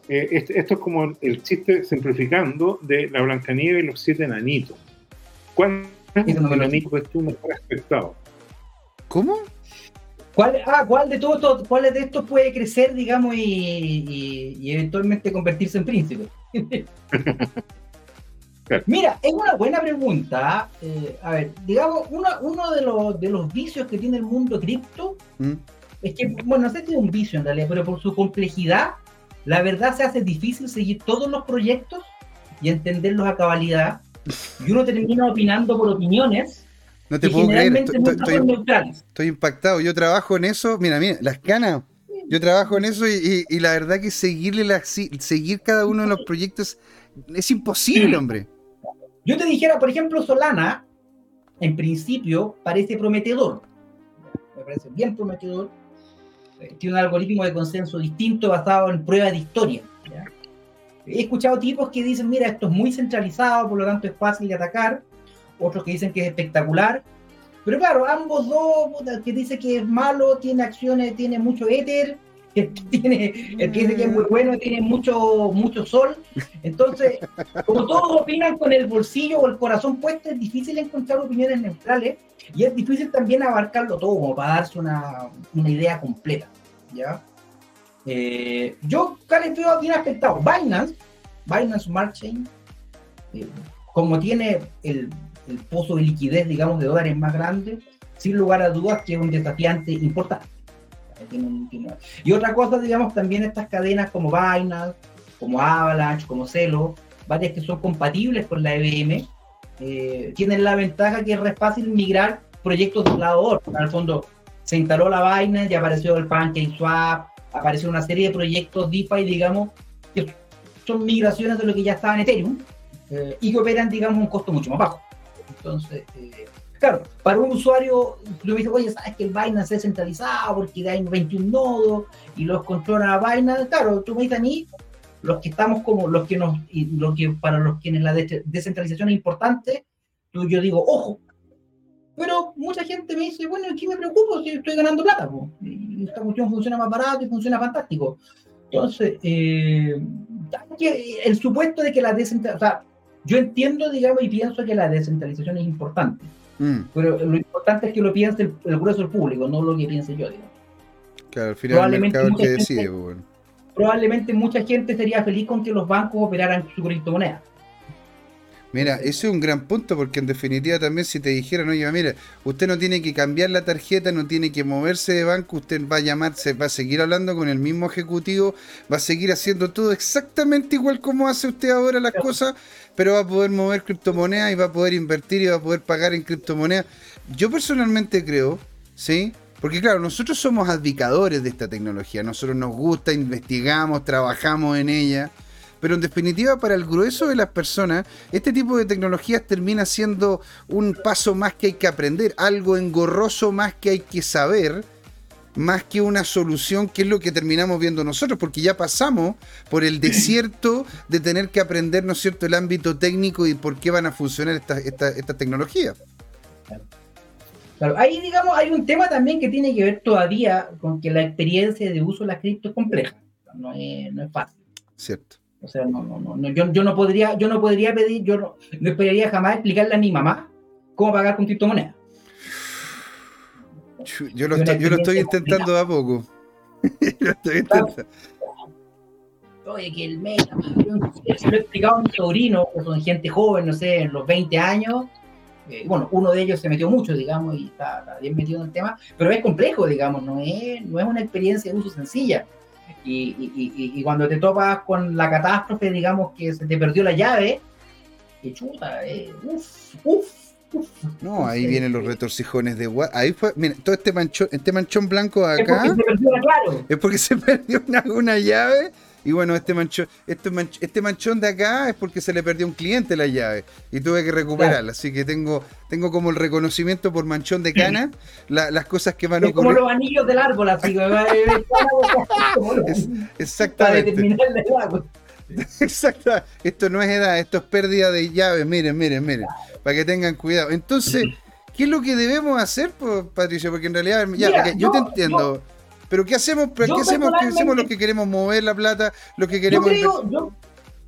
eh, esto es como el chiste simplificando de la Blancanieves y los siete enanitos. ¿Cuál es el enanito que tú mejor? ¿Cómo? ¿Cuál, ah, ¿cuál de todos cuál de estos puede crecer, digamos, y, eventualmente convertirse en príncipe? Mira, es una buena pregunta. Eh, a ver, digamos, uno, uno de, los, de los vicios que tiene el mundo cripto ¿Mm? Es que, bueno, no sé si es un vicio en realidad, pero por su complejidad, la verdad se hace difícil seguir todos los proyectos y entenderlos a cabalidad, y uno termina opinando por opiniones. No te puedo creer, estoy, impactado. Yo trabajo en eso, mira, mira, las canas. Yo trabajo en eso y, la verdad que seguirle la, seguir cada uno de los proyectos es imposible, hombre. Yo te dijera, por ejemplo, Solana, en principio parece prometedor. Me parece bien prometedor. Tiene un algoritmo de consenso distinto basado en pruebas de historia. He escuchado tipos que dicen, mira, esto es muy centralizado, por lo tanto es fácil de atacar. Otros que dicen que es espectacular. Pero claro, ambos dos, que dice que es malo, tiene acciones, tiene mucho éter, tiene, el que dice que es muy bueno tiene mucho, mucho sol. Entonces, como todos opinan con el bolsillo o el corazón puesto, es difícil encontrar opiniones neutrales y es difícil también abarcarlo todo como para darse una, una idea completa. ¿ya? Eh, yo, Karen, estoy bien afectado. Binance, Binance Smart Chain, eh, como tiene el, el, pozo de liquidez, digamos, de dólares más grande, sin lugar a dudas que es un desafiante importante. Y otra cosa, digamos, también estas cadenas como Binance, como Avalanche, como Celo, varias que son compatibles con la EVM, eh, tienen la ventaja que es fácil migrar proyectos de un lado a otro. Al fondo, se instaló la Binance, ya apareció el PancakeSwap, apareció una serie de proyectos DeFi, digamos, que son migraciones de lo que ya estaba en Ethereum eh, y que operan, digamos, un costo mucho más bajo. Entonces, eh, claro, para un usuario, tú dices, oye, sabes que el Binance es centralizado porque hay 21 nodos y los controla Binance. Claro, tú me dices a mí, los que estamos como, los que nos, y lo que para los quienes la descentralización es importante, yo digo, ojo, pero mucha gente me dice, bueno, ¿qué me preocupo si estoy ganando plata? Y esta cuestión funciona más barato y funciona fantástico. Entonces, eh, el supuesto de que la descentralización, o sea, yo entiendo, digamos, y pienso que la descentralización es importante. Mm. Pero lo importante es que lo piense el, grueso del público, no lo que piense yo, digamos. Claro, al final el mercado que decide, pues, Probablemente mucha gente sería feliz con que los bancos operaran su criptomoneda. Mira, ese es un gran punto porque en definitiva también si te dijeran, oye, mira, usted no tiene que cambiar la tarjeta, no tiene que moverse de banco, usted va a llamarse, va a seguir hablando con el mismo ejecutivo, va a seguir haciendo todo exactamente igual como hace usted ahora las cosas, pero va a poder mover criptomonedas y va a poder invertir y va a poder pagar en criptomonedas. Yo personalmente creo, ¿sí? Porque claro, nosotros somos advicadores de esta tecnología, nosotros nos gusta, investigamos, trabajamos en ella. Pero en definitiva, para el grueso de las personas, este tipo de tecnologías termina siendo un paso más que hay que aprender, algo engorroso más que hay que saber, más que una solución, que es lo que terminamos viendo nosotros, porque ya pasamos por el desierto de tener que aprender, ¿no es cierto?, el ámbito técnico y por qué van a funcionar estas esta, tecnologías. Claro. ahí digamos hay un tema también que tiene que ver todavía con que la experiencia de uso de la cripto es compleja, no es, no es fácil. Cierto. O sea, no, no, no, yo, yo, no podría, yo no podría pedir, yo no, no esperaría jamás explicarle a mi mamá cómo pagar con criptomonedas. Yo lo, estoy, yo lo estoy intentando a poco. lo estoy intentando. Oye, que el meta, se lo he explicado a mi sobrino, que son gente joven, no sé, en los 20 años. Eh, bueno, uno de ellos se metió mucho, digamos, y está, está, bien metido en el tema, pero es complejo, digamos, no es, no es una experiencia de uso sencilla. Y, cuando te topas con la catástrofe, digamos que se te perdió la llave, que chuta, eh, uff, uff. No, ahí vienen los retorcijones de Ahí fue, mira, todo este manchón, este manchón blanco acá. Es porque se perdió, claro. Es porque se perdió una, una llave y bueno, este manchón, este, este manchón de acá es porque se le perdió a un cliente la llave y tuve que recuperarla. Así que tengo, tengo como el reconocimiento por manchón de cana, las cosas que van a ocurrir. Como los anillos del árbol, así. exactamente. Exacto. Esto no es edad, esto es pérdida de llaves. Miren, miren, miren. Para que tengan cuidado. Entonces, ¿qué es lo que debemos hacer, Patricio? Porque en realidad, ya, yo te entiendo. Pero ¿qué hacemos? ¿Qué hacemos? ¿Qué hacemos los que queremos mover la plata? Los que queremos...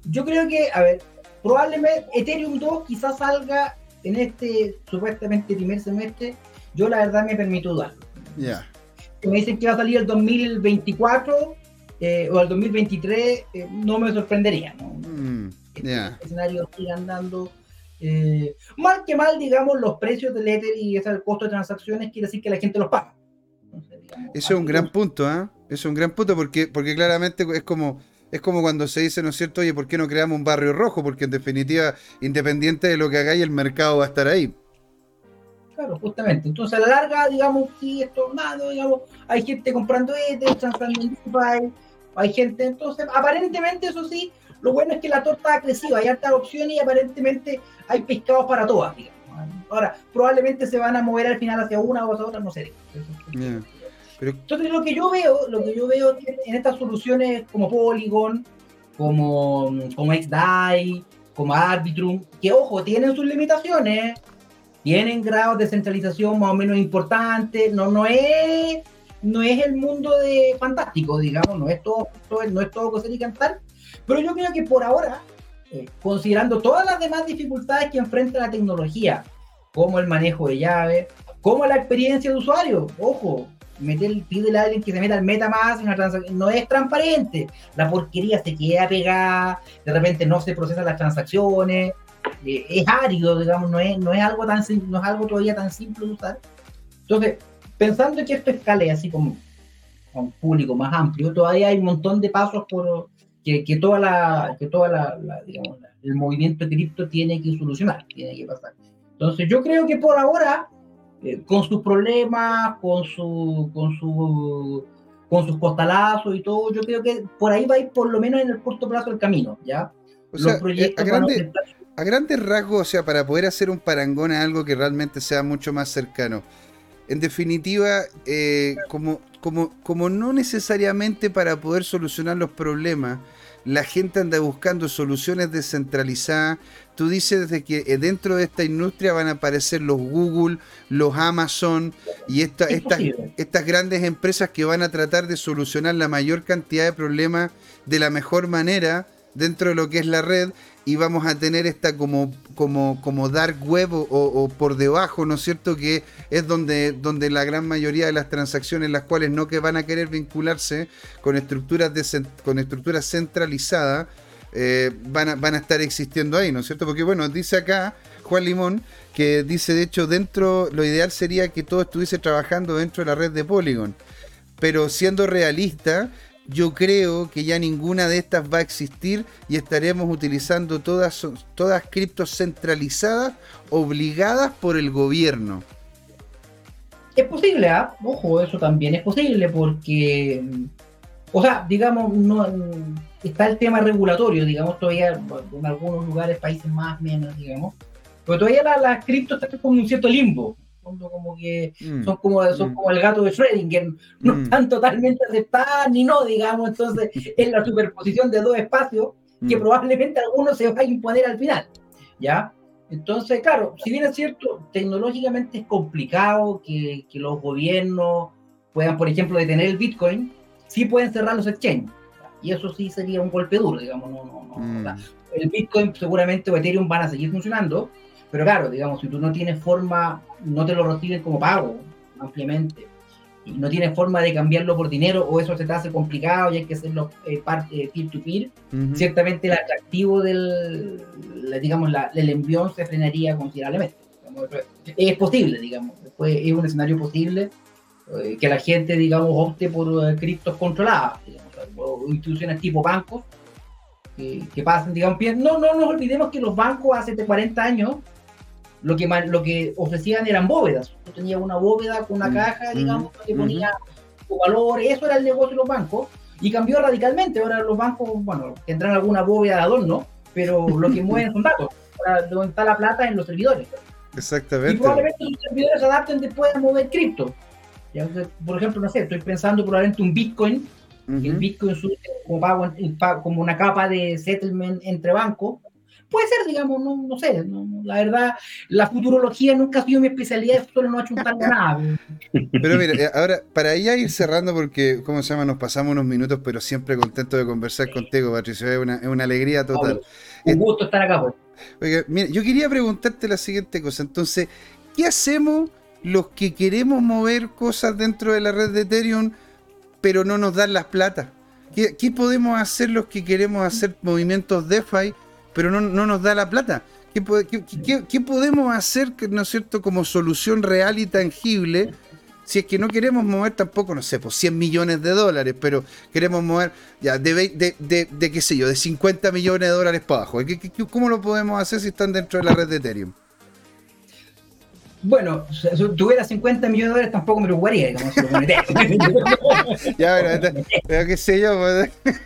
Yo creo, que, a ver, probablemente Ethereum 2 quizás salga en este supuestamente primer semestre. Yo la verdad me permito dudarlo. Ya. Me dicen que va a salir el 2024 eh, o el 2023, eh, no me sorprendería. ¿no? Mm, este escenario sigue andando. Eh, mal que mal, digamos, los precios del Ether y ese costo de transacciones quiere decir que la gente los paga. Eso es un gran punto, ¿eh? es un gran punto porque, porque claramente es como, Es como cuando se dice, ¿no es cierto? Oye, ¿por qué no creamos un barrio rojo? Porque en definitiva, independiente de lo que hagáis, el mercado va a estar ahí. Claro, justamente. Entonces, a la larga, digamos, sí, esto, nada, digamos, hay gente comprando este, transando en hay gente, entonces, aparentemente, eso sí, lo bueno es que la torta ha crecido, hay altas opciones y aparentemente hay pescados para todas, digamos. Ahora, probablemente se van a mover al final hacia una o hacia otra, no sé. Entonces, lo que yo veo, lo que yo veo en estas soluciones como Polygon, como, como XDAI, como Arbitrum, que ojo, tienen sus limitaciones, tienen grados de centralización más o menos importantes, no, no es no es el mundo de fantástico, digamos, no es todo, no es todo coser y cantar, pero yo creo que por ahora, eh, considerando todas las demás dificultades que enfrenta la tecnología, como el manejo de llaves, como la experiencia de usuario, ojo, meter, pide a alguien que se meta al una transacción, no es transparente, la porquería se queda pegada, de repente no se procesan las transacciones, eh, es árido, digamos, no es, no es algo tan no es algo todavía tan simple de usar. Entonces, pensando que esto escale así como a un público más amplio, todavía hay un montón de pasos por que, que toda la, que toda la, digamos, el movimiento cripto tiene que solucionar, tiene que pasar. Entonces yo creo que por ahora, eh, con sus problemas, con su, con su con sus costalazos y todo, yo creo que por ahí va a ir por lo menos en el corto plazo el camino, ¿ya? O sea, eh, a, grande, a, grandes rasgos, o sea, para poder hacer un parangón a algo que realmente sea mucho más cercano, en definitiva, eh, como, como, como no necesariamente para poder solucionar los problemas, la gente anda buscando soluciones descentralizadas. Tú dices desde que eh, dentro de esta industria van a aparecer los Google, los Amazon y estas, estas grandes empresas que van a tratar de solucionar la mayor cantidad de problemas de la mejor manera dentro de lo que es la red y vamos a tener esta como, como, como dark web o, por debajo, ¿no es cierto? Que es donde, donde la gran mayoría de las transacciones, las cuales no que van a querer vincularse con estructuras, con estructuras centralizadas, eh, van, a, van a estar existiendo ahí, ¿no es cierto? Porque bueno, dice acá Juan Limón que dice, de hecho, dentro, lo ideal sería que todo estuviese trabajando dentro de la red de Polygon. Pero siendo realista, yo creo que ya ninguna de estas va a existir y estaremos utilizando todas, todas criptos centralizadas obligadas por el gobierno. Es posible, ¿ah? Ojo, eso también es posible porque, o sea, digamos, no está el tema regulatorio, digamos, todavía en algunos lugares, países más, menos, digamos, pero todavía las criptos están como un cierto limbo como que mm. son, como, son mm. como el gato de Schrödinger, no mm. están totalmente aceptadas ni no, digamos, entonces es la superposición de dos espacios que probablemente alguno se va a imponer al final, ¿ya? Entonces, claro, si bien es cierto, tecnológicamente es complicado que, que los gobiernos puedan, por ejemplo, detener el Bitcoin, sí pueden cerrar los exchanges, y eso sí sería un golpe duro, digamos, no, no, no. el Bitcoin seguramente o Ethereum van a seguir funcionando, pero claro, digamos, si tú no tienes forma, no te lo reciben como pago ampliamente, y no tienes forma de cambiarlo por dinero, o eso se te hace complicado y hay que hacerlo eh, parte peer-to-peer, ciertamente el atractivo del, digamos, la, el envión se frenaría considerablemente. es posible, digamos, es un escenario posible eh, que la gente, digamos, opte por eh, criptos controladas, digamos, o instituciones tipo bancos, que, pasen, digamos, no, no nos olvidemos que los bancos hace 40 años lo que, lo que ofrecían eran bóvedas. Tú tenías una bóveda con una mm, caja, mm, digamos, que ponía tu valor, eso era el negocio de los bancos, y cambió radicalmente. Ahora los bancos, bueno, tendrán alguna bóveda de adorno, pero lo que mueven son datos. Ahora, donde está la plata en los servidores. Exactamente. Y probablemente los servidores adapten después a mover cripto. Por ejemplo, no sé, estoy pensando probablemente un Bitcoin, el Bitcoin como, pago, como una capa de settlement entre bancos, Puede ser, digamos, no, no sé. la verdad, la futurología nunca ha sido mi especialidad, solo no ha chuntado nada. Pero mira, eh, ahora, para ya ir cerrando, porque, ¿cómo se llama? Nos pasamos unos minutos, pero siempre contento de conversar contigo, Patricio. Es una, es una alegría total. Un gusto estar acá, pues. Oiga, mira, yo quería preguntarte la siguiente cosa. Entonces, ¿qué hacemos los que queremos mover cosas dentro de la red de Ethereum, pero no nos dan las plata? ¿Qué, ¿Qué, podemos hacer los que queremos hacer movimientos DeFi, pero no, nos da la plata. ¿Qué, podemos hacer, ¿no es cierto?, como solución real y tangible si es que no queremos mover tampoco, no sé, pues 100 millones de dólares, pero queremos mover ya de, de, de, de qué sé yo, de 50 millones de dólares para abajo. ¿Cómo lo podemos hacer si están dentro de la red de Ethereum? Bueno, si tuviera 50 millones de dólares tampoco me preocuparía, digamos, Ya, pero, qué sé yo, pues,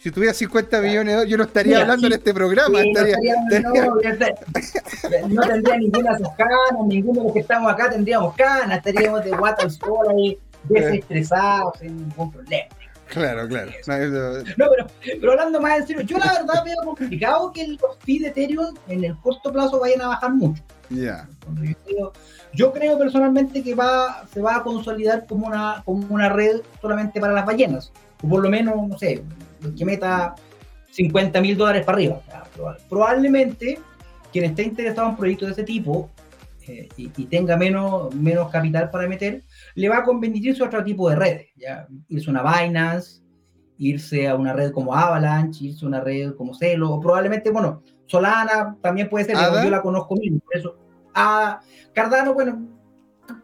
si tuviera 50 millones de dólares, yo no estaría hablando en este programa. estaría, no, tendría ninguna canas, ninguno de los que estamos acá tendríamos canas, estaríamos de guata al sol ahí, desestresados, sin ningún problema. Claro, claro. No, pero, pero, hablando más en serio, yo la verdad veo complicado que los fees de Ethereum en el corto plazo vayan a bajar mucho. Ya. Yo, creo, personalmente que va, se va a consolidar como una, como una red solamente para las ballenas. O por lo menos, no sé, que meta 50 mil dólares para arriba. Probablemente quien esté interesado en proyectos de ese tipo eh, y, tenga menos, menos capital para meter, le va a convenir irse a otro tipo de redes. ¿ya? Irse a una Binance, irse a una red como Avalanche, irse a una red como Celo, o probablemente, bueno, Solana también puede ser, yo la conozco mismo, por eso. A Cardano, bueno,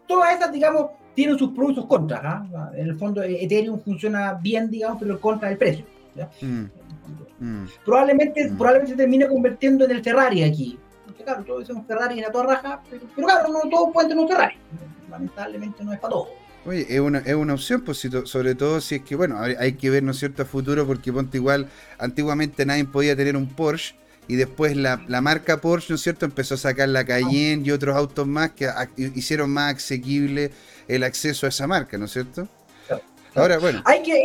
todas esas, digamos, tienen sus pros y sus contras. ¿ah? En el fondo, Ethereum funciona bien, digamos, pero contra el precio. Mm. Mm. Probablemente, mm. probablemente se termine convirtiendo en el Ferrari aquí. Porque claro, todos decimos Ferrari en la toda raja, pero, claro, no todos pueden tener un Ferrari. Lamentablemente no es para todos. Oye, es una, es una opción, pues, sobre todo si es que, bueno, hay, que ver, ¿no es cierto?, a futuro, porque ponte igual, antiguamente nadie podía tener un Porsche, y después la, la, marca Porsche, ¿no es cierto?, empezó a sacar la Cayenne y otros autos más que hicieron más asequible el acceso a esa marca, ¿no es cierto? Ahora, bueno. Hay que,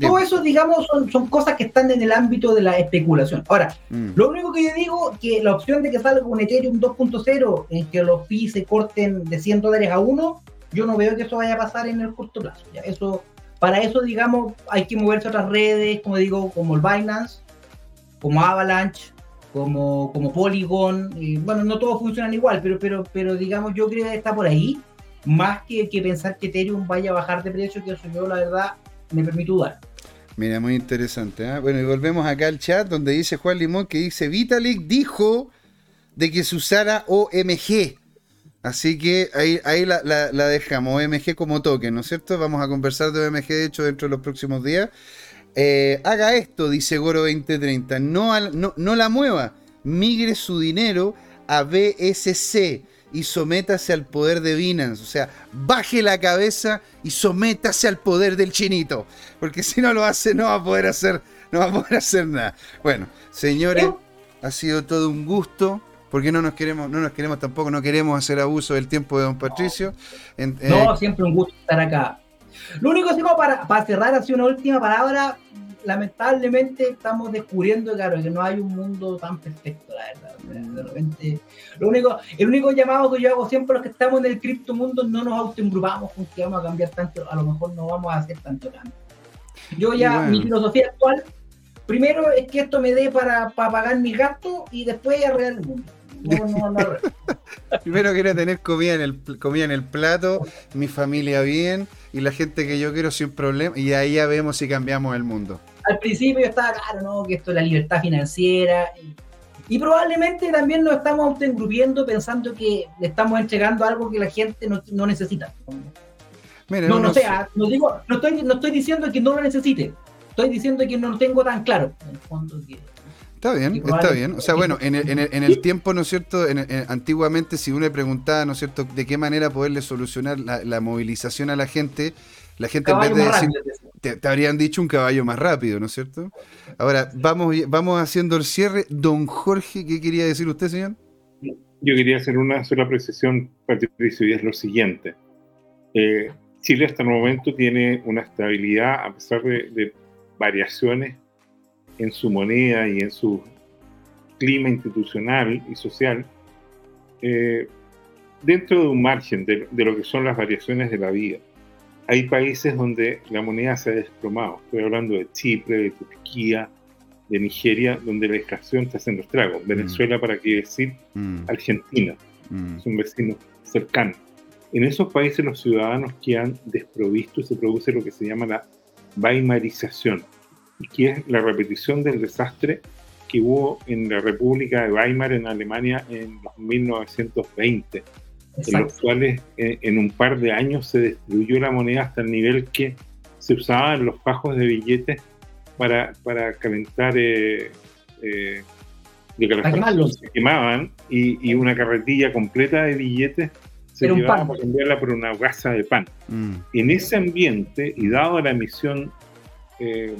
todo eso, digamos, son, son, cosas que están en el ámbito de la especulación. Ahora, mm. lo único que yo digo, que la opción de que salga un Ethereum 2.0 en que los fees se corten de 100 dólares a uno, yo no veo que eso vaya a pasar en el corto plazo. ¿ya? Eso, para eso, digamos, hay que moverse a otras redes, como digo, como el Binance, como Avalanche, como, como Polygon. Y, bueno, no todos funcionan igual, pero, pero, pero digamos, yo creo que está por ahí. Más que, que pensar que Ethereum vaya a bajar de precio, que eso yo, la verdad, me permite dudar. Mira, muy interesante. ¿eh? Bueno, y volvemos acá al chat donde dice Juan Limón que dice Vitalik dijo de que se usara OMG. Así que ahí, ahí la, dejamos, OMG como token, ¿no es cierto? Vamos a conversar de OMG, de hecho, dentro de los próximos días. Eh, haga esto, dice Goro 2030, no, no, no la mueva, migre su dinero a BSC y sométase al poder de Binance. O sea, baje la cabeza y sométase al poder del chinito. Porque si no lo hace, no va a poder hacer, no va a poder hacer nada. Bueno, señores, ha sido todo un gusto. Porque no nos queremos, no nos queremos tampoco, no queremos hacer abuso del tiempo de don Patricio. no, siempre un gusto estar acá. Lo único que para, para cerrar, así una última palabra, lamentablemente estamos descubriendo, claro, que no hay un mundo tan perfecto, la verdad. De repente, lo único, el único llamado que yo hago siempre a los que estamos en el cripto mundo, no nos autoengrupamos con que vamos a cambiar tanto, a lo mejor no vamos a hacer tanto cambio. Yo ya, mi filosofía actual, primero es que esto me dé para, para pagar mis gastos y después arreglar el mundo. Primero quiero tener comida en el comida en el plato, mi familia bien y la gente que yo quiero sin problema y ahí ya vemos si cambiamos el mundo al principio estaba claro, ¿no? Que esto es la libertad financiera. Y, probablemente también nos estamos autoengrupiendo pensando que le estamos entregando algo que la gente no, necesita. no, no, sea, no, digo, no, estoy, no estoy diciendo que no lo necesite. Estoy diciendo que no lo tengo tan claro. Está bien, está bien. O sea, bueno, en el, en el, tiempo, ¿no es cierto? antiguamente, si uno le preguntaba, ¿no es cierto?, de qué manera poderle solucionar la, la movilización a la gente, la gente en vez de decir, te, habrían dicho un caballo más rápido, ¿no es cierto? Ahora, vamos, vamos haciendo el cierre. Don Jorge, ¿qué quería decir usted, señor? Yo quería hacer una sola precisión, Patricio, y es lo siguiente. Eh, Chile hasta el momento tiene una estabilidad, a pesar de, variaciones en su moneda y en su clima institucional y social, eh, dentro de un margen de, lo que son las variaciones de la vida hay países donde la moneda se ha desplomado. Estoy hablando de Chipre, de Turquía, de Nigeria, donde la extracción está haciendo estragos. Mm. Venezuela, para qué decir, mm. Argentina, mm. son vecinos cercanos. En esos países los ciudadanos quedan desprovistos y se produce lo que se llama la weimarización, que es la repetición del desastre que hubo en la República de Weimar en Alemania en los 1920 en los cuales eh, en un par de años se destruyó la moneda hasta el nivel que se usaban los fajos de billetes para, para calentar eh, eh, de se quemaban y, y, una carretilla completa de billetes se llevaba para cambiarla por una gasa de pan. Mm. En ese ambiente, y dado la emisión eh,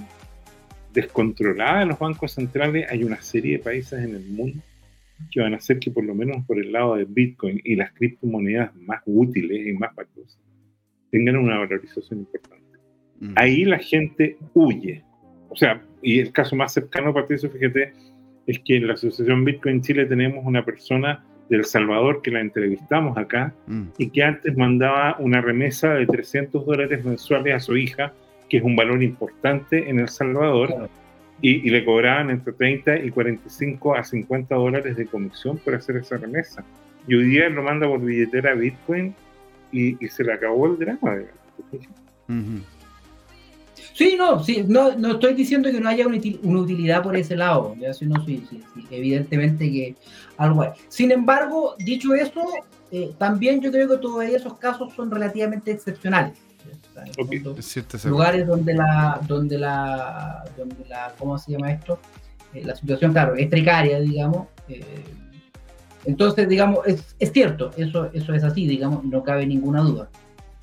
descontrolada de los bancos centrales, hay una serie de países en el mundo que van a hacer que por lo menos por el lado de Bitcoin y las criptomonedas más útiles y más valiosas tengan una valorización importante. Mm. Ahí la gente huye. O sea, y el caso más cercano para eso, fíjate, es que en la Asociación Bitcoin Chile tenemos una persona del Salvador que la entrevistamos acá mm. y que antes mandaba una remesa de 300 dólares mensuales a su hija, que es un valor importante en El Salvador, y, le cobraban entre 30 y 45 a 50 dólares de comisión por hacer esa remesa. Y hoy día lo manda por billetera Bitcoin y, se le acabó el drama. Sí, no, sí, no, no estoy diciendo que no haya una, utilidad por ese lado, ya sí, no, sí, sí, evidentemente que algo hay. Sin embargo, dicho eso, eh, también yo creo que todos esos casos son relativamente excepcionales. Lugares donde la, donde la, donde la, ¿cómo se llama esto? Eh, la situación, claro, es precaria, digamos. Eh, entonces, digamos, es, es cierto, eso, eso es así, digamos, no cabe ninguna duda.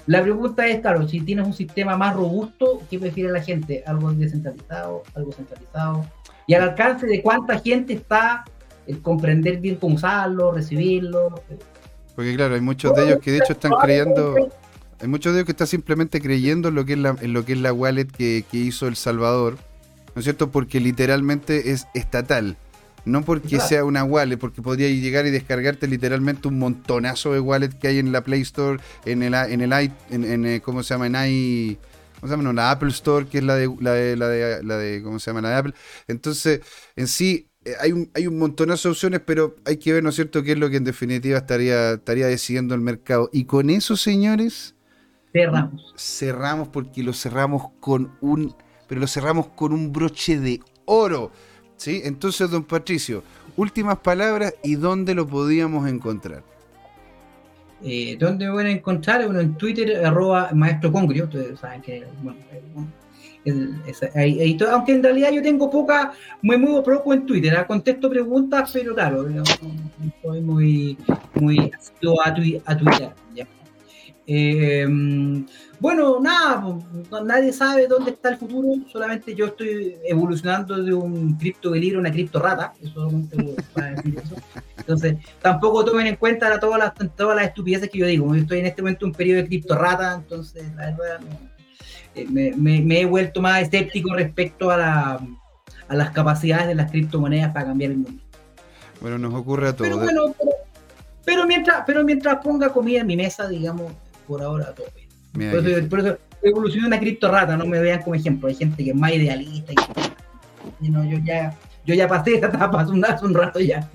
La pregunta es, claro, si tienes un sistema más robusto, ¿qué prefiere la gente? ¿Algo descentralizado? ¿Algo centralizado? ¿Y al alcance de cuánta gente está el comprender bien cómo usarlo, recibirlo? Porque claro, hay muchos de ellos que de hecho están creyendo... Hay muchos de ellos que están simplemente creyendo en lo que es la, en lo que es la wallet que, que hizo El Salvador, ¿no es cierto? Porque literalmente es estatal. No porque sea una wallet, porque podría llegar y descargarte literalmente un montonazo de wallet que hay en la Play Store, en el en el en, eh, ¿cómo se llama? En i ¿cómo se llama? No, la Apple Store, que es la de, la de, la de, la de, ¿cómo se llama? La de Apple. Entonces, en sí, eh, hay un, hay un montonazo de opciones, pero hay que ver, ¿no es cierto?, qué es lo que en definitiva estaría, estaría decidiendo el mercado. Y con eso, señores, cerramos. Cerramos porque lo cerramos con un, pero lo cerramos con un broche de oro. ¿Sí? Entonces, don Patricio, últimas palabras y dónde lo podíamos encontrar. Eh, ¿Dónde me van a encontrar? Bueno, en Twitter, arroba maestro congrio, ustedes saben que, bueno, aunque en realidad yo tengo poca, muy, muy poco en Twitter, ¿ah? contesto preguntas, pero claro, no, soy muy, muy a, a Twitter. ¿ya? Eh, bueno, nada, pues, nadie sabe dónde está el futuro, solamente yo estoy evolucionando de un cripto a una cripto rata, Entonces, tampoco tomen en cuenta todas las, todas las estupideces que yo digo. Yo estoy en este momento en un periodo de cripto rata, entonces la verdad eh, me, he vuelto más escéptico respecto a, la, a las capacidades de las criptomonedas para cambiar el mundo. Bueno, nos ocurre a todos. Pero bueno, pero, mientras, pero mientras ponga comida en mi mesa, digamos, por ahora todo bien. por, eso, por eso evolucioné una cripto rata, no me vean como ejemplo. Hay gente que es más idealista y, no, yo ya, yo ya pasé esta etapa hace un, rato ya.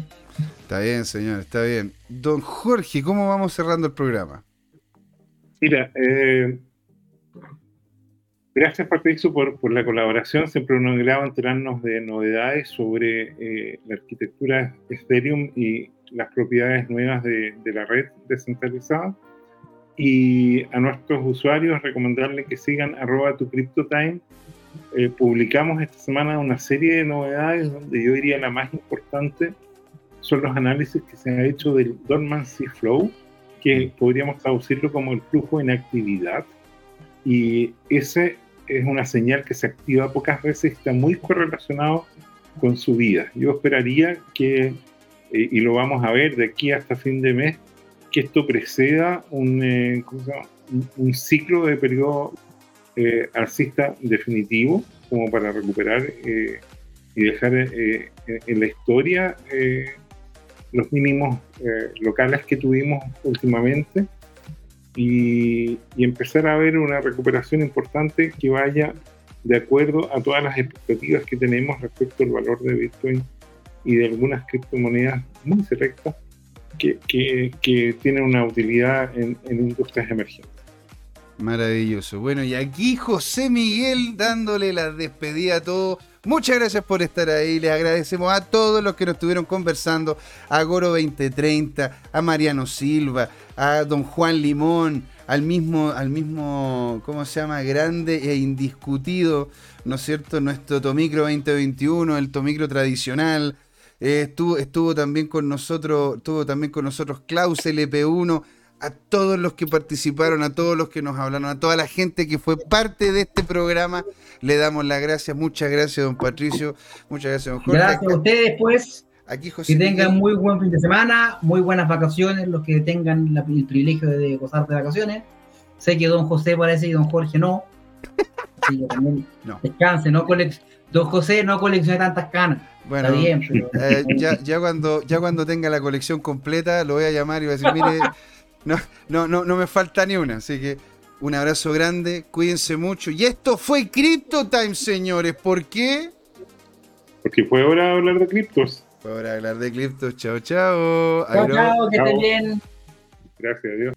Está bien, señor, está bien. Don Jorge, ¿cómo vamos cerrando el programa? Mira, eh, gracias Patricio por, por la colaboración. Siempre nos agrada enterarnos de novedades sobre eh, la arquitectura Ethereum y las propiedades nuevas de, de la red descentralizada y a nuestros usuarios recomendarles que sigan arroba tu CryptoTime. Eh, publicamos esta semana una serie de novedades donde yo diría la más importante son los análisis que se han hecho del Dormancy Flow, que podríamos traducirlo como el flujo en actividad. Y ese es una señal que se activa pocas veces y está muy correlacionado con su vida. Yo esperaría que, eh, y lo vamos a ver de aquí hasta fin de mes, que esto preceda un, eh, ciclo de periodo eh, alcista definitivo, como para recuperar eh, y dejar en la historia los mínimos locales que tuvimos últimamente y, y, empezar a ver una recuperación importante que vaya de acuerdo a todas las expectativas que tenemos respecto al valor de Bitcoin y de algunas criptomonedas muy selectas que, que, tienen una utilidad en, industrias emergentes. Maravilloso. Bueno, y aquí José Miguel dándole la despedida a todos. Muchas gracias por estar ahí. Les agradecemos a todos los que nos estuvieron conversando. A Goro 2030, a Mariano Silva, a don Juan Limón, al mismo, al mismo, ¿cómo se llama? Grande e indiscutido, ¿no es cierto? Nuestro Tomicro 2021, el Tomicro tradicional. Eh, estuvo, estuvo también con nosotros, estuvo también con nosotros Klaus LP1 a todos los que participaron, a todos los que nos hablaron, a toda la gente que fue parte de este programa. Le damos las gracias. Muchas gracias, don Patricio. Muchas gracias, don Jorge. Gracias a ustedes, pues. Aquí, José que tengan muy buen fin de semana, muy buenas vacaciones, los que tengan el privilegio de gozar de vacaciones. Sé que don José parece y don Jorge no. Sí, también no. Descanse, no don José no coleccione tantas canas. Bueno, Está bien, pero... eh, ya, ya, cuando, ya cuando tenga la colección completa, lo voy a llamar y voy a decir, mire, no, no, no, no me falta ni una. Así que un abrazo grande, cuídense mucho. Y esto fue Crypto Time, señores. ¿Por qué? Porque fue hora de hablar de criptos. Fue hora de hablar de criptos. Chao, chao. Chao, chao, que estén bien. Gracias, adiós.